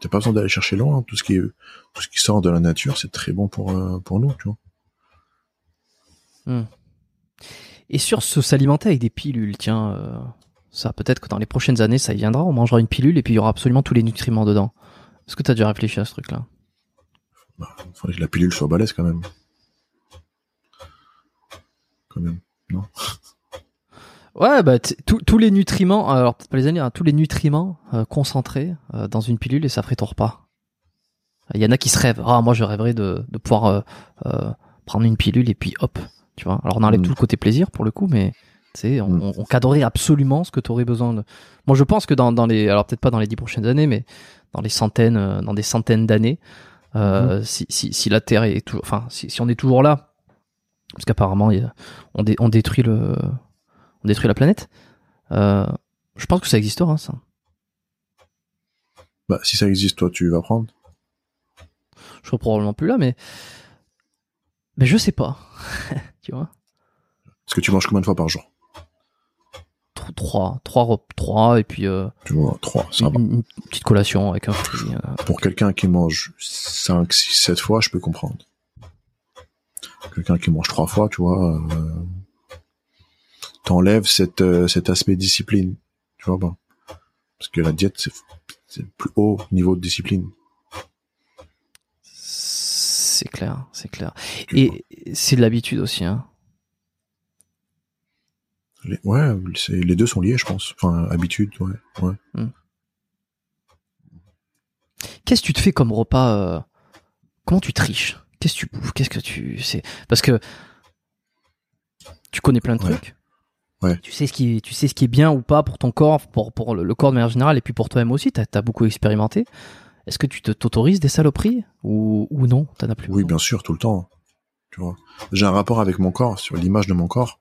T'as pas besoin d'aller chercher loin, tout ce qui est, tout ce qui sort de la nature, c'est très bon pour euh, pour nous, tu vois. Et sur ce s'alimenter avec des pilules, tiens, euh, ça peut-être que dans les prochaines années, ça y viendra, on mangera une pilule et puis il y aura absolument tous les nutriments dedans. Est-ce que tu as déjà réfléchi à ce truc-là? Bah, faudrait que la pilule soit balèze quand même. Quand même. (laughs) Ouais, bah tous les nutriments, alors peut-être pas les années, hein, tous les nutriments euh, concentrés euh, dans une pilule et ça ferait ton repas. Il y en a qui se rêvent. Ah, moi je rêverais de, de pouvoir euh, euh, prendre une pilule et puis hop, tu vois. Alors on enlève Mm. tout le côté plaisir pour le coup, mais tu sais, on, Mm. on, on cadrerait absolument ce que tu aurais besoin de. Moi je pense que dans, dans les, alors peut-être pas dans les dix prochaines années, mais dans les centaines, euh, dans des centaines d'années, euh, si, si, si la Terre est toujours, enfin si, si on est toujours là, parce qu'apparemment dé- on détruit le, on détruit la planète. Euh, je pense que ça existera, ça. Bah, si ça existe, toi, tu vas prendre. je serais probablement plus là, mais mais je sais pas, (laughs) tu vois? Est-ce que tu manges combien de fois par jour? Tro- Trois, trois, rep- trois, et puis euh, Tu vois, trois, ça va. une, une petite collation avec un fruit. euh. Pour quelqu'un qui mange 5, 6, 7 fois, je peux comprendre. Quelqu'un qui mange trois fois, tu vois, euh, t'enlèves cet, euh, cet aspect discipline. Tu vois pas Parce que la diète, c'est c'est le plus haut niveau de discipline. C'est clair, c'est clair. Tu vois. Et c'est de l'habitude aussi, hein. Les- ouais, c'est- les deux sont liés, je pense. Enfin, habitude, ouais. ouais. Qu'est-ce que tu te fais comme repas euh, Comment tu triches? Qu'est-ce que tu bouffes? Qu'est-ce que tu c'est Parce que tu connais plein de Ouais. trucs. Ouais. Tu sais ce qui est, tu sais ce qui est bien ou pas pour ton corps, pour pour le, le corps de manière générale, et puis pour toi-même aussi. T'as as beaucoup expérimenté. Est-ce que tu te t'autorises des saloperies ou ou non T'en as plus. Oui, bien sûr, tout le temps. Tu vois. J'ai un rapport avec mon corps, sur l'image de mon corps,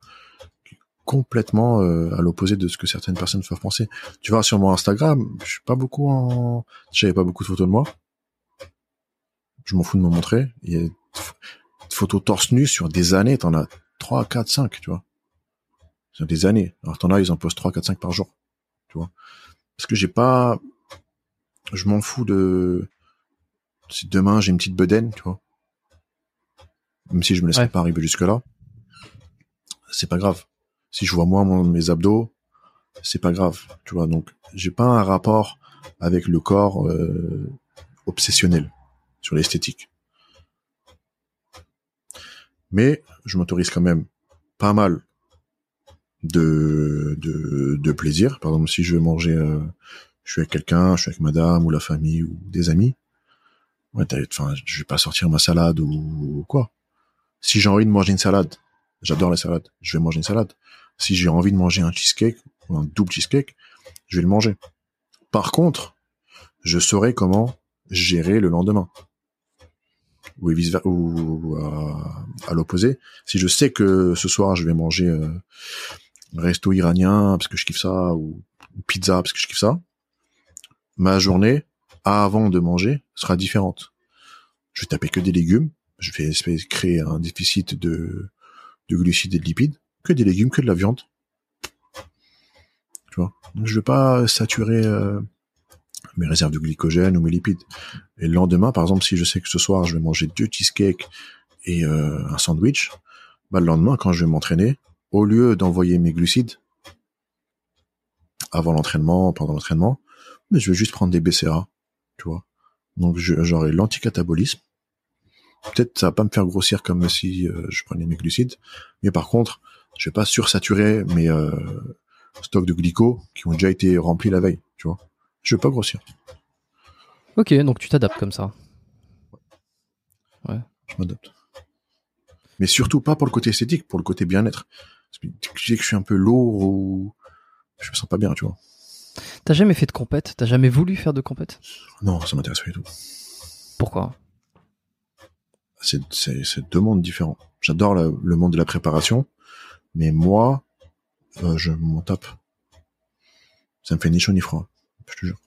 complètement euh, à l'opposé de ce que certaines personnes peuvent penser. Tu vois, sur mon Instagram, je suis pas beaucoup en... J'avais pas beaucoup de photos de moi. Je m'en fous de me montrer. Il y a des photos torse nu sur des années, t'en as 3, 4, 5, tu vois. Sur des années. Alors t'en as, ils en postent 3, 4, 5 par jour. Tu vois. Parce que j'ai pas... Je m'en fous de... Si demain j'ai une petite bedaine, tu vois même si je me laisserai Ouais. pas arriver jusque là, c'est pas grave. Si je vois moi mon- mes abdos, c'est pas grave, tu vois. Donc j'ai pas un rapport avec le corps euh, obsessionnel sur l'esthétique. Mais je m'autorise quand même pas mal de, de, de plaisir. Par exemple, si je vais manger, euh, je suis avec quelqu'un, je suis avec madame ou la famille ou des amis. Ouais, enfin, je vais pas sortir ma salade ou, ou quoi. Si j'ai envie de manger une salade, j'adore les salades, je vais manger une salade. Si j'ai envie de manger un cheesecake ou un double cheesecake, je vais le manger. Par contre, je saurai comment gérer le lendemain. Ou, ou à, à l'opposé. Si je sais que ce soir je vais manger euh, resto iranien parce que je kiffe ça ou pizza parce que je kiffe ça, ma journée avant de manger sera différente. Je vais taper que des légumes, je vais essayer de créer un déficit de, de glucides et de lipides, que des légumes, que de la viande. Tu vois? Donc je vais pas saturer euh, mes réserves de glycogène ou mes lipides. Et le lendemain, par exemple, si je sais que ce soir je vais manger deux cheesecakes et euh, un sandwich, bah le lendemain quand je vais m'entraîner, au lieu d'envoyer mes glucides avant l'entraînement, pendant l'entraînement, mais je vais juste prendre des BCA, tu vois. Donc j'aurai l'anticatabolisme. Peut-être ça va pas me faire grossir comme si euh, je prenais mes glucides, mais par contre, je vais pas sursaturer mes euh, stocks de glyco qui ont déjà été remplis la veille, tu vois. Je vais pas grossir, Ok, donc tu t'adaptes comme ça. je m'adapte. Mais surtout pas pour le côté esthétique, pour le côté bien-être. Je dis que je suis un peu lourd ou je me sens pas bien, tu vois. T'as jamais fait de compète? T'as jamais voulu faire de compète? Non, ça m'intéresse pas du tout. Pourquoi? C'est deux mondes différents. J'adore le, monde de la préparation, mais moi, euh, je m'en tape. Ça me fait ni chaud ni froid. Je te jure.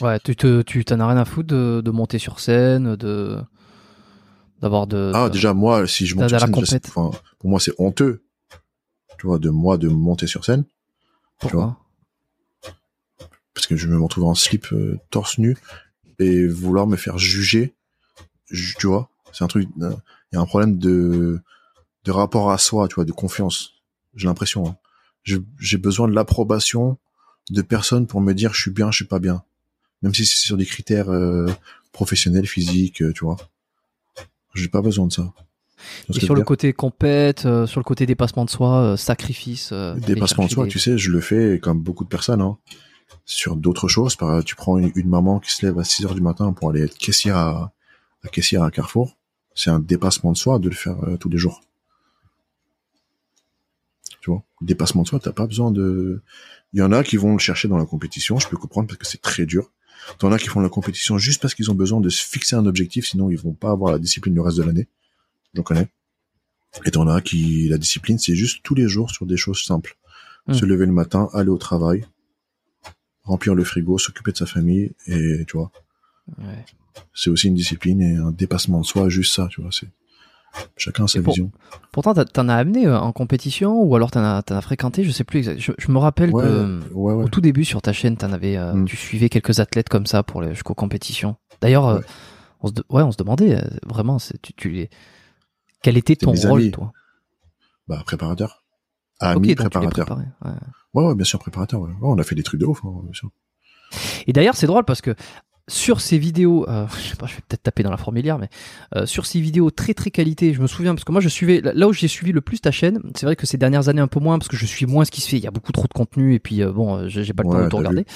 Ouais, tu te, tu t'en as rien à foutre de, de monter sur scène, de d'avoir de. Ah, de- déjà moi, si je monte sur scène, pour moi c'est honteux. Tu vois, de moi de monter sur scène, Pourquoi parce que je me retrouve en slip euh, torse nu et vouloir me faire juger. ju- Tu vois, c'est un truc. euh, Il y a un problème de de rapport à soi, tu vois, de confiance. J'ai l'impression. hein. J'ai besoin de l'approbation de personnes pour me dire je suis bien, je suis pas bien. Même si c'est sur des critères euh, professionnels, physiques, tu vois. J'ai pas besoin de ça. Et sur le dire côté compète, euh, sur le côté dépassement de soi, euh, sacrifice. euh, Dépassement de soi, des- tu sais, je le fais comme beaucoup de personnes, hein. Sur d'autres choses, par, tu prends une, une maman qui se lève à 6 heures du matin pour aller être caissière à, à caissière à Carrefour. C'est un dépassement de soi de le faire tous les jours. Tu vois, dépassement de soi, t'as pas besoin de. Il y en a qui vont le chercher dans la compétition, je peux comprendre parce que c'est très dur. T'en as qui font la compétition juste parce qu'ils ont besoin de se fixer un objectif, sinon ils vont pas avoir la discipline le reste de l'année. J'en connais. Et t'en as qui, la discipline, c'est juste tous les jours sur des choses simples. Hmm. Se lever le matin, aller au travail, remplir le frigo, s'occuper de sa famille, et tu vois. Ouais. C'est aussi une discipline et un dépassement de soi, juste ça, tu vois. C'est chacun sa Et pour- vision. Pourtant, t'en as amené euh, en compétition ou alors t'en as, as fréquenté, je sais plus. Je, je me rappelle Ouais, que ouais, ouais. au tout début sur ta chaîne, t'en avais, euh, Mm. tu suivais quelques athlètes comme ça pour les, jusqu'aux compétitions. D'ailleurs, euh, Ouais. on se, on demandait euh, vraiment, tu les, quel était ton rôle, amis. toi? Bah, préparateur. Ok, Ami les préparateur. ouais. Ouais, ouais, bien sûr, préparateur. Ouais. On a fait des trucs de ouf, hein, bien sûr. Et d'ailleurs, c'est drôle parce que sur ces vidéos, euh, (laughs) je sais pas, je vais peut-être taper dans la fourmilière, mais euh, sur ces vidéos très très qualité, je me souviens parce que moi je suivais là où j'ai suivi le plus ta chaîne. C'est vrai que ces dernières années un peu moins parce que je suis moins ce qui se fait. Il y a beaucoup trop de contenu et puis euh, bon, j'ai pas le temps Ouais, de tout regarder.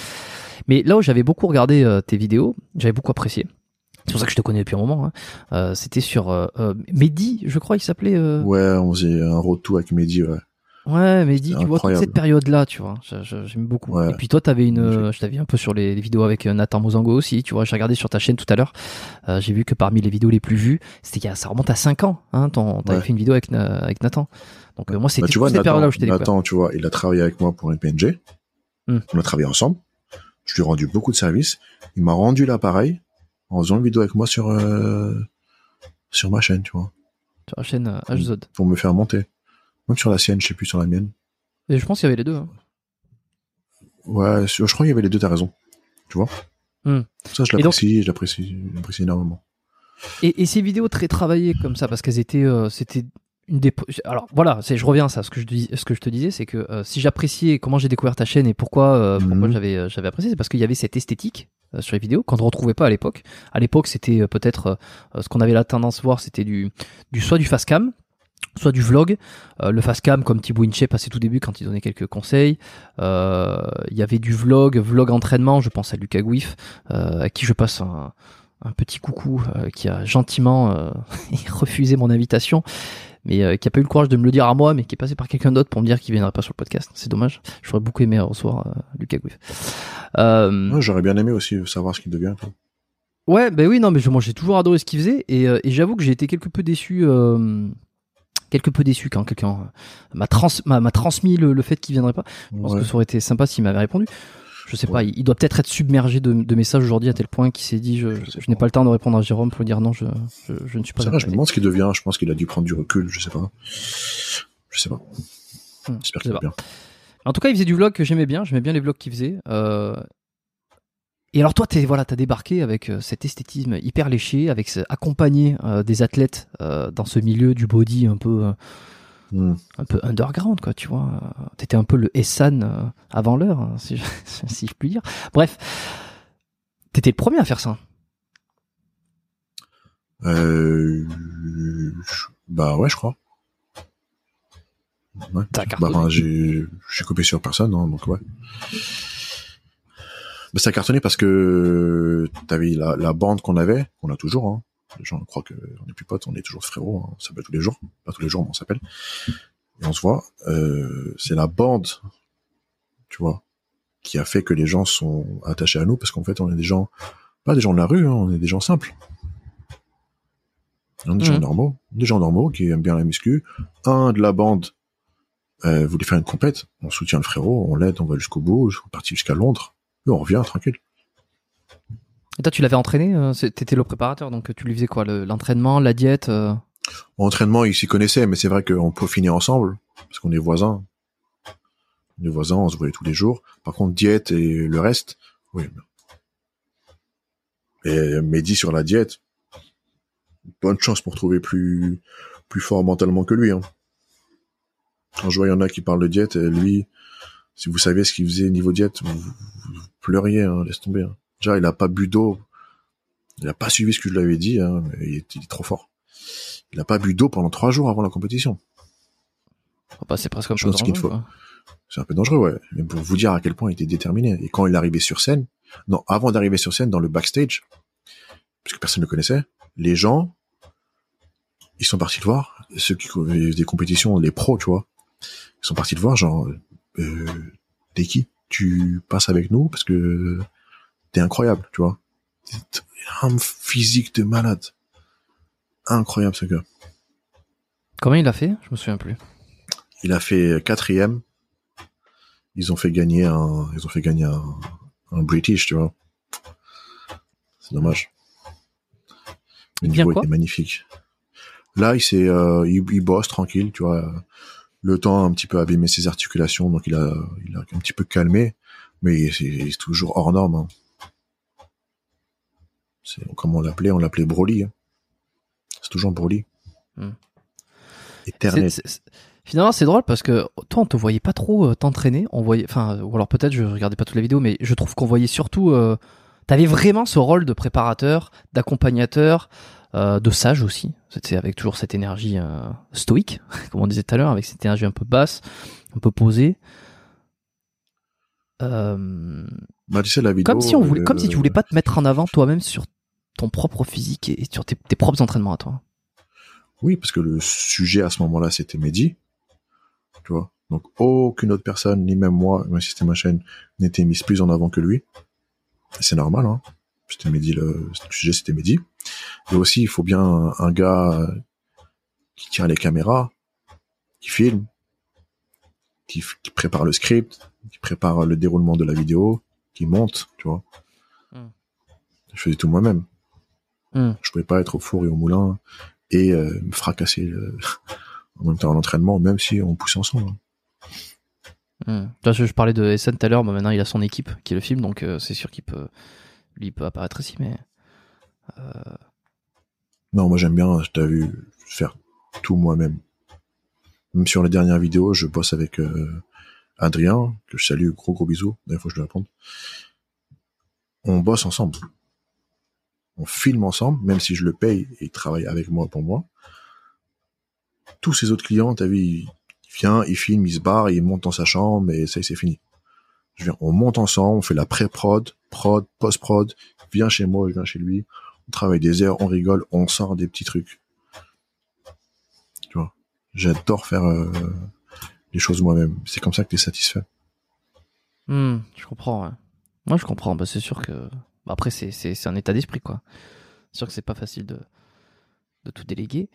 Mais là où j'avais beaucoup regardé tes vidéos, j'avais beaucoup apprécié. C'est pour ça que je te connais depuis un moment. hein. Euh, C'était sur euh, euh, Mehdi, je crois, il s'appelait. euh, Ouais, on faisait un to avec Mehdi, ouais. Ouais, dis, tu vois, toute cette période-là, tu vois, j'aime beaucoup. Ouais. Et puis toi, t'avais une, je t'avais un peu sur les, les vidéos avec Nathan Mozango aussi, tu vois, j'ai regardé sur ta chaîne tout à l'heure, j'ai vu que parmi les vidéos les plus vues, c'était il y a- ça remonte à 5 ans, hein, t'avais Ouais. fait une vidéo avec, avec Nathan. Donc moi, c'était Bah, tu toute vois, cette période-là où je t'ai découvert. Nathan, tu vois, il a travaillé avec moi pour une PNG. Hmm. On a travaillé ensemble. Je lui ai rendu beaucoup de services. Il m'a rendu l'appareil en faisant une vidéo avec moi sur, euh, sur ma chaîne, tu vois, Sur la chaîne euh, HZod. pour me faire monter. Même sur la sienne, je sais plus sur la mienne. Et je pense qu'il y avait les deux. hein. Ouais, je crois qu'il y avait les deux, t'as raison. Tu vois? Hmm. Ça, je donc- l'apprécie, je l'apprécie, je l'apprécie énormément. Et, et ces vidéos très travaillées comme ça, parce qu'elles étaient, euh, c'était une des. Alors voilà, c'est, je reviens à ça. Ce que je, dis- ce que je te disais, c'est que euh, si j'appréciais comment j'ai découvert ta chaîne et pourquoi, euh, pourquoi Mhm. j'avais, euh, j'avais apprécié, c'est parce qu'il y avait cette esthétique euh, sur les vidéos qu'on ne retrouvait pas à l'époque. À l'époque, c'était euh, peut-être euh, ce qu'on avait la tendance à voir, c'était du, du soit du fast cam. Soit du vlog, euh, le fast cam comme Thibaut Inche passait tout début quand il donnait quelques conseils. Euh, Il y avait du vlog, vlog entraînement. Je pense à Lucas Gouif, euh, à qui je passe un, un petit coucou euh, qui a gentiment euh, (laughs) refusé mon invitation, mais euh, qui a pas eu le courage de me le dire à moi, mais qui est passé par quelqu'un d'autre pour me dire qu'il viendrait pas sur le podcast. C'est dommage. J'aurais beaucoup aimé recevoir euh, Lucas Gouif. Euh, Ouais, J'aurais bien aimé aussi savoir ce qu'il devient. Ouais, ben oui, non, mais je- moi j'ai toujours adoré ce qu'il faisait et, et j'avoue que j'ai été quelque peu déçu, quelque peu déçu quand quelqu'un m'a trans, m'a, m'a transmis le, le fait qu'il viendrait pas. Je pense Ouais. que ça aurait été sympa s'il m'avait répondu. Je sais pas, Ouais. il, il doit peut-être être submergé de, de messages aujourd'hui à tel point qu'il s'est dit je, Je n'ai pas. le temps de répondre à Jérôme pour lui dire non, je, je, ne suis pas. Vrai, je me demande ce qu'il devient. Je pense qu'il a dû prendre du recul, je sais pas. Je sais pas. Hmm, J'espère je qu'il va pas. bien. En tout cas, il faisait du vlog que j'aimais bien. J'aimais bien les vlogs qu'il faisait. Euh, Et alors toi, t'es voilà, t'as débarqué avec euh, cet esthétisme hyper léché, avec accompagné euh, des athlètes euh, dans ce milieu du body un peu Hmm. un peu underground, quoi, tu vois. T'étais un peu le Essan euh, avant l'heure, hein, si, je, (laughs) si je puis dire. Bref, t'étais le premier à faire ça. Euh, je- bah ouais, je crois. Ouais. T'as Bah, j'ai, suis copié sur personne, hein, donc ouais. Bah, ça a cartonné parce que t'avais la, la bande qu'on avait, qu'on a toujours, hein. Les gens croient qu'on est plus potes, on est toujours frérots, hein. on s'appelle tous les jours. Pas tous les jours, mais on s'appelle. Et on se voit. Euh, c'est la bande, tu vois, qui a fait que les gens sont attachés à nous parce qu'en fait, on est des gens, pas des gens de la rue, hein, on est des gens simples. On est des gens Mhm. normaux, des gens normaux qui aiment bien la muscu. Un de la bande euh, voulait faire une compète, on soutient le frérot, on l'aide, on va jusqu'au bout, on est parti jusqu'à Londres, et on revient tranquille. Et toi, tu l'avais entraîné euh, T'étais le préparateur, donc tu lui faisais quoi le- L'entraînement, la diète euh, En entraînement, ils s'y connaissaient, mais c'est vrai qu'on peut finir ensemble, parce qu'on est voisins. On est voisins, on se voyait tous les jours. Par contre, diète et le reste, oui. Et Mehdi sur la diète, bonne chance pour trouver plus, plus fort mentalement que lui. Hein. Quand je vois, il y en a qui parlent de diète, lui, si vous savez ce qu'il faisait niveau diète, vous, vous- vous pleuriez, hein, laisse tomber. Hein. Déjà, il a pas bu d'eau. Il a pas suivi ce que je lui avais dit, hein, mais il est, il est trop fort. Il a pas bu d'eau pendant trois jours avant la compétition. bah, C'est presque un peu dangereux, faut. C'est un peu dangereux, ouais. Mais pour vous dire à quel point il était déterminé. Et quand il est arrivé sur scène, non, avant d'arriver sur scène, dans le backstage, puisque personne ne le connaissait, les gens, ils sont partis le voir, ceux qui faisaient des compétitions, les pros, tu vois, ils sont partis le voir, genre, euh, t'es qui Tu passes avec nous parce que t'es incroyable, tu vois. Un physique de malade. Incroyable ce gars. Comment il a fait? Je me souviens plus. Il a fait quatrième. Ils ont fait gagner un, ils ont fait gagner un, un British, tu vois. C'est dommage. Le Il devient niveau quoi? était magnifique. Là, il s'est, euh, il, il bosse tranquille, tu vois. Le temps a un petit peu abîmé ses articulations, donc il a, il a un petit peu calmé, mais il est, il est toujours hors norme. hein. C'est comme on l'appelait, on l'appelait Broly. hein. C'est toujours Broly. Hmm. Éternel. Finalement, c'est drôle parce que toi, on te voyait pas trop euh, t'entraîner. On voyait, enfin, ou alors peut-être je regardais pas toutes les vidéos, mais je trouve qu'on voyait surtout. Euh, T'avais vraiment ce rôle de préparateur, d'accompagnateur, euh, de sage aussi. C'était avec toujours cette énergie euh, stoïque, (laughs) comme on disait tout à l'heure, avec cette énergie un peu basse, un peu posée. Bah, tu sais, la vidéo. comme si on voulait, comme si tu voulais pas te mettre en avant toi-même sur ton propre physique et sur tes, tes propres entraînements à toi. Oui, parce que le sujet à ce moment-là, c'était Mehdi. Tu vois? Donc, aucune autre personne, ni même moi, même si c'était ma chaîne, n'était mise plus en avant que lui. C'est normal, hein. C'était Mehdi, le, le sujet, c'était Mehdi. Et aussi, il faut bien un, un gars euh, qui tient les caméras, qui filme, qui prépare le script, qui prépare le déroulement de la vidéo, qui monte, tu vois. Hmm. Je faisais tout moi-même. Hmm. Je pouvais pas être au four et au moulin et euh, me fracasser euh, (laughs) en même temps à l'entraînement, même si on poussait ensemble. Hmm. Là, je, je parlais de SN tout à l'heure, mais maintenant il a son équipe qui le filme, donc euh, c'est sûr qu'il peut, lui, il peut apparaître ici, mais Non, moi j'aime bien, je t'ai vu faire tout moi-même. Même sur les dernières vidéos, je bosse avec euh, Adrien, que je salue, gros gros bisous, d'ailleurs faut que je lui réponde. On bosse ensemble. On filme ensemble, même si je le paye et il travaille avec moi pour moi. Tous ces autres clients, t'as vu, il vient, il filme, il se barre, il monte dans sa chambre et ça c'est fini. Je viens, on monte ensemble, on fait la pré-prod, prod, post-prod, viens chez moi, je viens chez lui, on travaille des heures, on rigole, on sort des petits trucs. Tu vois, j'adore faire euh, les choses moi-même. C'est comme ça que tu es satisfait. Hmm, je comprends. Ouais. Moi, je comprends. Bah, c'est sûr que après c'est un état d'esprit quoi. C'est sûr que c'est pas facile de de tout déléguer.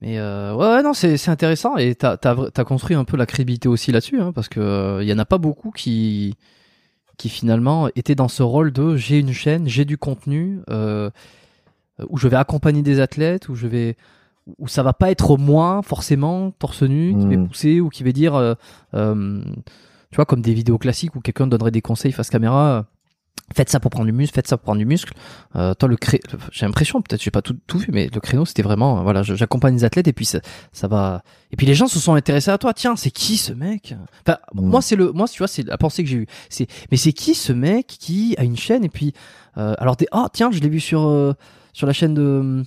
Mais euh, ouais, ouais, non, c'est intéressant et t'as t'as construit un peu la crédibilité aussi là-dessus, hein, parce que euh, il y en a pas beaucoup qui qui finalement étaient dans ce rôle de j'ai une chaîne, j'ai du contenu, euh, où je vais accompagner des athlètes, où je vais où ça va pas être moi forcément torse nu qui Mhm. va pousser ou qui va dire euh, euh, tu vois comme des vidéos classiques où quelqu'un donnerait des conseils face caméra euh, faites ça pour prendre du muscle faites ça pour prendre du muscle. Euh, toi le cré... j'ai l'impression peut-être j'ai pas tout, tout vu mais le créneau c'était vraiment euh, voilà j'accompagne les athlètes et puis ça, ça va. Et puis les gens se sont intéressés à toi. Tiens c'est qui ce mec? Enfin Mhm. moi c'est le moi tu vois c'est la pensée que j'ai eue. C'est mais c'est qui ce mec qui a une chaîne? Et puis euh, alors des ah tiens je l'ai vu sur euh, sur la chaîne de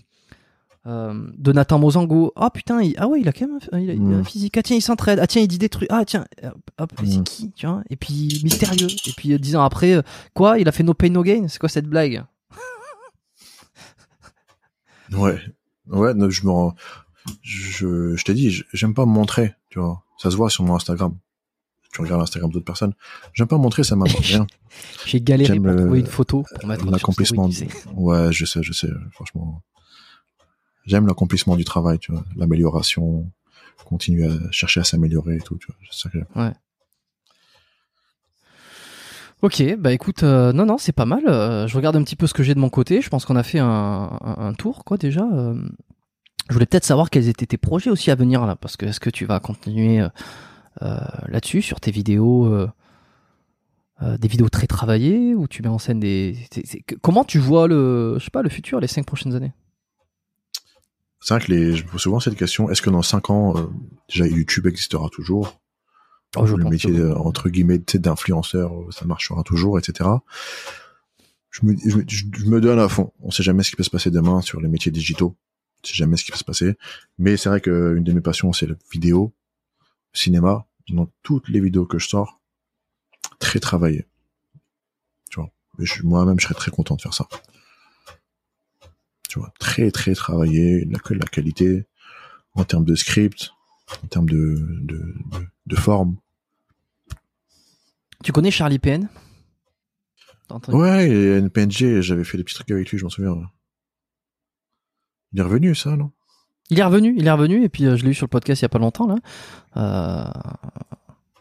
euh, de Nathan Mozango. Ah putain, il, ah ouais, il a quand même un, il a, il a un Mm. physique. Ah tiens, il s'entraide. Ah tiens, il dit des trucs. Ah tiens, hop, hop, c'est Mm. qui, tu vois Et puis mystérieux. Et puis euh, dix ans après, euh, quoi? Il a fait No Pain No Gain? C'est quoi cette blague? (laughs) Ouais, ouais. non, je me, rends- je, je t'ai dit, j'aime pas me montrer. Tu vois, ça se voit sur mon Instagram. Tu regardes l'Instagram d'autres personnes. J'aime pas me montrer, ça m'apporte rien. (laughs) J'ai galéré pour trouver une photo pour mettre L'accomplissement. Ouais, je sais, je sais. Franchement, j'aime l'accomplissement du travail. Tu vois, l'amélioration, continuer à chercher à s'améliorer et tout. Tu vois, ça que. Ok, bah écoute, euh, non, non, c'est pas mal. Euh, je regarde un petit peu ce que j'ai de mon côté. Je pense qu'on a fait un, tour, quoi, déjà. Euh, je voulais peut-être savoir quels étaient tes projets aussi à venir, là, parce que est-ce que tu vas continuer là-dessus, sur tes vidéos, des vidéos très travaillées, ou tu mets en scène des... comment tu vois le, je sais pas, le futur, les cinq prochaines années? C'est vrai que les, je me pose souvent cette question, est-ce que dans cinq ans, euh, déjà YouTube existera toujours? Oh, je Le métier, que- entre guillemets, d'influenceur, euh, ça marchera toujours, etc. Je me, je, je me donne à fond. On sait jamais ce qui peut se passer demain sur les métiers digitaux. On sait jamais ce qui peut se passer. Mais c'est vrai qu'une de mes passions, c'est la vidéo, le cinéma. Donc, toutes les vidéos que je sors, très travaillées. Tu vois. Je- moi-même, je serais très content de faire ça. Tu vois. Très, très travaillé. La, que la qualité, en termes de script, en termes de, de, de, de forme. Tu connais Charlie PN Ouais, et NPNG, j'avais fait des petits trucs avec lui, je m'en souviens. Il est revenu, ça, non? Il est revenu, il est revenu, et puis euh, je l'ai eu sur le podcast il y a pas longtemps là. Euh,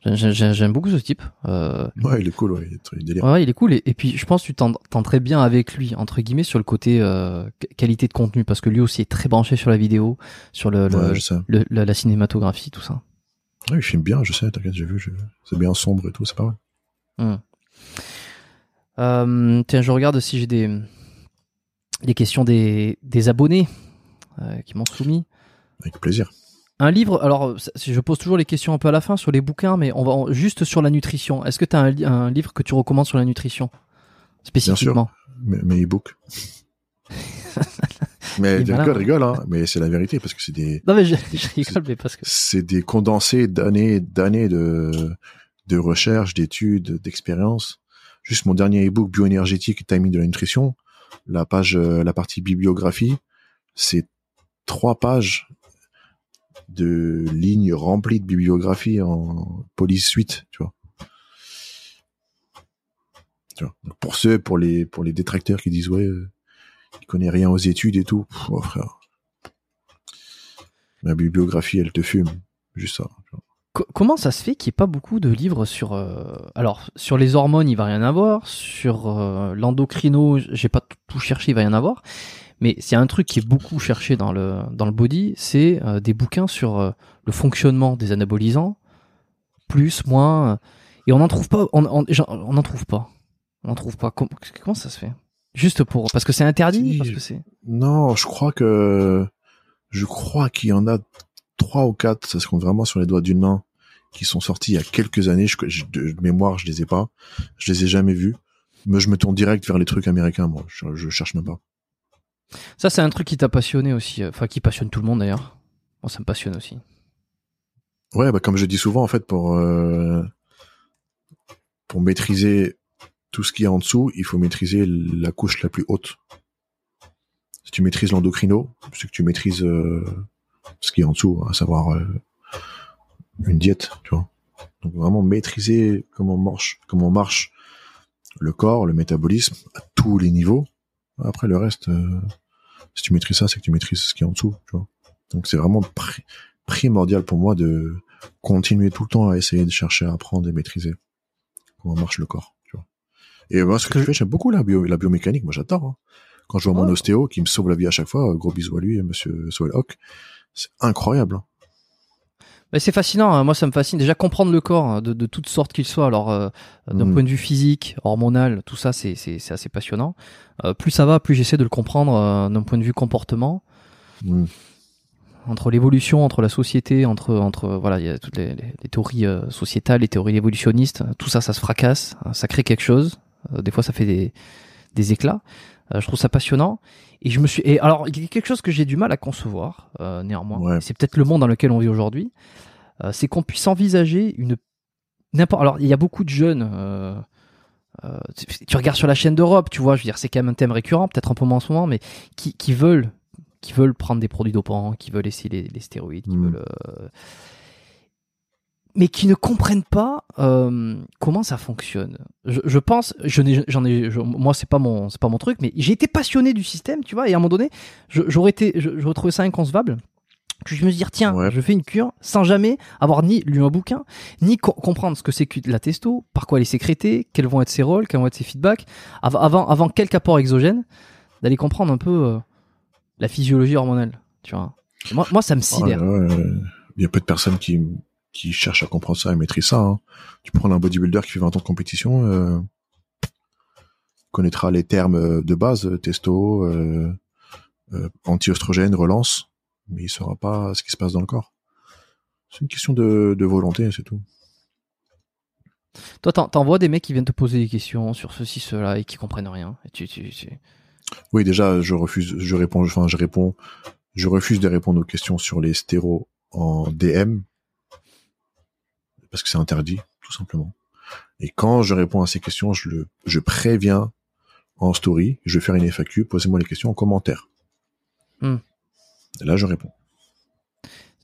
J'aime beaucoup ce type. Euh, Ouais, il est cool, ouais, il est ouais, il est cool. Et, et puis, je pense que tu t'entends très bien avec lui, entre guillemets, sur le côté euh, qu- qualité de contenu, parce que lui aussi est très branché sur la vidéo, sur le, le- Ouais, je sais. le- la, la cinématographie, tout ça. Ouais, il filme bien, je sais, t'inquiète, j'ai vu, vu. c'est bien sombre et tout, c'est pas mal. Hmm. Euh, tiens, je regarde si j'ai des, des questions des, des abonnés qui m'ont soumis. Avec plaisir. Un livre, alors je pose toujours les questions un peu à la fin sur les bouquins, mais on va en- juste sur la nutrition. Est-ce que tu as un, li- un livre que tu recommandes sur la nutrition spécifiquement? Mes, mes e-books. mais (laughs) malin, rigole, hein. rigole, hein, mais c'est la vérité parce que c'est des, Non mais je, je (laughs) rigole, mais parce que c'est des condensés d'années, d'années de, de recherche, d'études, d'expérience. Juste mon dernier e-book bioénergétique, timing de la nutrition, la page, euh, la partie bibliographie, c'est trois pages de lignes remplies de bibliographie en police suite, tu vois. Pour ceux, pour les, pour les détracteurs qui disent ouais, euh, il connaît rien aux études et tout, pff, oh, frère. Ma bibliographie, elle te fume. Juste ça. comment ça se fait qu'il n'y ait pas beaucoup de livres sur euh, alors sur les hormones il va rien avoir sur euh, l'endocrino j'ai pas tout- tout cherché il va rien avoir mais c'est un truc qui est beaucoup cherché dans le dans le body c'est euh, des bouquins sur euh, le fonctionnement des anabolisants plus moins euh, et on n'en trouve pas on on j'en- on n'en trouve pas on n'en trouve pas Com- comment ça se fait? Juste pour parce que c'est interdit parce que Non, je crois que je crois qu'il y en a trois ou quatre, ça se compte vraiment sur les doigts d'une main, qui sont sortis il y a quelques années. Je, je- de mémoire, je les ai pas, je les ai jamais vus. Mais je me tourne direct vers les trucs américains, moi. Je, je cherche même pas. Ça c'est un truc qui t'a passionné aussi euh, enfin qui passionne tout le monde d'ailleurs moi ça me passionne aussi Ouais, bah comme je dis souvent, en fait, pour euh, pour maîtriser tout ce qu'il y a en dessous, il faut maîtriser la couche la plus haute. Si tu maîtrises l'endocrino, c'est que tu maîtrises euh, ce qui est en dessous, à savoir une diète, tu vois. Donc vraiment maîtriser comment marche, comment marche le corps, le métabolisme à tous les niveaux. Après le reste, si tu maîtrises ça, c'est que tu maîtrises ce qui est en dessous, tu vois. Donc c'est vraiment pri- primordial pour moi de continuer tout le temps à essayer de chercher à apprendre et maîtriser comment marche le corps, tu vois. Et moi, ce que, je fais, j'aime beaucoup la, bio, la biomécanique. Moi, j'adore. hein. Quand je vois mon Ouais. ostéo qui me sauve la vie à chaque fois, gros bisous à lui, monsieur Swellhock, c'est incroyable. hein. Mais c'est fascinant, hein. moi ça me fascine. Déjà comprendre le corps hein, de, de toutes sortes qu'il soit, alors euh, d'un Mhm. point de vue physique, hormonal, tout ça c'est c'est c'est assez passionnant. Euh, plus ça va, plus j'essaie de le comprendre euh, d'un point de vue comportement, Mm. entre l'évolution, entre la société, entre entre voilà, il y a toutes les, les- les théories euh, sociétales, les théories évolutionnistes, tout ça ça se fracasse, hein, ça crée quelque chose. Euh, des fois ça fait des des éclats. Euh, je trouve ça passionnant. Et je me suis. Et alors, il y a quelque chose que j'ai du mal à concevoir, euh, néanmoins. Ouais. C'est peut-être le monde dans lequel on vit aujourd'hui. Euh, c'est qu'on puisse envisager une n'importe. Alors, il y a beaucoup de jeunes. euh, tu, tu regardes sur la chaîne d'Europe, tu vois. Je veux dire, c'est quand même un thème récurrent, peut-être un peu moins en ce moment, mais qui, qui veulent, qui veulent prendre des produits dopants, qui veulent essayer les, les stéroïdes, qui Mm. veulent. euh, mais qui ne comprennent pas euh, comment ça fonctionne. Je, je pense, je n'ai, j'en ai, je- moi c'est pas mon, c'est pas mon truc, mais j'ai été passionné du système, tu vois, et à un moment donné, j'aurais été, je- j'aurais trouvé ça inconcevable. Que je me dire tiens, Ouais. je fais une cure sans jamais avoir ni lu un bouquin, ni co- comprendre ce que c'est que la testo, par quoi elle est sécrétée, quels vont être ses rôles, quels vont être ses feedbacks, av- avant, avant quelque apport exogène, d'aller comprendre un peu euh, la physiologie hormonale, tu vois. Moi, moi, ça me Ouais, sidère. ouais, ouais. Il y a peu de personnes qui, qui cherchent à comprendre ça et maîtrisent ça. hein. Tu prends un bodybuilder qui fait 20 ans de compétition, euh, connaîtra les termes euh, de base, euh, testo, euh, euh, anti-oestrogène, relance, mais il saura pas ce qui se passe dans le corps. C'est une question de, de volonté, c'est tout. Toi, t'en- t'envoies des mecs qui viennent te poser des questions sur ceci, cela, et qui comprennent rien. Et tu, tu, tu- Oui, déjà, je refuse, je réponds, enfin, je réponds, je refuse de répondre aux questions sur les stéros en DM parce que c'est interdit, tout simplement. Et quand je réponds à ces questions, je le, je préviens en story, je vais faire une FAQ, posez-moi les questions en commentaire. Hmm. Et là, je réponds.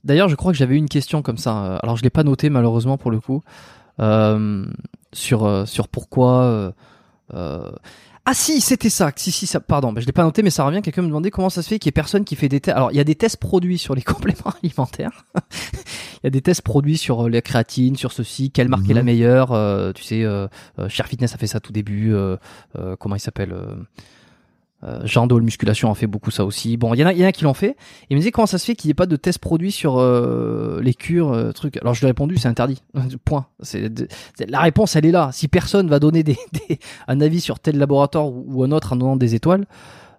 D'ailleurs, je crois que j'avais une question comme ça. Alors, je l'ai pas noté malheureusement pour le coup. euh, sur euh, sur pourquoi. euh, Ah si, c'était ça. Si si, ça. Pardon, bah, je l'ai pas noté, mais ça revient. Quelqu'un me demandait comment ça se fait qu'il y ait personne qui fait des tests. Alors il y a des tests produits sur les (laughs) compléments alimentaires. il y a des tests produits sur euh, la créatine, sur ceci, quelle marque est la Mhm. meilleure. euh, tu sais, euh, euh, Cher Fitness a fait ça tout début. euh, euh, comment il s'appelle euh, Jean Dole Musculation a fait beaucoup ça aussi. Bon, il y en a, il y en a qui l'ont fait. Il me disait comment ça se fait qu'il n'y ait pas de tests produits sur euh, les cures, euh, trucs? Alors je lui ai répondu, c'est interdit. (laughs) Point. C'est la réponse, elle est là. Si personne va donner des, (laughs) des- un avis sur tel laboratoire ou, ou un autre en donnant des étoiles,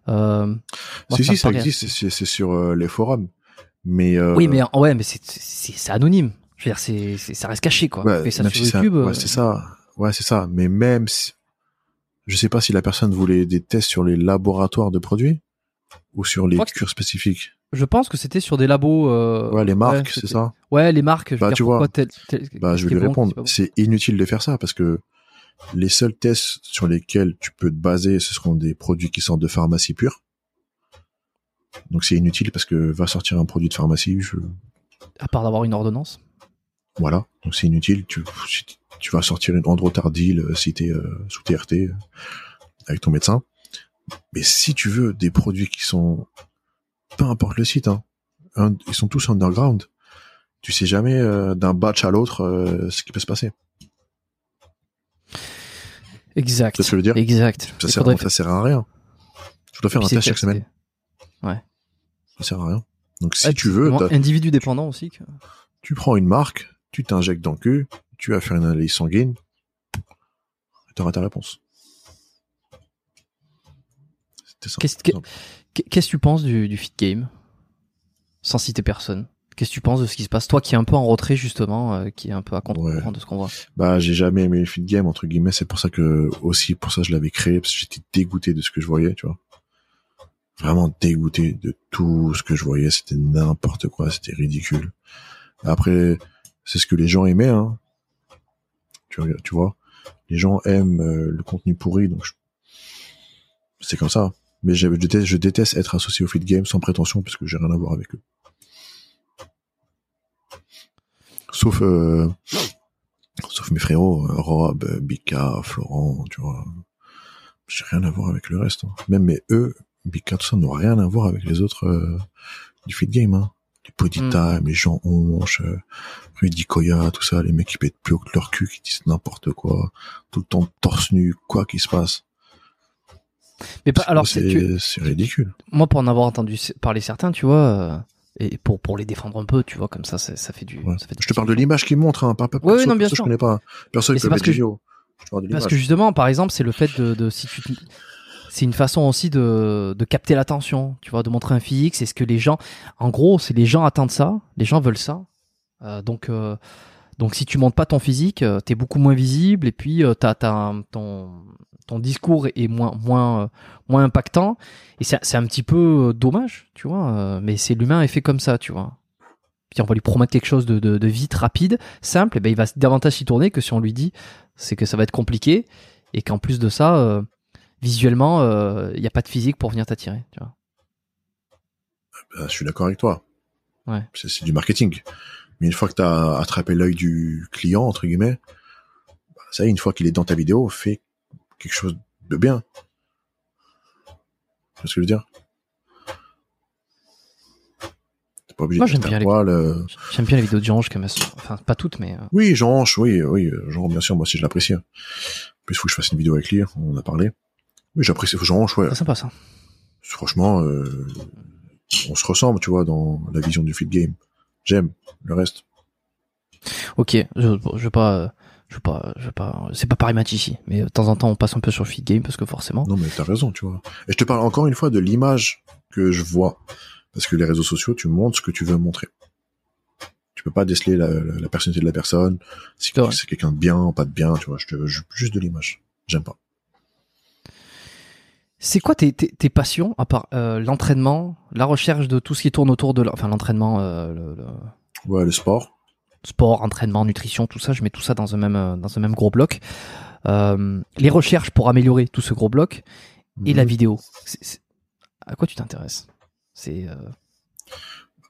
euh, moi, si, ça si, ça existe, c'est c'est sur euh, les forums. Mais, euh, Oui, mais ouais, mais c'est c'est c'est anonyme. Je veux dire, c'est c'est- ça reste caché quoi. ouais, fait ça sur YouTube. ouais, euh, c'est ça. Ouais, c'est ça. Mais même si, je sais pas si la personne voulait des tests sur les laboratoires de produits ou sur les cures spécifiques. Je pense que c'était sur des labos. euh, Ouais, les marques, ouais, c'est ça. Ouais, les marques. Je veux Bah, dire, tu vois. tel- tel- Bah, je vais lui bon, répondre. bon. C'est inutile de faire ça parce que les seuls tests sur lesquels tu peux te baser, ce seront des produits qui sortent de pharmacie pure. Donc c'est inutile parce que va sortir un produit de pharmacie, je, À part d'avoir une ordonnance. Voilà. Donc c'est inutile. Tu, si tu vas sortir une androtardile si t'es euh, sous TRT euh, avec ton médecin. Mais si tu veux des produits qui sont, peu importe le site, hein, un- ils sont tous underground. Tu sais jamais euh, d'un batch à l'autre euh, ce qui peut se passer. Exact. C'est ce que je veux dire? Exact. Ça sert, faudrait ça sert à rien. Tu dois faire un test chaque semaine. Ça sert à rien. Donc si Ouais, tu veux, individu dépendant aussi. que- tu prends une marque, tu t'injectes dans le cul, tu vas faire une analyse sanguine, t'auras ta réponse. Qu'est-ce que- Qu'est-ce que tu penses du, du fit game? Sans citer personne. Qu'est-ce que tu penses de ce qui se passe? Toi qui es un peu en retrait justement, euh, qui est un peu à contre-courant Ouais. de ce qu'on voit. Bah, j'ai jamais aimé le fit game, entre guillemets, c'est pour ça que, aussi, pour ça, je l'avais créé, parce que j'étais dégoûté de ce que je voyais, tu vois. Vraiment dégoûté de tout ce que je voyais, c'était n'importe quoi, c'était ridicule. Après, c'est ce que les gens aimaient, hein. Tu, tu vois. Les gens aiment euh, le contenu pourri, donc c'est comme ça. Mais je, déteste, être associé au fit game sans prétention, parce que j'ai rien à voir avec eux. Sauf, euh, sauf mes frérots, euh, Rob, euh, Bika, Florent, tu vois. J'ai rien à voir avec le reste. hein. Même mais eux, Bika, tout ça, n'ont rien à voir avec les autres euh, du fit game. Hein. Les Podita, les Jean Honche, euh, Rudy Koya, tout ça, les mecs qui pètent plus haut que leur cul, qui disent n'importe quoi, tout le temps torse nu, quoi qu'il se passe. Mais pas, alors, c'est- ridicule. moi pour en avoir entendu parler certains, tu vois, euh, et pour pour les défendre un peu, tu vois, comme ça, ça, ça fait du. Ouais. Ça fait du Je te parle de l'image qu'ils montrent, hein, pas, pas, Ouais, perso, non, bien perso, sûr. je connais pas. Perso, Mais ils c'est peuvent parce que je- Parce que justement, par exemple, c'est le fait de, de si tu, c'est une façon aussi de, de capter l'attention, tu vois, de montrer un physique. C'est ce que les gens, en gros, c'est les gens attendent ça, les gens veulent ça. Euh, donc, euh, donc si tu montes pas ton physique, euh, t'es beaucoup moins visible et puis euh, t'as, t'as ton, ton discours est moins, moins, euh, moins impactant. Et c'est, c'est un petit peu euh, dommage, tu vois. mais c'est l'humain est fait comme ça, tu vois. Puis on va lui promettre quelque chose de, de, de vite, rapide, simple, et ben il va davantage s'y tourner que si on lui dit c'est que ça va être compliqué et qu'en plus de ça, visuellement, il n'y a pas de physique pour venir t'attirer. Tu vois. Bah, je suis d'accord avec toi. Ouais. C'est du marketing. Mais une fois que tu as attrapé l'œil du client, entre guillemets, bah, ça y est, une fois qu'il est dans ta vidéo, fais quelque chose de bien. Tu vois ce que je veux dire? T'es pas obligé Moi, de j'aime rester bien les- euh. J'aime bien les vidéos de Jean elles sont. Enfin, pas toutes, mais. euh, Oui, Jean oui, oui, euh, Jean, bien sûr, moi aussi je l'apprécie. En plus, faut que je fasse une vidéo avec lui, on en a parlé. Oui, j'apprécie Hanche, ouais. C'est sympa ça. Franchement, euh, on se ressemble, tu vois, dans la vision du fit game. J'aime le reste. Ok, je, je veux pas. Je veux pas, je veux pas, c'est pas pareil match ici, mais de temps en temps on passe un peu sur le feed game parce que forcément. Non, mais t'as raison, tu vois. Et je te parle encore une fois de l'image que je vois. Parce que les réseaux sociaux, tu montres ce que tu veux montrer. Tu peux pas déceler la, la- la personnalité de la personne, si C'est quelqu'un de bien, pas de bien, tu vois. Je te veux ju- juste de l'image. J'aime pas. C'est quoi tes, tes, tes passions à part euh, l'entraînement, la recherche de tout ce qui tourne autour de, enfin l'entraînement, euh, le, le Ouais, le sport. sport, entraînement, nutrition, tout ça, je mets tout ça dans un même euh, dans un même gros bloc. Euh, les recherches pour améliorer tout ce gros bloc et la Mhm. vidéo. À quoi tu t'intéresses? C'est euh,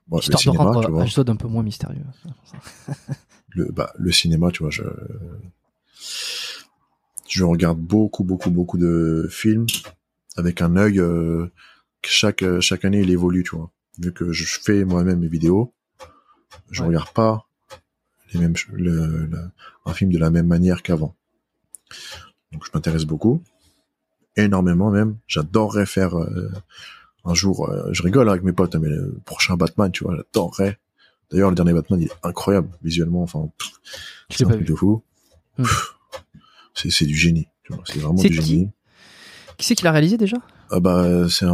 Ouais, le histoire de cinéma, rendre. Ashdod un peu moins mystérieux. (laughs) le, bah, le cinéma, tu vois, je, je regarde beaucoup, beaucoup, beaucoup de films avec un œil euh, chaque euh, chaque année il évolue, tu vois. Vu que je fais moi-même mes vidéos, je Ouais. regarde pas les mêmes le, le- un film de la même manière qu'avant. Donc je m'intéresse beaucoup, énormément même. J'adorerais faire euh, un jour. euh, je rigole avec mes potes, mais le prochain Batman, tu vois, j'adorerais. D'ailleurs, le dernier Batman, il est incroyable visuellement. Enfin, c'est un truc vu. de fou. Pff, C'est c'est du génie. tu vois, C'est vraiment du qui génie. Qui c'est qui l'a réalisé déjà? Ah bah c'est un,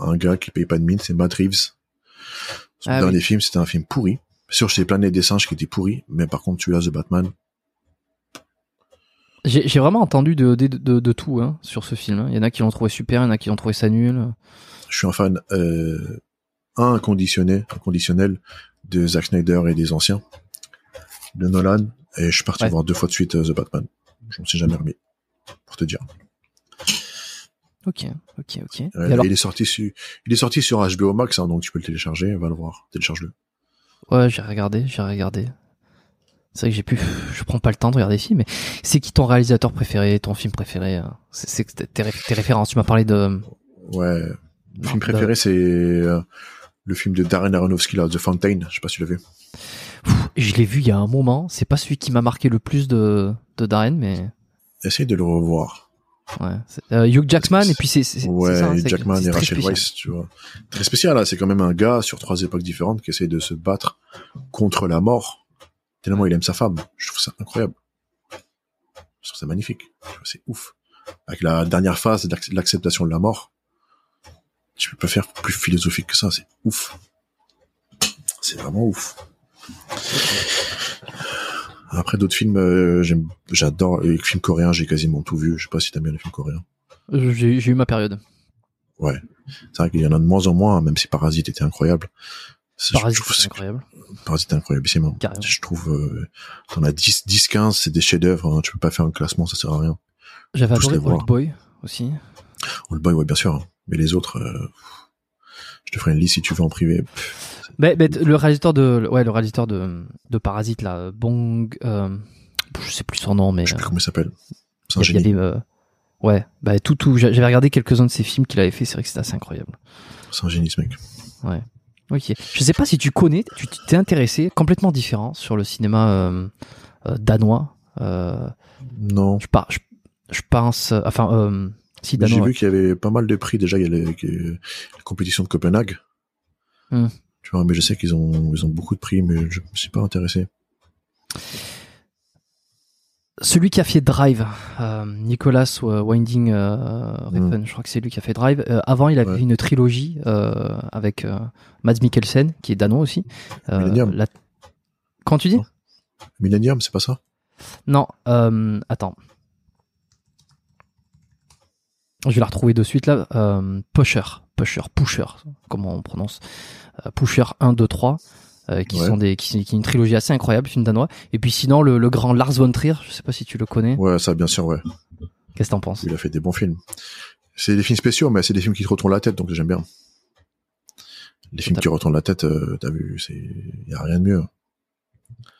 un gars qui paye pas de mine, c'est Matt Reeves. Son Ah dernier oui. film, c'était un film pourri. Sûr, j'ai plein des singes qui étaient pourris, mais par contre celui-là, The Batman, J'ai vraiment entendu de, de, de, de tout hein, sur ce film. hein. Il y en a qui l'ont trouvé super, il y en a qui l'ont trouvé ça nul. je suis un fan euh, inconditionnel, inconditionnel de Zack Snyder et des anciens, de Nolan, et je suis parti Ouais. voir deux fois de suite euh, The Batman. Je m'en suis jamais remis, pour te dire. Ok, ok, ok. Et Euh, alors, il est sorti sur, il est sorti sur HBO Max, hein, donc tu peux le télécharger, va le voir, télécharge-le. ouais, j'ai regardé, j'ai regardé. C'est vrai que j'ai pu, je prends pas le temps de regarder des films, mais c'est qui ton réalisateur préféré, ton film préféré hein? C'est tes, ré- tes références. Tu m'as parlé de. Ouais. Le film préféré, c'est euh, le film de Darren Aronofsky, là, The Fountain. Je sais pas si tu l'as vu. Pff, je l'ai vu il y a un moment. C'est pas celui qui m'a marqué le plus de, de Darren, mais Essaye de le revoir. Ouais. Euh, Hugh Jackman et puis c'est. Ouais, ça, hein, c'est- Jackman et Rachel. Weisz, tu vois. Très spécial, là. C'est quand même un gars sur trois époques différentes qui essaye de se battre contre la mort. Tellement il aime sa femme. Je trouve ça incroyable. Je trouve ça magnifique. Tu vois, C'est ouf. Avec la dernière phase de l'acc- l'acceptation de la mort. Tu peux pas faire plus philosophique que ça. C'est ouf. C'est vraiment ouf. Après d'autres films, euh, j'aime, j'adore les films coréens. J'ai quasiment tout vu. Je sais pas si t'aimes bien les films coréens. Euh, J'ai j'ai eu ma période. Ouais. C'est vrai qu'il y en a de moins en moins, même si Parasite était incroyable. C'est- je Parasite, trouve c'est incroyable. Parasite est incroyable, c'est. Carrément. Je trouve, euh, t'en as 10, 10, 15, c'est des chefs-d'œuvre, hein. Tu peux pas faire un classement, ça sert à rien. J'avais adoré. Old Boy aussi. Old Boy, ouais, bien sûr. hein. Mais les autres, euh, je te ferai une liste si tu veux en privé. Mais, mais le réalisateur de, ouais, le réalisateur de, de Parasite là, Bong, euh, je sais plus son nom, mais Je sais plus euh, comment il s'appelle. C'est un y génie. avait, euh, ouais, bah tout, tout. j'a- J'avais regardé quelques-uns de ses films qu'il avait fait, c'est vrai que c'était assez incroyable. C'est un génie, ce mec. Ok. Je sais pas si tu connais, tu t'es intéressé, complètement différent sur le cinéma euh, danois. Non. je, par, je, je pense, enfin, J'ai vu qu'il y avait pas mal de prix déjà. Il y a les, les- la compétition de Copenhague. Hmm. Tu vois, mais je sais qu'ils ont, ils ont beaucoup de prix, mais je me suis pas intéressé. Celui qui a fait Drive, euh, Nicolas euh, Winding euh, Refn, je crois que c'est lui qui a fait Drive. Euh, avant, il avait Ouais. une trilogie euh, avec Mads Mikkelsen, qui est danois aussi. Millennium. la- Quand tu dis? Non. Millennium, c'est pas ça? Non, attends. Je vais la retrouver de suite là. Euh, Pusher, Pusher, Pusher, comment on prononce Euh, Pusher 1, 2, 3. euh, qui Ouais. sont des qui, qui est une trilogie assez incroyable film danois et puis sinon le, le grand Lars von Trier je sais pas si tu le connais Ouais, ça, bien sûr, ouais. qu'est-ce que t'en penses? Il a fait des bons films. C'est des films spéciaux, mais c'est des films qui te retournent la tête, donc j'aime bien. Les films qui retournent la tête, euh, t'as vu, c'est, y a rien de mieux.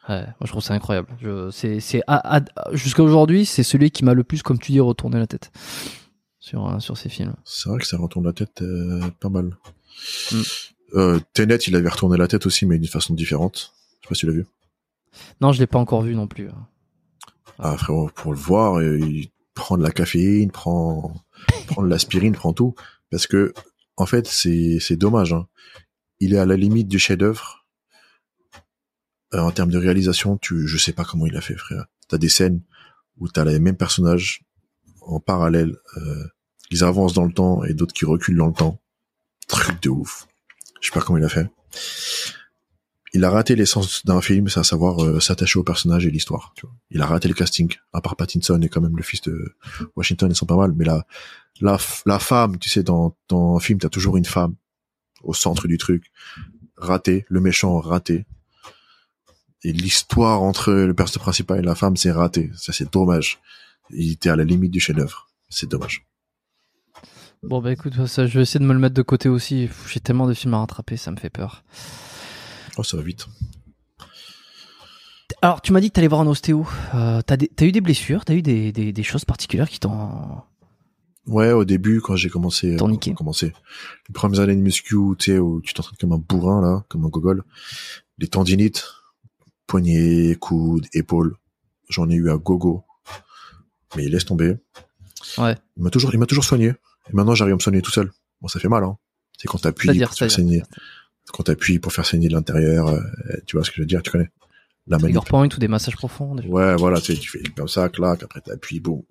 Ouais, moi je trouve ça incroyable. Je, c'est, c'est, à- à- jusqu'à aujourd'hui, c'est celui qui m'a le plus, comme tu dis, retourné la tête sur, euh, sur ces films. C'est vrai que ça retourne la tête euh, pas mal. Mm. Euh, Tenet, il avait retourné la tête aussi, mais d'une façon différente. Je sais pas si tu l'as vu. Non, je l'ai pas encore vu non plus. Ah frérot, pour le voir, il prend de la caféine, prend, prend de l'aspirine, prend tout, parce que en fait c'est c'est dommage. Hein. Il est à la limite du chef-d'œuvre Euh, en termes de réalisation. Tu, je sais pas comment il a fait, frère. T'as des scènes où t'as les mêmes personnages en parallèle. Euh, ils avancent dans le temps et d'autres qui reculent dans le temps. Truc de ouf. Je sais pas comment il a fait. Il a raté l'essence d'un film, c'est à savoir euh, s'attacher au personnage et l'histoire. Il a raté le casting. À part Pattinson et quand même le fils de Washington, ils sont pas mal. Mais la la femme, tu sais, dans dans un film, t'as toujours une femme au centre du truc. Raté, le méchant raté. Et l'histoire entre le personnage principal et la femme, c'est raté. Ça, c'est dommage. Il était à la limite du chef-d'œuvre. C'est dommage. Bon, bah écoute, ça, je vais essayer de me le mettre de côté aussi. J'ai tellement de films à rattraper, ça me fait peur. Oh, ça va vite. Alors, tu m'as dit que t'allais voir un ostéo. Euh, t'as, des- t'as eu des blessures, t'as eu des, des, des choses particulières qui t'ont. Ouais, au début, quand j'ai commencé, T'en euh, niqué. commencé, les premières années de muscu, tu sais, où tu t'entraînes comme un bourrin, là, comme un gogol, les tendinites, poignets, coudes, épaules, j'en ai eu à gogo. Mais laisse tomber. Ouais. Il m'a toujours, il m'a toujours soigné. Et maintenant, j'arrive à me soigner tout seul. Bon, ça fait mal, hein. C'est quand t'appuies pour faire saigner. Quand t'appuies pour faire saigner de l'intérieur, euh, tu vois ce que je veux dire, tu connais. La manip. point ou des massages profonds. Ouais, voilà, tu sais, tu fais comme ça, clac, après t'appuies, boum.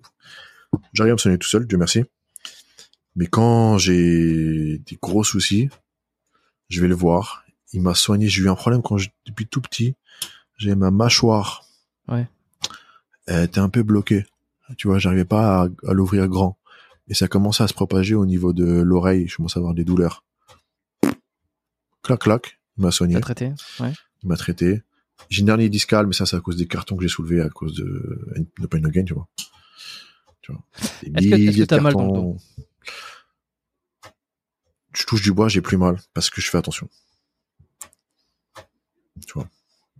J'arrive à me soigner tout seul, Dieu merci. Mais quand j'ai des gros soucis, je vais le voir. Il m'a soigné. J'ai eu un problème quand je, depuis tout petit. J'ai ma mâchoire. Ouais. Elle était un peu bloquée. Tu vois, j'arrivais pas à, à l'ouvrir grand. Et ça commençait à se propager au niveau de l'oreille. Je commençais à avoir des douleurs. Clac, clac. Il m'a soigné. T'as traité Ouais. Il m'a traité. J'ai une dernière discale, mais ça, c'est à cause des cartons que j'ai soulevés à cause de, de Pain No Gain, tu vois. Tu vois. Des Est-ce que- est-ce que t'as mal dans le cartons. Je touche du bois, j'ai plus mal parce que je fais attention. Tu vois.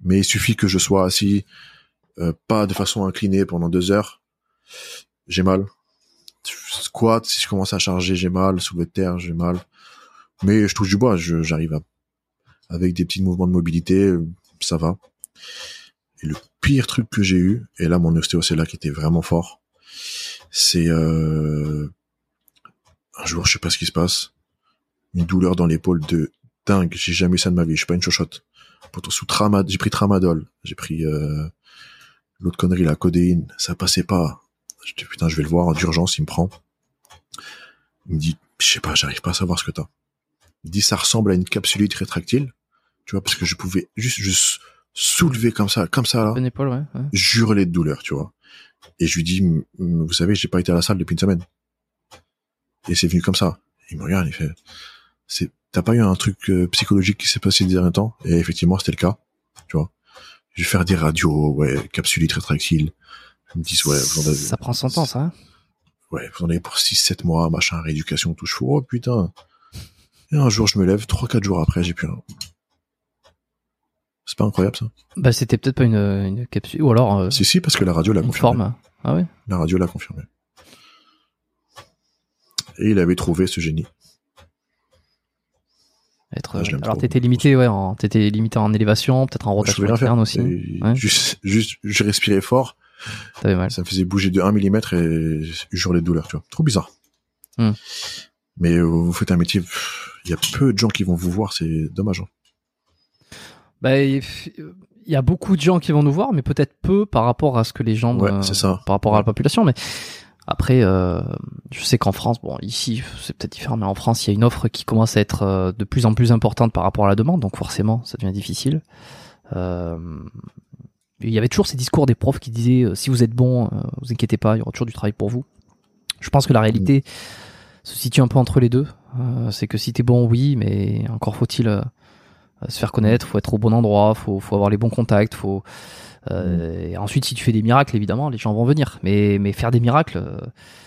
Mais il suffit que je sois assis, euh, pas de façon inclinée pendant deux heures. J'ai mal. Squat, si je commence à charger, j'ai mal. Soulevé de terre, j'ai mal. Mais je touche du bois, j'arrive à, avec des petits mouvements de mobilité, euh, ça va. Et le pire truc que j'ai eu, et là mon ostéo c'est là qui était vraiment fort, c'est euh, un jour je sais pas ce qui se passe, une douleur dans l'épaule de dingue, j'ai jamais eu ça de ma vie, je suis pas une chochotte. Pourtant sous tramadol, j'ai pris tramadol, j'ai pris euh, l'autre connerie la codéine, ça passait pas. Je dis putain je vais le voir d'urgence, il me prend. Il me dit je sais pas, j'arrive pas à savoir ce que t'as. Il dit ça ressemble à une capsulite rétractile, tu vois parce que je pouvais juste juste soulever comme ça, comme ça là Bonne épaule, ouais. ouais. hurler de douleur, tu vois. Et je lui dis, vous savez, j'ai pas été à la salle depuis une semaine. Et c'est venu comme ça. Il me regarde, il fait, c'est, t'as pas eu un truc euh, psychologique qui s'est passé ces derniers temps? Et effectivement, c'était le cas, tu vois. Je vais faire des radios, ouais, capsulite rétractile. Ils me disent, ouais, vous en avez, Ça prend son temps, ça. hein? Ouais, vous en avez pour 6-7 mois, machin, rééducation, tout. Je fais, oh putain. Et un jour, je me lève, 3-4 jours après, j'ai plus rien. C'est pas incroyable, ça? Bah, c'était peut-être pas une, une capsule. Ou alors, euh, Si, si, parce que la radio l'a confirmé. forme. Ah ouais? La radio l'a confirmé. Et il avait trouvé ce génie. Être, Ah, alors t'étais limité, ouais, en, t'étais limité en élévation, peut-être en rotation interne aussi. Et Ouais. Juste, juste, je respirais fort, T'avais mal. ça me faisait bouger de 1 mm et je hurlais de douleur, tu vois. Trop bizarre. Hmm. Mais euh, vous faites un métier, il y a peu de gens qui vont vous voir, c'est dommage. hein. Bah, il y a beaucoup de gens qui vont nous voir, mais peut-être peu par rapport à ce que les gens, Ouais, euh, c'est ça. par rapport à la population. Mais après, euh, je sais qu'en France, bon, ici, c'est peut-être différent, mais en France, il y a une offre qui commence à être euh, de plus en plus importante par rapport à la demande, donc forcément, ça devient difficile. Euh, il y avait toujours ces discours des profs qui disaient euh, si vous êtes bon, euh, vous inquiétez pas, il y aura toujours du travail pour vous. Je pense que la réalité se situe un peu entre les deux. Euh, c'est que si t'es bon, oui, mais encore faut-il se faire connaître, faut être au bon endroit, faut, faut avoir les bons contacts, faut. euh, et ensuite, si tu fais des miracles, évidemment, les gens vont venir. Mais, mais faire des miracles, euh,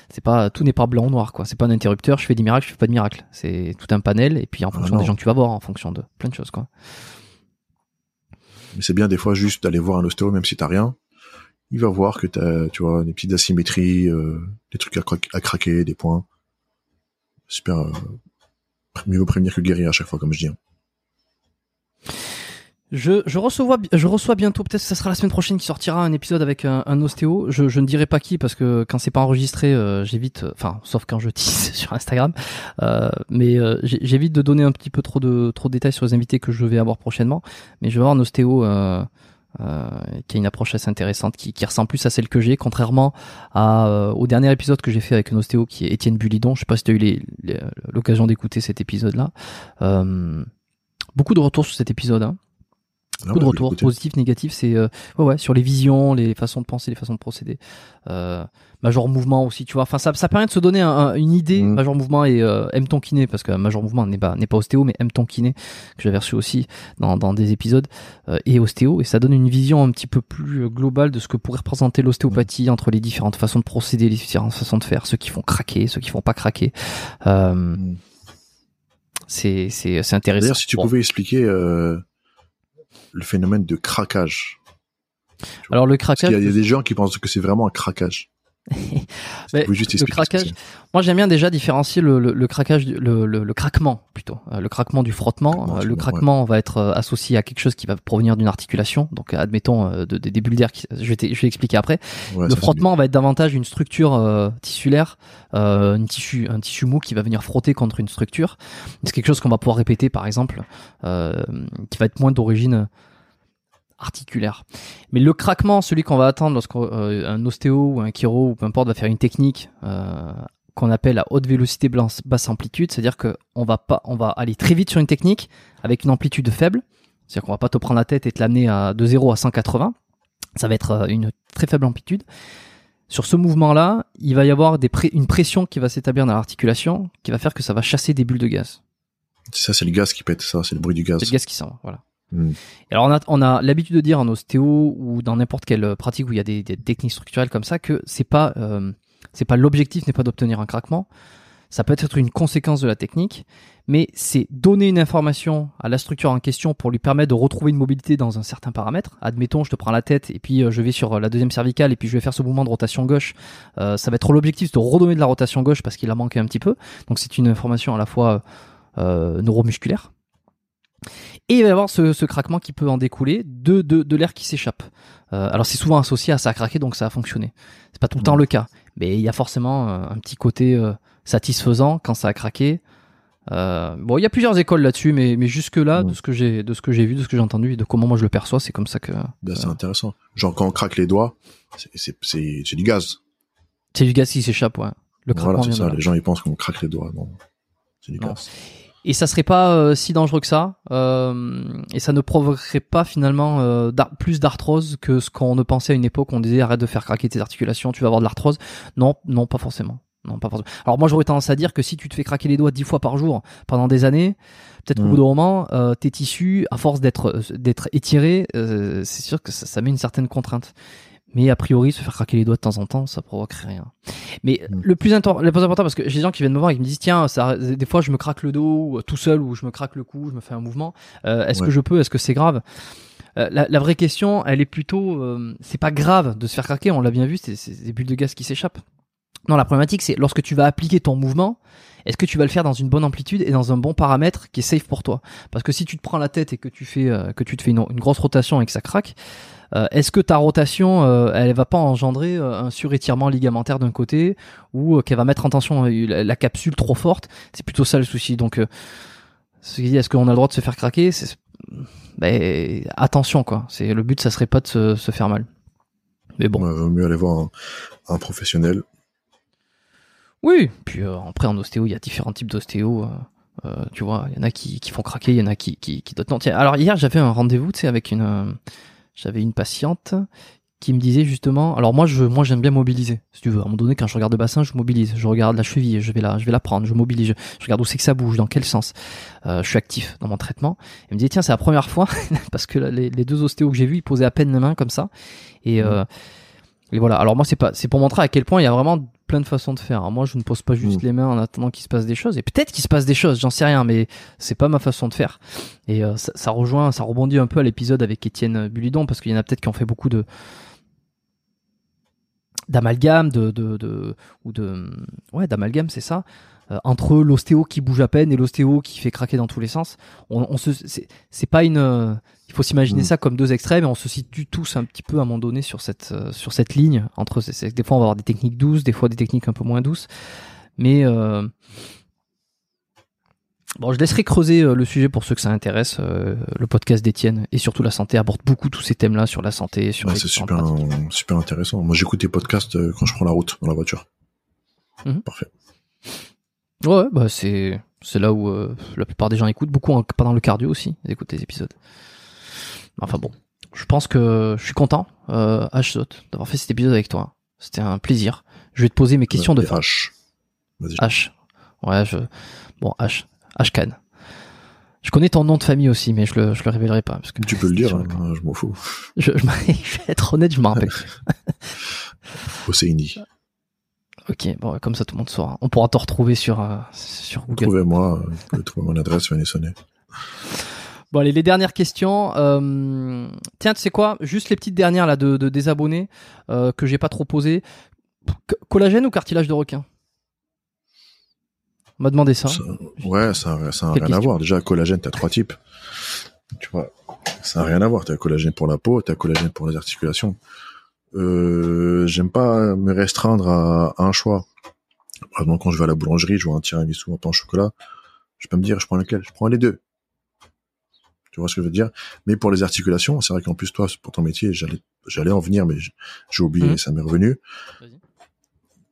c'est pas tout n'est pas blanc ou noir, quoi. C'est pas un interrupteur. Je fais des miracles, je fais pas de miracles. C'est tout un panel, et puis en Ah fonction des gens que tu vas voir, en fonction de plein de choses, quoi. Mais c'est bien des fois juste d'aller voir un ostéo, même si t'as rien. Il va voir que t'as, tu vois, des petites asymétries, euh, des trucs à, cra- à craquer, des points. Super, euh, mieux prévenir que guérir à chaque fois, comme je dis. Je, je, reçois, je reçois bientôt, peut-être que ça sera la semaine prochaine qui sortira un épisode avec un, un ostéo. Je, je ne dirai pas qui parce que quand c'est pas enregistré, euh, j'évite, euh, enfin, sauf quand je (laughs) tease sur Instagram, euh, mais euh, j'évite de donner un petit peu trop de, trop de détails sur les invités que je vais avoir prochainement. Mais je vais avoir un ostéo euh, euh, qui a une approche assez intéressante, qui, qui ressemble plus à celle que j'ai, contrairement à, euh, au dernier épisode que j'ai fait avec un ostéo qui est Étienne Bulidon. Je sais pas si tu as eu l'occasion d'écouter cet épisode-là. Euh, beaucoup de retours sur cet épisode. Hein Ah beaucoup de ouais, retours écoutez. positifs, négatifs. C'est euh, ouais, ouais, sur les visions, les façons de penser, les façons de procéder. Euh, Major Mouvement aussi, tu vois. Enfin, ça, ça permet de se donner un- un- une idée. Mhm. Major Mouvement et euh, aime ton kiné, parce que Major Mouvement n'est pas n'est pas ostéo, mais aime ton kiné que j'avais reçu aussi dans, dans des épisodes euh, et ostéo, et ça donne une vision un petit peu plus euh, globale de ce que pourrait représenter l'ostéopathie entre les différentes façons de procéder, les différentes façons de faire, ceux qui font craquer, ceux qui font pas craquer. Euh, Mhm. c'est c'est c'est intéressant. D'ailleurs, si tu Bon. pouvais expliquer euh, le phénomène de craquage, Alors le craquage, qu'il y il y a des gens qui pensent que c'est vraiment un craquage. (laughs) Mais juste le craquage, moi j'aime bien déjà différencier le, le, le craquage, le, le, le craquement plutôt, Euh, le craquement du frottement. Euh, le craquement va être euh, associé à quelque chose qui va provenir d'une articulation. Donc admettons de- de- des bulles d'air. qui- Je vais, je vais expliquer après. Ouais, le frottement va être davantage une structure euh, tissulaire, euh, une tissu, un tissu mou qui va venir frotter contre une structure. C'est quelque chose qu'on va pouvoir répéter, par exemple, euh, qui va être moins d'origine articulaire. Mais le craquement, celui qu'on va attendre lorsqu'un ostéo ou un chiro ou peu importe va faire une technique euh, qu'on appelle à haute vélocité basse amplitude, c'est-à-dire que on va pas, on va aller très vite sur une technique avec une amplitude faible, c'est-à-dire qu'on va pas te prendre la tête et te l'amener à de 0 à 180. Ça va être euh, une très faible amplitude. Sur ce mouvement-là, il va y avoir des pré- une pression qui va s'établir dans l'articulation, qui va faire que ça va chasser des bulles de gaz. C'est ça, c'est le gaz qui pète, ça, c'est le bruit du gaz. C'est le gaz qui va, voilà. Hmm. Alors on a, on a l'habitude de dire en ostéo ou dans n'importe quelle pratique où il y a des, techniques structurelles comme ça que c'est pas euh, c'est pas l'objectif n'est pas d'obtenir un craquement. Ça peut être une conséquence de la technique, mais c'est donner une information à la structure en question pour lui permettre de retrouver une mobilité dans un certain paramètre. Admettons, je te prends la tête et puis euh, je vais sur euh, la deuxième cervicale et puis je vais faire ce mouvement de rotation gauche. Ça va être l'objectif de redonner de la rotation gauche parce qu'il a manqué un petit peu. Donc c'est une information à la fois euh, neuromusculaire. Et il va y avoir ce, ce craquement qui peut en découler de, de, de l'air qui s'échappe. Euh, alors c'est souvent associé à ça a craqué, donc ça a fonctionné. C'est pas tout le temps le cas, mais il y a forcément euh, un petit côté euh, satisfaisant quand ça a craqué. Bon, il y a plusieurs écoles là-dessus, mais, mais jusque là, Ouais. de ce que j'ai, de ce que j'ai vu, de ce que j'ai entendu, et de comment moi je le perçois, c'est comme ça que Ben, c'est intéressant. Genre, quand on craque les doigts, c'est- du gaz. c'est du gaz qui s'échappe, ouais. Le craquement Voilà, c'est ça. Les gens, ils pensent qu'on craque les doigts. Non. C'est du Non. gaz. Et ça serait pas euh, si dangereux que ça, euh, et ça ne provoquerait pas finalement euh, plus d'arthrose que ce qu'on ne pensait à une époque. On disait arrête de faire craquer tes articulations, tu vas avoir de l'arthrose. Non, non, pas forcément. Non, pas forcément. Alors moi j'aurais tendance à dire que si tu te fais craquer les doigts dix fois par jour pendant des années, peut-être qu'au Mm. bout d'un moment, euh, tes tissus, à force d'être d'être étirés, euh, c'est sûr que ça, ça met une certaine contrainte. Mais a priori, se faire craquer les doigts de temps en temps, ça provoque rien. Mais Mm. le plus, le plus important, parce que j'ai des gens qui viennent me voir et qui me disent tiens, ça, des fois je me craque le dos euh, tout seul ou je me craque le cou, je me fais un mouvement. Euh, Est-ce Ouais. que je peux Est-ce que c'est grave? Euh, la, la vraie question, elle est plutôt, euh, c'est pas grave de se faire craquer. On l'a bien vu, c'est des bulles de gaz qui s'échappent. Non, la problématique, c'est lorsque tu vas appliquer ton mouvement, est-ce que tu vas le faire dans une bonne amplitude et dans un bon paramètre qui est safe pour toi? Parce que si tu te prends la tête et que tu fais euh, que tu te fais une, grosse rotation et que ça craque, euh, est-ce que ta rotation, euh, elle va pas engendrer euh, un surétirement ligamentaire d'un côté ou qu'elle va mettre en tension la, capsule trop forte? C'est plutôt ça le souci. Donc, est-ce qu'on a le droit de se faire craquer? Ben, attention quoi. C'est le but, ça serait pas de se, faire mal. Mais bon. Mieux aller voir un professionnel. Oui, puis euh, après en ostéo, il y a différents types d'ostéo. euh, euh, tu vois, il y en a qui, qui font craquer, il y en a qui, qui, qui d'autres non. Tiens, alors hier, j'avais un rendez-vous, tu sais, avec une, j'avais une patiente qui me disait justement, alors moi, je, moi, j'aime bien mobiliser. Si tu veux, à un moment donné, quand je regarde le bassin, je mobilise. Je regarde la cheville, je vais la, je vais la prendre, je mobilise. Je, je regarde où c'est que ça bouge, dans quel sens. Euh, je suis actif dans mon traitement. Elle me disait, tiens, c'est la première fois (laughs) parce que les, les deux ostéos que j'ai vus, ils posaient à peine les mains comme ça. Et euh, et voilà. Alors moi, c'est pas, c'est pour montrer à quel point il y a vraiment plein de façons de faire. Moi, je ne pose pas juste Mm. les mains en attendant qu'il se passe des choses. Et peut-être qu'il se passe des choses, j'en sais rien, mais c'est pas ma façon de faire. Et euh, ça, ça rejoint, ça rebondit un peu à l'épisode avec Étienne Bulidon parce qu'il y en a peut-être qui ont fait beaucoup de d'amalgame, de, de, de ou de ouais d'amalgame, c'est ça. Euh, entre l'ostéo qui bouge à peine et l'ostéo qui fait craquer dans tous les sens, on, on se, c'est, c'est pas une, euh, il faut s'imaginer Mm. ça comme deux extrêmes et on se situe tous un petit peu à un moment donné sur cette, euh, sur cette ligne entre, des fois on va avoir des techniques douces, des fois des techniques un peu moins douces, mais euh, Bon, je laisserai creuser le sujet pour ceux que ça intéresse. le podcast d'Étienne et surtout la santé aborde beaucoup tous ces thèmes-là sur la santé, sur Ouais, les c'est super, super intéressant. Moi, j'écoute tes podcasts quand je prends la route, dans la voiture. Mhm. Parfait. Ouais, bah c'est c'est là où euh, la plupart des gens écoutent, beaucoup en- pendant le cardio aussi, ils écoutent les épisodes. Enfin bon, je pense que je suis content, euh, H d'avoir fait cet épisode avec toi. C'était un plaisir. Je vais te poser mes questions de fin. H. H. Ouais, je bon H. H-Can. Je connais ton nom de famille aussi, mais je le je le révélerai pas parce que Tu peux le dire, sur hein, je m'en fous. (laughs) Je, je, (laughs) je vais être honnête, je m'en rappelle. (laughs) Océanie. Ok, bon, comme ça tout le monde saura. On pourra te retrouver sur, euh, sur Google. Trouvez-moi, euh, vous pouvez trouver mon adresse, venez sonner. Bon, allez, les dernières questions. Euh, tiens, tu sais quoi? Juste les petites dernières là de, de des abonnés euh, que j'ai pas trop posées. C- collagène ou cartilage de requin? On m'a demandé ça. Ça- ouais, ça, n'a rien à voir. Déjà, collagène, t'as trois types. Tu vois, ça n'a rien à voir. T'as collagène pour la peau, t'as collagène pour les articulations. Euh, j'aime pas me restreindre à un choix. Par exemple, quand je vais à la boulangerie, je vois un tiramisu, un pain au chocolat. Je peux me dire, je prends lequel? Je prends les deux. Tu vois ce que je veux dire? Mais pour les articulations, c'est vrai qu'en plus, toi, pour ton métier, j'allais, j'allais en venir, mais j'ai oublié, Mhm. ça m'est revenu. Vas-y.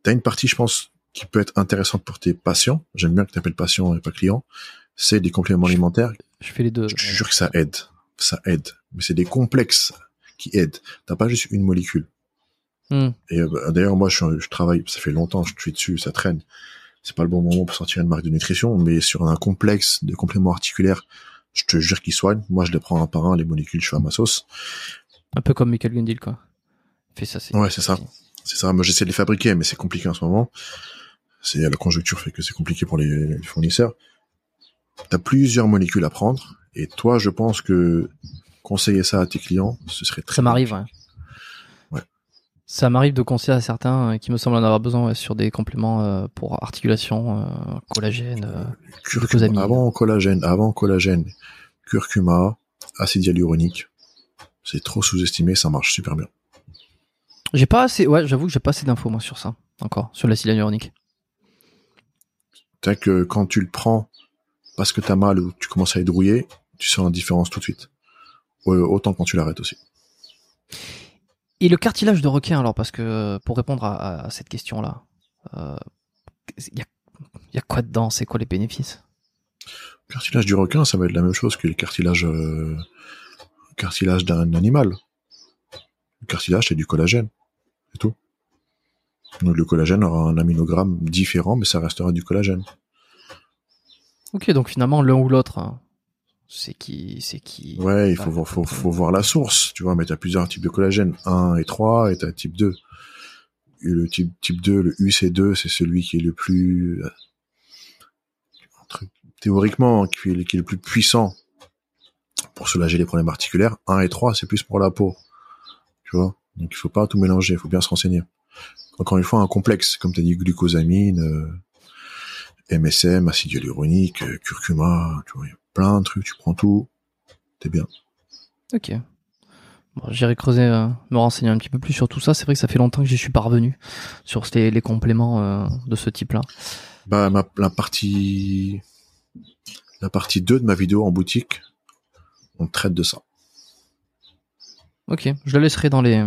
T'as une partie, je pense, qui peut être intéressante pour tes patients. J'aime bien que tu appelles patient et pas client. C'est des compléments alimentaires. Je fais les deux. Je te jure que ça aide. Ça aide. Mais c'est des complexes qui aident. T'as pas juste une molécule. Hmm. Et euh, bah, d'ailleurs, moi, je, je travaille, ça fait longtemps, je suis dessus, ça traîne. C'est pas le bon moment pour sortir une marque de nutrition, mais sur un complexe de compléments articulaires, je te jure qu'ils soignent. Moi, je les prends un par un, les molécules, je fais à ma sauce. Un peu comme Michael Gundil, quoi. Fais ça, c'est. Ouais, c'est ça. C'est ça. Moi, j'essaie de les fabriquer, mais c'est compliqué en ce moment. C'est la conjoncture fait que c'est compliqué pour les, les fournisseurs. T'as plusieurs molécules à prendre, et toi, je pense que conseiller ça à tes clients, ce serait très Ça m'arrive, ouais. Ouais. Ça m'arrive de conseiller à certains euh, qui me semblent en avoir besoin ouais, sur des compléments euh, pour articulation, euh, collagène. curcuma, avant collagène, avant collagène, curcuma, acide hyaluronique. C'est trop sous-estimé, ça marche super bien. J'ai pas assez, ouais, j'avoue que j'ai pas assez d'infos moi sur ça encore, sur l'acide hyaluronique. T'as que quand tu le prends parce que t'as mal ou tu commences à être rouillé, tu sens la différence tout de suite. Euh, autant quand tu l'arrêtes aussi. Et le cartilage de requin alors, parce que euh, pour répondre à, à cette question-là, il y, a, y a quoi dedans? C'est quoi les bénéfices? Le cartilage du requin, ça va être la même chose que le cartilage, euh, cartilage d'un animal. Le cartilage, c'est du collagène. C'est tout. Donc, le collagène aura un aminogramme différent, mais ça restera du collagène. Ok, donc finalement l'un ou l'autre, hein, c'est qui, c'est qui. Ouais, il faut, voir, faut, faut voir la source, tu vois, mais t'as plusieurs types de collagène, 1 et 3, et t'as type 2. Et le type, type 2, le UC2, c'est celui qui est le plus, euh, théoriquement, qui est, qui est le plus puissant pour soulager les problèmes articulaires. 1 et 3, c'est plus pour la peau. Tu vois? Donc il faut pas tout mélanger, il faut bien se renseigner. Encore une fois, un complexe, comme t'as dit, glucosamine, euh, MSM, acide hyaluronique, euh, curcuma, tu vois, plein de trucs, tu prends tout, t'es bien. Ok. Bon, J'irai creuser, euh, me renseigner un petit peu plus sur tout ça. C'est vrai que ça fait longtemps que j'y suis parvenu sur les, les compléments euh, de ce type-là. Bah, ma, la partie, la partie 2 de ma vidéo en boutique, on traite de ça. Ok, je la laisserai dans les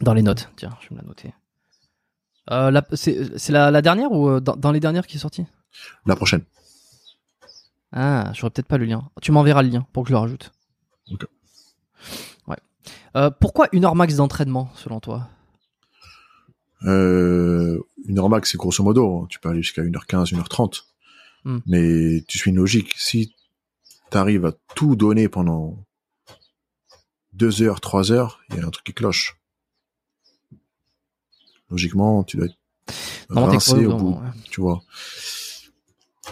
dans les notes. Tiens, je vais me la noter. Euh, c'est la, la dernière ou dans, dans les dernières qui est sortie? La prochaine. Ah, j'aurais peut-être pas le lien. Tu m'enverras le lien pour que je le rajoute. Ok. Ouais. Euh, pourquoi une heure max d'entraînement selon toi? Euh, une heure max, c'est grosso modo, hein. tu peux aller jusqu'à 1h15, 1h30. Hmm. Mais tu suis une logique. Si t'arrives à tout donner pendant 2 heures, 3 heures, il y a un truc qui cloche. Logiquement, tu dois être rincé au bout, ouais. tu vois.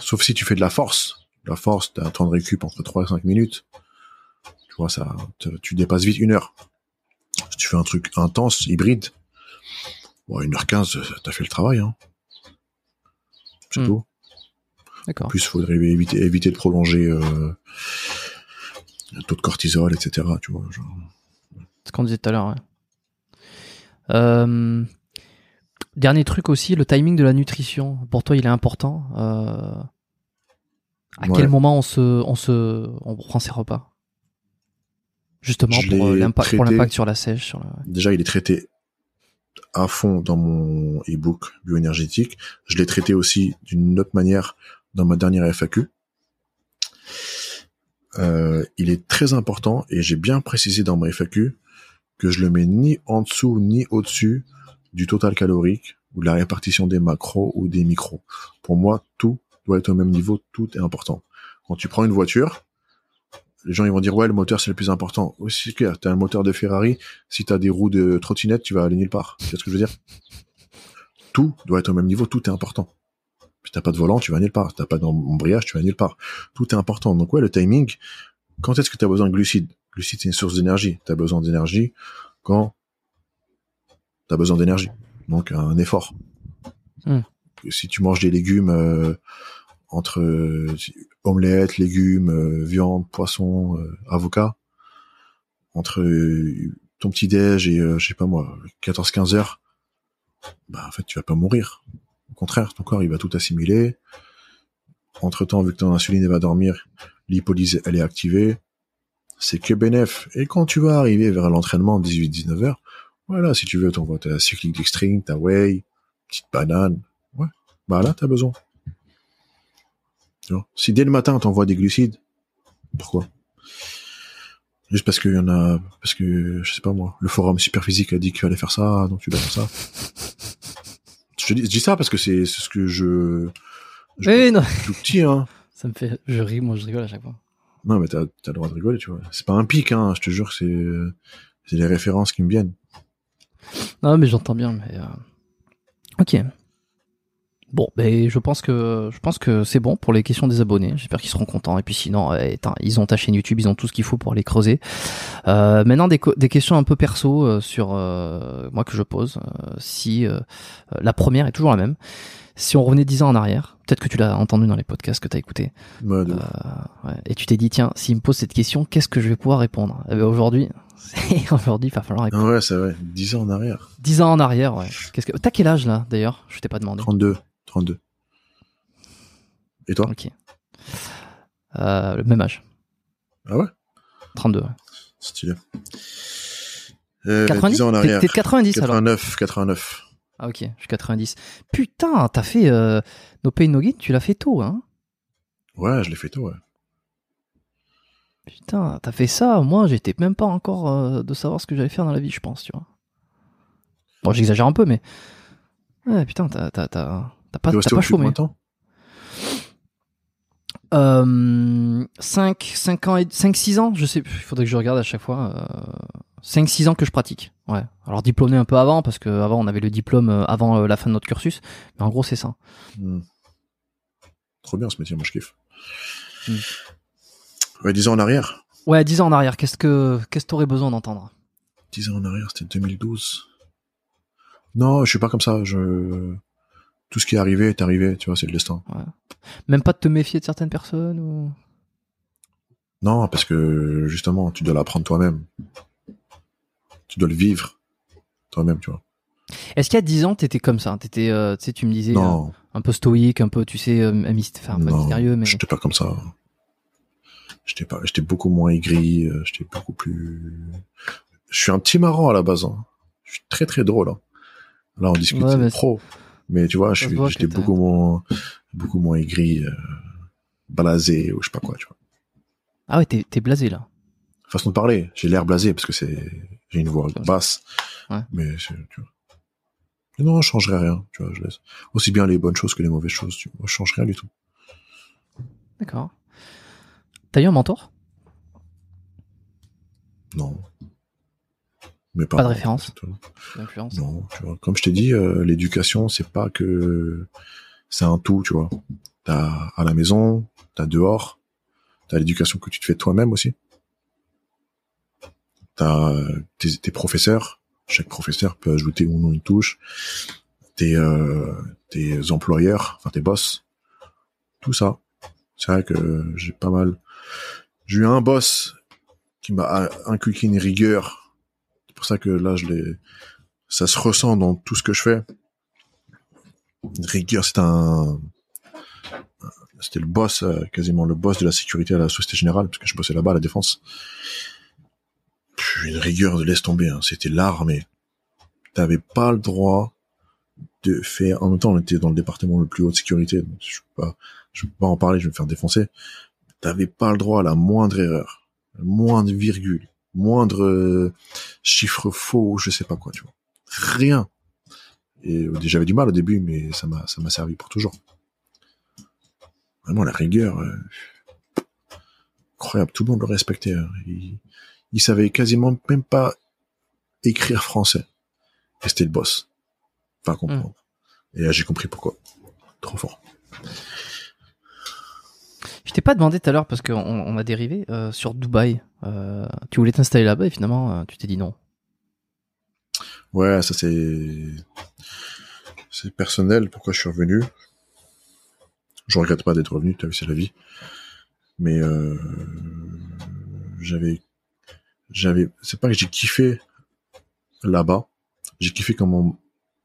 Sauf si tu fais de la force. La force, t'as un temps de récup entre 3 et 5 minutes. Tu vois, ça, te- tu dépasses vite une heure. Si tu fais un truc intense, hybride, bon, 1h15, t'as fait le travail, hein. C'est Hmm. tout. D'accord. En plus, faudrait éviter, éviter de prolonger, euh, le taux de cortisol, etc., tu vois. genre. Ce qu'on disait tout à l'heure. ouais. Euh, dernier truc aussi, le timing de la nutrition. Pour toi, il est important. Euh, à Ouais. quel moment on se, on se, on prend ses repas? Justement Je pour l'impact, pour l'impact sur la sèche. Sur le... Déjà, il est traité à fond dans mon e-book bioénergétique. Je l'ai traité aussi d'une autre manière dans ma dernière FAQ. Euh, il est très important et j'ai bien précisé dans ma FAQ que je le mets ni en dessous ni au-dessus du total calorique ou de la répartition des macros ou des micros. Pour moi, tout doit être au même niveau, tout est important. Quand tu prends une voiture, les gens ils vont dire ouais le moteur c'est le plus important. Oui c'est clair, t'as un moteur de Ferrari, si t'as des roues de trottinette, tu vas aller nulle part. Vois ce que je veux dire? Tout doit être au même niveau, tout est important. Si t'as pas de volant, tu vas nulle part. T'as pas d'embrayage, tu vas nulle part. Tout est important. Donc ouais, le timing. Quand est-ce que tu as besoin de glucides? Glucides, c'est une source d'énergie. Tu as besoin d'énergie quand tu as besoin d'énergie. Donc un effort. Hmm. Si tu manges des légumes euh, entre euh, omelette, légumes, euh, viande, poisson, avocat, entre ton petit déj et je sais pas moi, 14-15 heures, bah en fait tu vas pas mourir. Au contraire, ton corps il va tout assimiler. Entre temps, vu que ton insuline va dormir, l'hypolyse elle est activée, c'est que bénéf. Et quand tu vas arriver vers l'entraînement 18-19 heures, voilà, si tu veux, t'envoies ta cyclique dextrine, ta whey, petite banane, bah là t'as besoin. Tu vois si dès le matin on t'envoie des glucides, pourquoi? Juste parce qu'il y en a, parce que je sais pas moi, le forum Superphysique a dit qu'il fallait faire ça, donc tu dois faire ça. je, te dis, je dis ça parce que c'est ce que je, je Oui, non. tout petit hein. (laughs) Ça me fait, je ris, moi je rigole à chaque fois. Non mais t'as as le droit de rigoler, tu vois. C'est pas un pic, hein. Je te jure, que c'est c'est les références qui me viennent. Non, mais j'entends bien, mais euh, ok. Bon, ben je pense que je pense que c'est bon pour les questions des abonnés. J'espère qu'ils seront contents. Et puis sinon, euh, attends, ils ont ta chaîne YouTube, ils ont tout ce qu'il faut pour les creuser. Euh, maintenant, des, des questions un peu perso euh, sur euh, moi que je pose. Euh, si euh, la première est toujours la même. Si on revenait dix ans en arrière, peut-être que tu l'as entendu dans les podcasts que tu as écoutés, Ouais, euh, et tu t'es dit tiens, s'il me pose cette question, qu'est-ce que je vais pouvoir répondre? Eh ben, Aujourd'hui, (laughs) aujourd'hui, il va falloir répondre. Ah ouais, c'est vrai. 10 ans en arrière. 10 ans en arrière, ouais. Qu'est-ce que t'as quel âge là d'ailleurs? Je t'ai pas demandé. 32. 32. Et toi? Ok. Euh, le même âge. Ah ouais? 32. ouais. Stylé. Euh, 90 10 ans en T'es arrière. t'es de 90 alors 89, 89. Ah ok, je suis 90. Putain, t'as fait euh, No Pain No Gain, tu l'as fait tôt, hein Ouais, je l'ai fait tôt, ouais. Putain, t'as fait ça, moi j'étais même pas encore euh, de savoir ce que j'allais faire dans la vie, je pense, tu vois. Bon, j'exagère un peu, mais... Ouais, putain, t'as t'as- pas, t'as pas chômé. de temps Euh, 5, 5 ans et 5, 6 ans, je sais plus, il faudrait que je regarde à chaque fois. Euh, 5, 6 ans que je pratique. Ouais. Alors diplômé un peu avant, parce que avant on avait le diplôme euh, avant euh, la fin de notre cursus. Mais en gros, c'est ça. Hmm. Trop bien ce métier, moi je kiffe. Hmm. Ouais, 10 ans en arrière. Ouais, 10 ans en arrière, qu'est-ce que qu'est-ce que t'aurais besoin d'entendre? 10 ans en arrière, c'était 2012. Non, je suis pas comme ça. Je tout ce qui est arrivé est arrivé. Tu vois, c'est le destin. Même pas de te méfier de certaines personnes ou... Non, parce que justement, tu dois l'apprendre toi-même. Tu dois le vivre toi-même, tu vois. Est-ce qu'il y a 10 ans, t'étais comme ça? T'étais, euh, tu sais, tu me disais euh, un peu stoïque, un peu, tu sais, euh, myst- enfin, pas non, mystérieux, mais j'étais pas comme ça. J'étais pas, j'étais beaucoup moins aigri. euh, J'étais beaucoup plus. Je suis un petit marrant à la base. hein. Je suis très très drôle. hein. Là, on discute Ouais, mais pro, mais tu vois, j'étais beaucoup moins, beaucoup moins aigri, euh, blasé ou je sais pas quoi, tu vois. ah ouais, t'es, t'es blasé là. Façon de parler, j'ai l'air blasé parce que c'est, j'ai une voix basse, Ouais. mais c'est, tu vois. Mais non, je changerais rien, tu vois, je laisse. Aussi bien les bonnes choses que les mauvaises choses, tu vois. Je change rien du tout. D'accord. T'as eu un mentor? Non. Mais Pas de référence. D'influence Non, tu vois. Comme je t'ai dit, euh, l'éducation, c'est pas que c'est un tout, tu vois. T'as à la maison, t'as dehors, t'as l'éducation que tu te fais toi-même aussi. T'as euh, tes, tes professeurs. Chaque professeur peut ajouter ou non une touche. Tes, euh, tes employeurs, enfin tes boss. Tout ça. C'est vrai que j'ai pas mal. J'ai eu un boss qui m'a inculqué une rigueur. C'est pour ça que là, je ça se ressent dans tout ce que je fais. Rigueur, c'est un, c'était le boss, euh, quasiment le boss de la sécurité à la Société Générale, parce que je bossais là-bas à la défense. Une rigueur de laisse tomber, hein. c'était l'armée. T'avais pas le droit de faire, en même temps, on était dans le département le plus haut de sécurité, je peux pas, je peux pas en parler, je vais me faire défoncer. T'avais pas le droit à la moindre erreur, la moindre virgule, moindre euh, chiffre faux, je sais pas quoi, tu vois rien. Et euh, j'avais du mal au début, mais ça m'a ça m'a servi pour toujours. Vraiment la rigueur, euh, incroyable. Tout le monde le respectait. hein. Il, il savait quasiment même pas écrire français. Et c'était le boss. Pas comprendre. Et là j'ai compris pourquoi. Trop fort. T'ai pas demandé tout à l'heure parce qu'on on a dérivé euh, sur Dubaï. Euh, tu voulais t'installer là-bas et finalement euh, tu t'es dit non. Ouais, ça c'est c'est personnel. Pourquoi je suis revenu Je regrette pas d'être revenu. T'as vu, c'est la vie. Mais j'avais j'avais c'est pas que j'ai kiffé là-bas. J'ai kiffé comment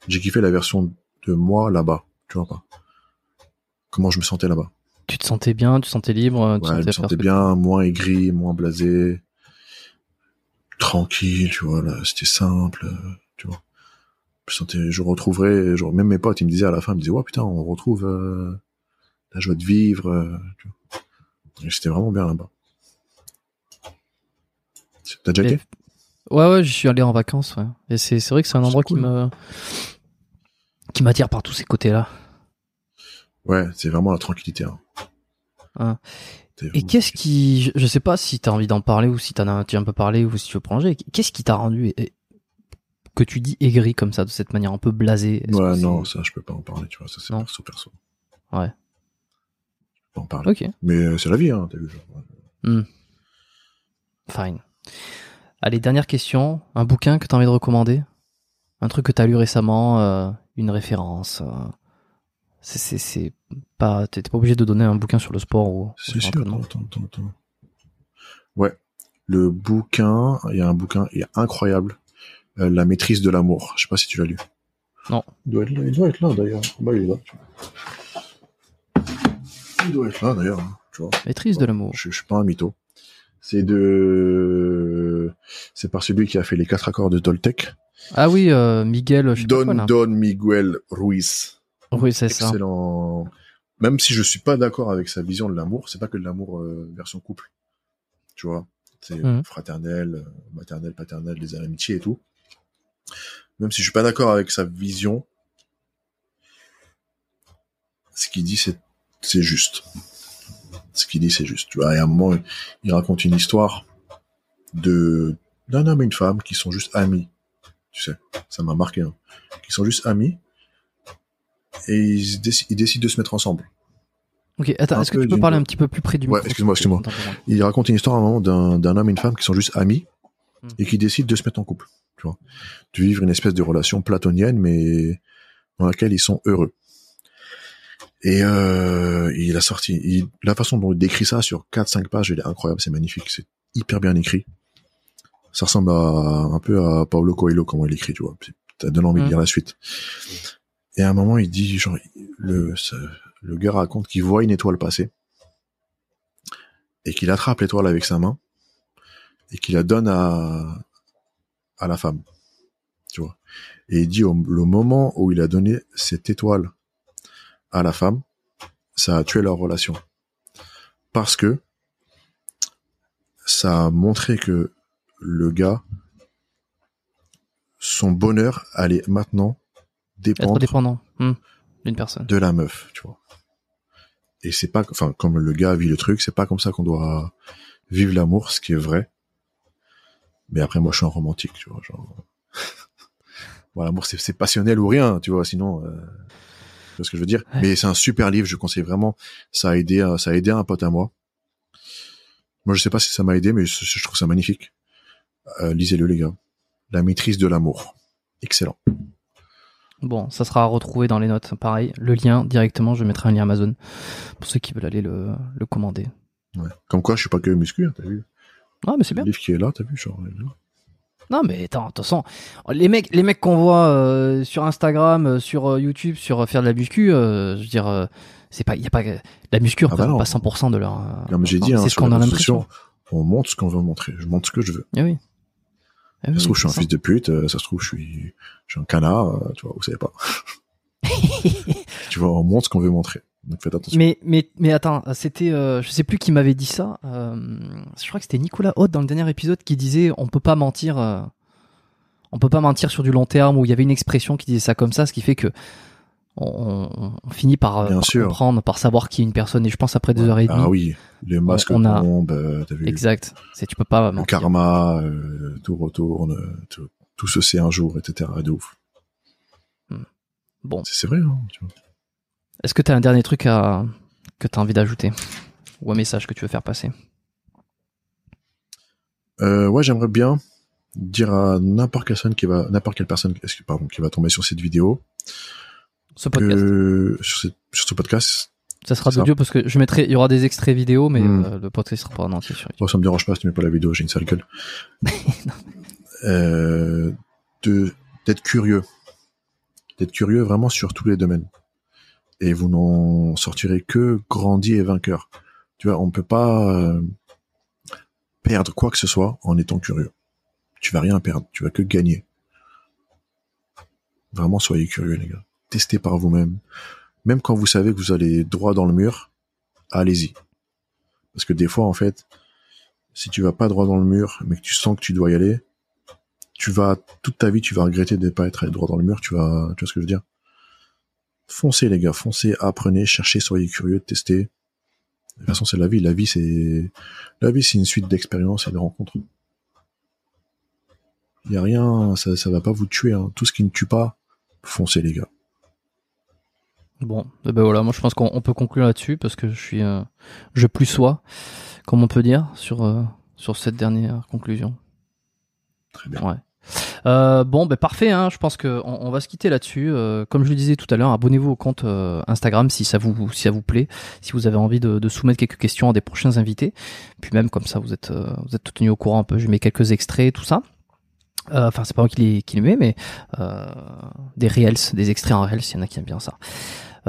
j'ai kiffé la version de moi là-bas. Tu vois pas Comment je me sentais là-bas. Tu te sentais bien, tu te sentais libre, tu Ouais, je me sentais bien, moins aigri, moins blasé, tranquille, tu vois, c'était simple, euh, tu vois. Je sentais, je retrouverais, genre, même mes potes, ils me disaient à la fin, ils me disaient, ouais, putain, on retrouve euh, la joie de vivre, euh, tu vois. Et C'était vraiment bien là-bas. T'as déjà été? Ouais, ouais, je suis allé en vacances, ouais. Et c'est, vrai que c'est un endroit cool. qui me, qui m'attire par tous ces côtés-là. Ouais, c'est vraiment la tranquillité. Hein. C'est Et qu'est-ce qui, je, sais pas si t'as envie d'en parler ou si t'en as déjà un peu parlé ou si tu veux prolonger. Qu'est-ce qui t'a rendu que tu dis aigri comme ça, de cette manière un peu blasée? Ouais, non, ça, je peux pas en parler, tu vois, ça, c'est perso, perso. Ouais. Je peux pas en parler. Ok, Mais euh, c'est la vie, hein, t'as vu. genre. fine. Allez, dernière question. Un bouquin que t'as envie de recommander? Un truc que t'as lu récemment euh, Une référence euh, C'est, pas, t'es pas obligé de donner un bouquin sur le sport ou, C'est sûr, attends, attends, attends. Ouais. Le bouquin, il y a un bouquin, il est incroyable. Euh, la maîtrise de l'amour. Je sais pas si tu l'as lu. Non. Il doit être là, il doit être là d'ailleurs. Bah, il est là. Il doit être là d'ailleurs. hein, Tu vois. Maîtrise de l'amour. Je, je suis pas un mytho. C'est de, c'est par celui qui a fait les quatre accords de Toltec. Ah oui, euh, Miguel, je sais pas Don quoi, là. Don Miguel Ruiz. Oui, c'est ça. Même si je suis pas d'accord avec sa vision de l'amour, c'est pas que de l'amour euh, version couple. Tu vois, c'est Mhm. fraternel, euh, maternel, paternel, les amitiés et tout. Même si je suis pas d'accord avec sa vision, ce qu'il dit c'est c'est juste. Ce qu'il dit c'est juste. Tu vois, et à un moment il raconte une histoire de d'un homme et une femme qui sont juste amis. Tu sais, ça m'a marqué. Hein. Qui sont juste amis et ils, déci- ils décident de se mettre ensemble. Ok, attends, est-ce que tu peux parler un petit peu plus près du Ouais, excuse-moi, excuse-moi. Il raconte une histoire à un moment d'un homme et une femme qui sont juste amis Hmm. et qui décident de se mettre en couple. Tu vois, de vivre une espèce de relation platonienne, mais dans laquelle ils sont heureux. Et euh, il a sorti il- la façon dont il décrit ça sur 4-5 pages, elle est incroyable, c'est magnifique, c'est hyper bien écrit. Ça ressemble à, un peu à Paulo Coelho comment il écrit, tu vois. Ça donne envie de Mm. lire la suite. Et à un moment, il dit, genre, le, le gars raconte qu'il voit une étoile passer et qu'il attrape l'étoile avec sa main et qu'il la donne à, à la femme. Tu vois. Et il dit au le moment où il a donné cette étoile à la femme, ça a tué leur relation. Parce que ça a montré que le gars, son bonheur allait maintenant Être dépendant hmm, d'une personne. de la meuf, tu vois. Et c'est pas, enfin, comme le gars vit le truc, c'est pas comme ça qu'on doit vivre l'amour, ce qui est vrai. Mais après, moi, je suis un romantique, tu vois, genre. (laughs) bon, l'amour, c'est, c'est passionnel ou rien, tu vois, sinon, euh... tu vois ce que je veux dire. Ouais. Mais c'est un super livre, je conseille vraiment. Ça a aidé, ça a aidé un pote à moi. Moi, je sais pas si ça m'a aidé, mais je, je trouve ça magnifique. Euh, lisez-le, les gars. La maîtrise de l'amour. Excellent. Bon, ça sera à retrouver dans les notes. Pareil, le lien directement, je mettrai un lien Amazon pour ceux qui veulent aller le, le commander. Ouais. Comme quoi, je suis pas que muscu, hein, t'as vu. Ah, mais c'est bien. Le livre qui est là, t'as vu, genre, là. Non, mais attends, de toute façon, les mecs, les mecs qu'on voit euh, sur Instagram, euh, sur euh, YouTube, sur faire de la muscu, je veux dire, c'est pas, y a pas, la muscu Ah bah représente pas 100% de leur. Non, mais j'ai dit, c'est hein, ce sur qu'on a l'impression. on montre ce qu'on veut montrer. Je montre ce que je veux. Eh oui. Eh Ça se trouve, je suis un fils de pute, euh, ça se trouve, je suis, je suis un canard, euh, tu vois, vous savez pas. (laughs) tu vois, on montre ce qu'on veut montrer. Donc faites attention. Mais, mais, mais attends, c'était, euh, je sais plus qui m'avait dit ça. euh, je crois que c'était Nicolas Haute dans le dernier épisode qui disait on peut pas mentir, euh, on peut pas mentir sur du long terme. Ou il y avait une expression qui disait ça comme ça, ce qui fait que on, on- on finit par, euh, Bien par sûr. comprendre, par savoir qui est une personne. Et je pense après deux heures et demie, Ah oui, les masques on a- tombent, euh, t'as vu. exact. C'est tu peux pas Le mentir. karma, euh, tout retourne, euh, tout, tout se sait un jour, etc. De ouf. Bon, C'est vrai, hein. Est-ce que tu as un dernier truc à, que tu as envie d'ajouter ou un message que tu veux faire passer? Euh, Ouais, j'aimerais bien dire à n'importe quelle personne qui va, n'importe quelle personne, pardon, qui va tomber sur cette vidéo, ce podcast, que, sur, sur ce podcast, ça sera d'audio parce que je mettrai, il y aura des extraits vidéo, mais Hmm. euh, le podcast sera pas en entier sur YouTube. Ça me dérange pas si tu mets pas la vidéo, j'ai une sale gueule. (laughs) euh, d'être curieux. D'être curieux vraiment sur tous les domaines. Et vous n'en sortirez que grandi et vainqueur. Tu vois, on peut pas euh, perdre quoi que ce soit en étant curieux. Tu vas rien perdre, tu vas que gagner. Vraiment, soyez curieux, les gars. Testez par vous-même. Même quand vous savez que vous allez droit dans le mur, allez-y. Parce que des fois, en fait, si tu vas pas droit dans le mur, mais que tu sens que tu dois y aller, tu vas toute ta vie, tu vas regretter de ne pas être allé droit dans le mur. Tu vas, tu vois ce que je veux dire? Foncez les gars, foncez, apprenez, cherchez, soyez curieux, testez. De toute façon, c'est la vie. La vie, c'est la vie, c'est une suite d'expériences et de rencontres. Il y a rien, ça, ça va pas vous tuer. Hein. Tout ce qui ne tue pas, foncez les gars. Bon, eh ben voilà, moi je pense qu'on on peut conclure là-dessus parce que je suis, euh, je plus sois, comme on peut dire, sur euh, sur cette dernière conclusion. Très bien. Ouais. Euh, bon, ben parfait. Hein, je pense que on, va se quitter là-dessus. Euh, comme je le disais tout à l'heure, abonnez-vous au compte euh, Instagram si ça vous si ça vous plaît, si vous avez envie de, de soumettre quelques questions à des prochains invités. Puis même comme ça, vous êtes euh, vous êtes tenu au courant un peu. Je mets quelques extraits, tout ça. Euh, Enfin, c'est pas moi qui les, qui les mets, mais euh, des reels, des extraits en reels, s'il y en a qui aiment bien ça.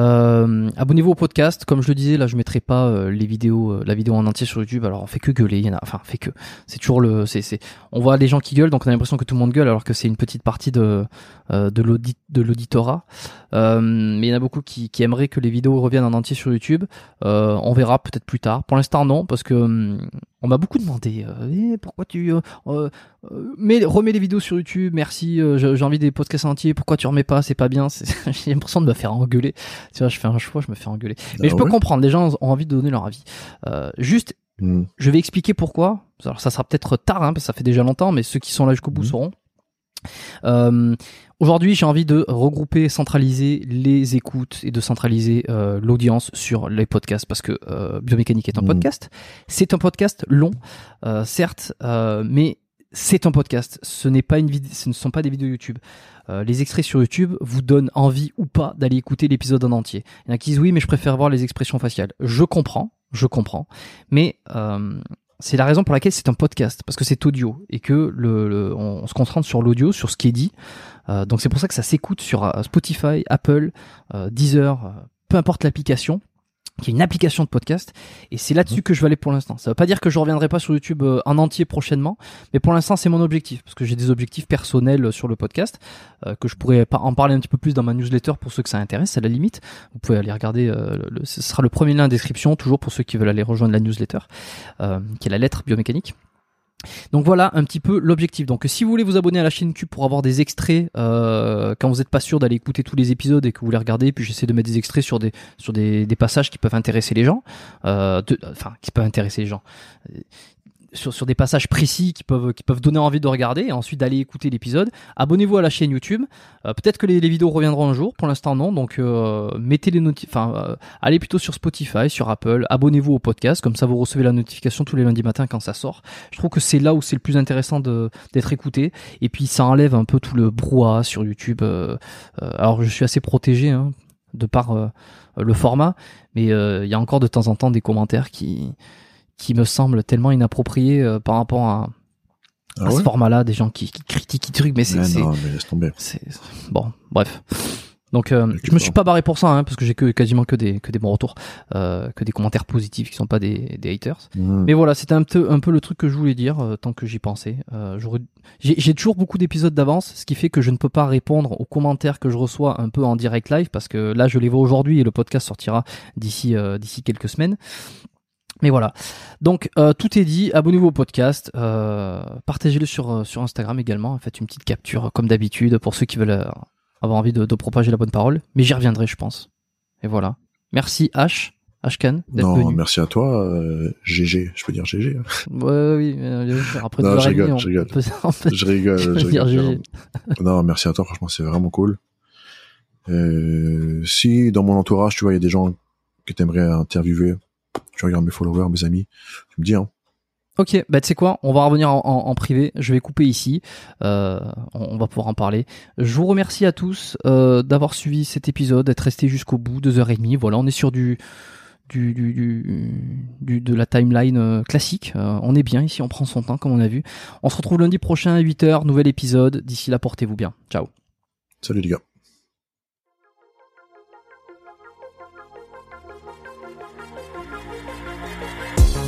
Euh, abonnez-vous au podcast. Comme je le disais, là, je mettrai pas euh, les vidéos, euh, la vidéo en entier sur YouTube. Alors, on fait que gueuler. Il a, enfin, fait que. C'est toujours le, c'est. On voit les gens qui gueulent, donc on a l'impression que tout le monde gueule, alors que c'est une petite partie de de l'audit, de l'auditorat. Mais il y en a beaucoup qui, aimeraient que les vidéos reviennent en entier sur YouTube. On verra peut-être plus tard. Pour l'instant, non, parce que hum, on m'a beaucoup demandé. euh, Eh, pourquoi tu euh, euh, mets, remets les vidéos sur YouTube Merci. euh, j'ai envie des podcasts entiers. Pourquoi tu remets pas C'est pas bien. (laughs) J'ai l'impression de me faire engueuler. Tu vois, je fais un choix, je me fais engueuler. Mais Ah je peux comprendre, les gens ont envie de donner leur avis. Euh, juste, Hmm. je vais expliquer pourquoi. Alors ça sera peut-être tard, hein, parce que ça fait déjà longtemps, mais ceux qui sont là jusqu'au bout Mhm. sauront. Euh, Aujourd'hui, j'ai envie de regrouper, centraliser les écoutes et de centraliser euh, l'audience sur les podcasts parce que euh, Biomécanique est un Mhm. podcast. C'est un podcast long, euh, certes, euh, mais c'est un podcast. Ce n'est pas une ce ne sont pas des vidéos YouTube. Euh, les extraits sur YouTube vous donnent envie ou pas d'aller écouter l'épisode en entier. Il y en a qui disent oui, mais je préfère voir les expressions faciales. Je comprends, je comprends, mais euh, c'est la raison pour laquelle c'est un podcast parce que c'est audio et que le, le- on, on se concentre sur l'audio, sur ce qui est dit. Euh, donc c'est pour ça que ça s'écoute sur euh, Spotify, Apple, euh, Deezer, peu importe l'application qui est une application de podcast et c'est là-dessus que je vais aller pour l'instant. Ça veut pas dire que je reviendrai pas sur YouTube en entier prochainement, mais pour l'instant c'est mon objectif parce que j'ai des objectifs personnels sur le podcast euh, que je pourrais en parler un petit peu plus dans ma newsletter pour ceux que ça intéresse à la limite. Vous pouvez aller regarder, euh, le, ce sera le premier lien en description toujours pour ceux qui veulent aller rejoindre la newsletter euh, qui est la lettre biomécanique. Donc voilà un petit peu l'objectif. Donc si vous voulez vous abonner à la chaîne YouTube pour avoir des extraits euh, quand vous n'êtes pas sûr d'aller écouter tous les épisodes et que vous voulez regarder, puis j'essaie de mettre des extraits sur des sur des, passages qui peuvent intéresser les gens, euh, enfin qui peuvent intéresser les gens. Sur, sur des passages précis qui peuvent qui peuvent donner envie de regarder et ensuite d'aller écouter l'épisode. Abonnez-vous à la chaîne YouTube. Euh, Peut-être que les, vidéos reviendront un jour. Pour l'instant non. Donc euh, mettez les. Enfin euh, allez plutôt sur Spotify, sur Apple. Abonnez-vous au podcast. Comme ça vous recevez la notification tous les lundis matins quand ça sort. Je trouve que c'est là où c'est le plus intéressant d'être écouté. Et puis ça enlève un peu tout le brouhaha sur YouTube. Alors je suis assez protégé hein, de par le format, mais il y a encore de temps en temps des commentaires qui qui me semblent tellement inappropriés euh, par rapport à, Ah à ce format-là, des gens qui, qui critiquent, qui trucs, mais c'est non, mais laisse tomber. bon, bref. Donc euh, je me suis pas barré pour ça, hein, parce que j'ai que quasiment que des que des bons retours, euh, que des commentaires positifs qui sont pas des, des haters. Mais voilà, c'était un peu, un peu le truc que je voulais dire euh, tant que j'y pensais. Euh, j'ai toujours beaucoup d'épisodes d'avance, ce qui fait que je ne peux pas répondre aux commentaires que je reçois un peu en direct live parce que là je les vois aujourd'hui et le podcast sortira d'ici euh, d'ici quelques semaines. Mais voilà. Donc euh, tout est dit. Abonnez-vous au podcast, euh, partagez-le sur euh, sur Instagram également. Faites une petite capture comme d'habitude pour ceux qui veulent euh, avoir envie de, de propager la bonne parole. Mais j'y reviendrai, je pense. Et voilà. Merci H. Ashkan d'être Non, venu. merci à toi, euh, GG, je peux dire GG. hein. Ouais, oui, euh, après Non, je rigole, je rigole. peut- on peut- Je rigole, je dire. GG. Non, merci à toi, franchement, c'est vraiment cool. Euh, si dans mon entourage, tu vois, il y a des gens que t'aimerais interviewer, tu regardes mes followers, mes amis, tu me dis, hein. Ok, bah tu sais quoi, on va revenir en, en- en privé, je vais couper ici, euh, on, on va pouvoir en parler. Je vous remercie à tous euh, d'avoir suivi cet épisode, d'être resté jusqu'au bout, deux heures et demie, voilà, on est sur du, du, du, du- de la timeline euh, classique, Euh, on est bien ici, on prend son temps comme on a vu. On se retrouve lundi prochain à 8h, nouvel épisode, d'ici là portez-vous bien, ciao. Salut les gars.